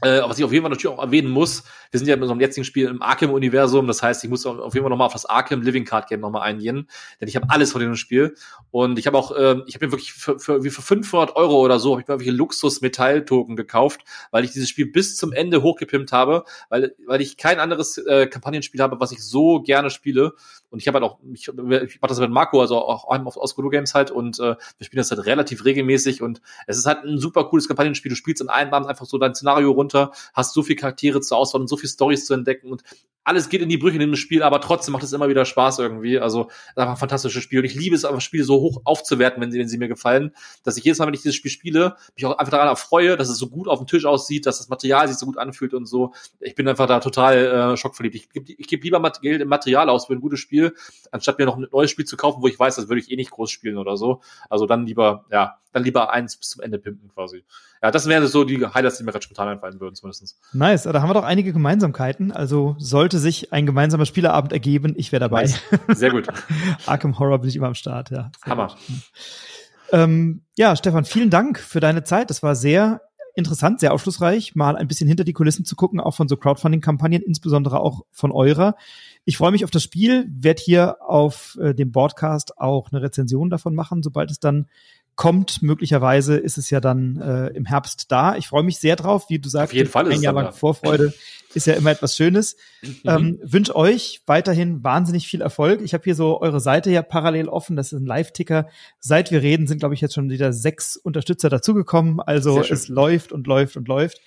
äh, was ich auf jeden Fall natürlich auch erwähnen muss, wir sind ja mit unserem jetzigen Spiel im Arkham-Universum, das heißt, ich muss auf jeden Fall nochmal auf das Arkham Living Card Game nochmal eingehen, denn ich habe alles von dem Spiel und ich habe auch, äh, ich habe mir wirklich für, für, wie für 500 Euro oder so, habe ich mir irgendwelche Luxus-Metall-Token gekauft, weil ich dieses Spiel bis zum Ende hochgepimpt habe, weil, weil ich kein anderes äh, Kampagnenspiel habe, was ich so gerne spiele und ich habe halt auch, ich, ich mache das mit Marco, also auch auf Oscuro Games halt und äh, wir spielen das halt relativ regelmäßig und es ist halt ein super cooles Kampagnenspiel, du spielst in einem Abend einfach so dein Szenario runter, hast so viele Charaktere zur Auswahl und so viele Stories zu entdecken und alles geht in die Brüche in dem Spiel, aber trotzdem macht es immer wieder Spaß irgendwie. Also einfach ein fantastisches Spiel. Und ich liebe es einfach, Spiele so hoch aufzuwerten, wenn sie, wenn sie mir gefallen, dass ich jedes Mal, wenn ich dieses Spiel spiele, mich auch einfach daran erfreue, dass es so gut auf dem Tisch aussieht, dass das Material sich so gut anfühlt und so. Ich bin einfach da total äh, schockverliebt. Ich gebe ich geb lieber Geld im Material aus für ein gutes Spiel, anstatt mir noch ein neues Spiel zu kaufen, wo ich weiß, das würde ich eh nicht groß spielen oder so. Also dann lieber, ja, dann lieber eins bis zum Ende pimpen quasi. Ja, das wären so die Highlights, die mir gerade spontan einfallen würden, zumindest. Nice, da haben wir doch einige Gemeinsamkeiten. Also sollte sich ein gemeinsamer Spieleabend ergeben, ich wäre dabei. Nice. Sehr gut. Arkham Horror bin ich immer am Start, ja. Hammer. Ähm, ja, Stefan, vielen Dank für deine Zeit. Das war sehr interessant, sehr aufschlussreich, mal ein bisschen hinter die Kulissen zu gucken, auch von so Crowdfunding-Kampagnen, insbesondere auch von eurer. Ich freue mich auf das Spiel, werde hier auf äh, dem Broadcast auch eine Rezension davon machen, sobald es dann kommt. Möglicherweise ist es ja dann äh, im Herbst da. Ich freue mich sehr drauf, wie du sagst. Auf jeden Fall ist ein Jahr lang Vorfreude ist ja immer etwas Schönes. Mhm. Ähm, wünsche euch weiterhin wahnsinnig viel Erfolg. Ich habe hier so eure Seite ja parallel offen. Das ist ein Live-Ticker. Seit wir reden, sind glaube ich jetzt schon wieder sechs Unterstützer dazugekommen. Also es läuft und läuft und läuft.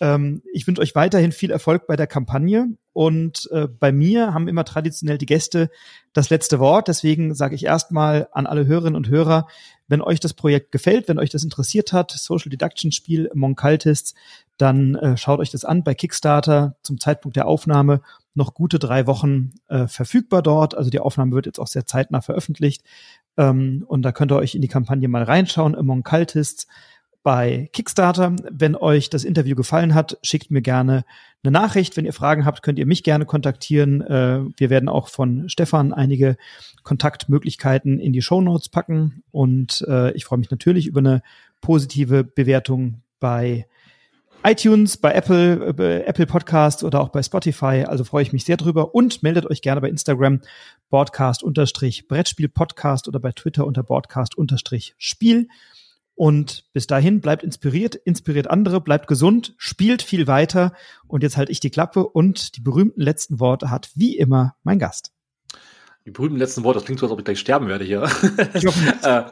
Ähm, ich wünsche euch weiterhin viel Erfolg bei der Kampagne. Und äh, bei mir haben immer traditionell die Gäste das letzte Wort. Deswegen sage ich erstmal an alle Hörerinnen und Hörer, wenn euch das Projekt gefällt, wenn euch das interessiert hat, Social Deduction Spiel Among Cultists, dann äh, schaut euch das an bei Kickstarter zum Zeitpunkt der Aufnahme noch gute drei Wochen äh, verfügbar dort. Also die Aufnahme wird jetzt auch sehr zeitnah veröffentlicht. Ähm, und da könnt ihr euch in die Kampagne mal reinschauen. Among Cultists bei Kickstarter. Wenn euch das Interview gefallen hat, schickt mir gerne eine Nachricht. Wenn ihr Fragen habt, könnt ihr mich gerne kontaktieren. Äh, wir werden auch von Stefan einige Kontaktmöglichkeiten in die Show Notes packen. Und äh, ich freue mich natürlich über eine positive Bewertung bei iTunes, bei Apple, äh, bei Apple Podcasts oder auch bei Spotify. Also freue ich mich sehr drüber und meldet euch gerne bei Instagram Broadcast unterstrich Brettspiel Podcast oder bei Twitter unter Broadcast unterstrich Spiel. Und bis dahin bleibt inspiriert, inspiriert andere, bleibt gesund, spielt viel weiter. Und jetzt halte ich die Klappe und die berühmten letzten Worte hat wie immer mein Gast. Die berühmten letzten Worte, das klingt so, als ob ich gleich sterben werde hier. Äh,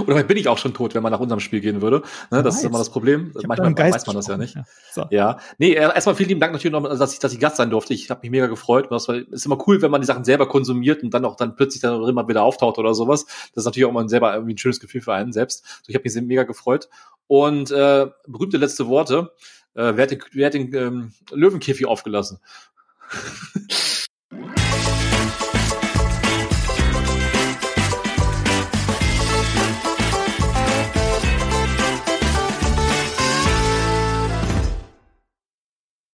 oder bin ich auch schon tot, wenn man nach unserem Spiel gehen würde. Ne, das ist immer das Problem. Manchmal weiß man das ja nicht. Ja. So. ja. Nee, erstmal vielen lieben Dank natürlich noch, dass ich, dass ich Gast sein durfte. Ich habe mich mega gefreut. Es ist immer cool, wenn man die Sachen selber konsumiert und dann auch dann plötzlich dann immer wieder auftaucht oder sowas. Das ist natürlich auch immer selber irgendwie ein schönes Gefühl für einen selbst. So, ich habe mich mega gefreut. Und äh, berühmte letzte Worte. Äh, wer hat den, wer hat den ähm, Löwenkäfig aufgelassen?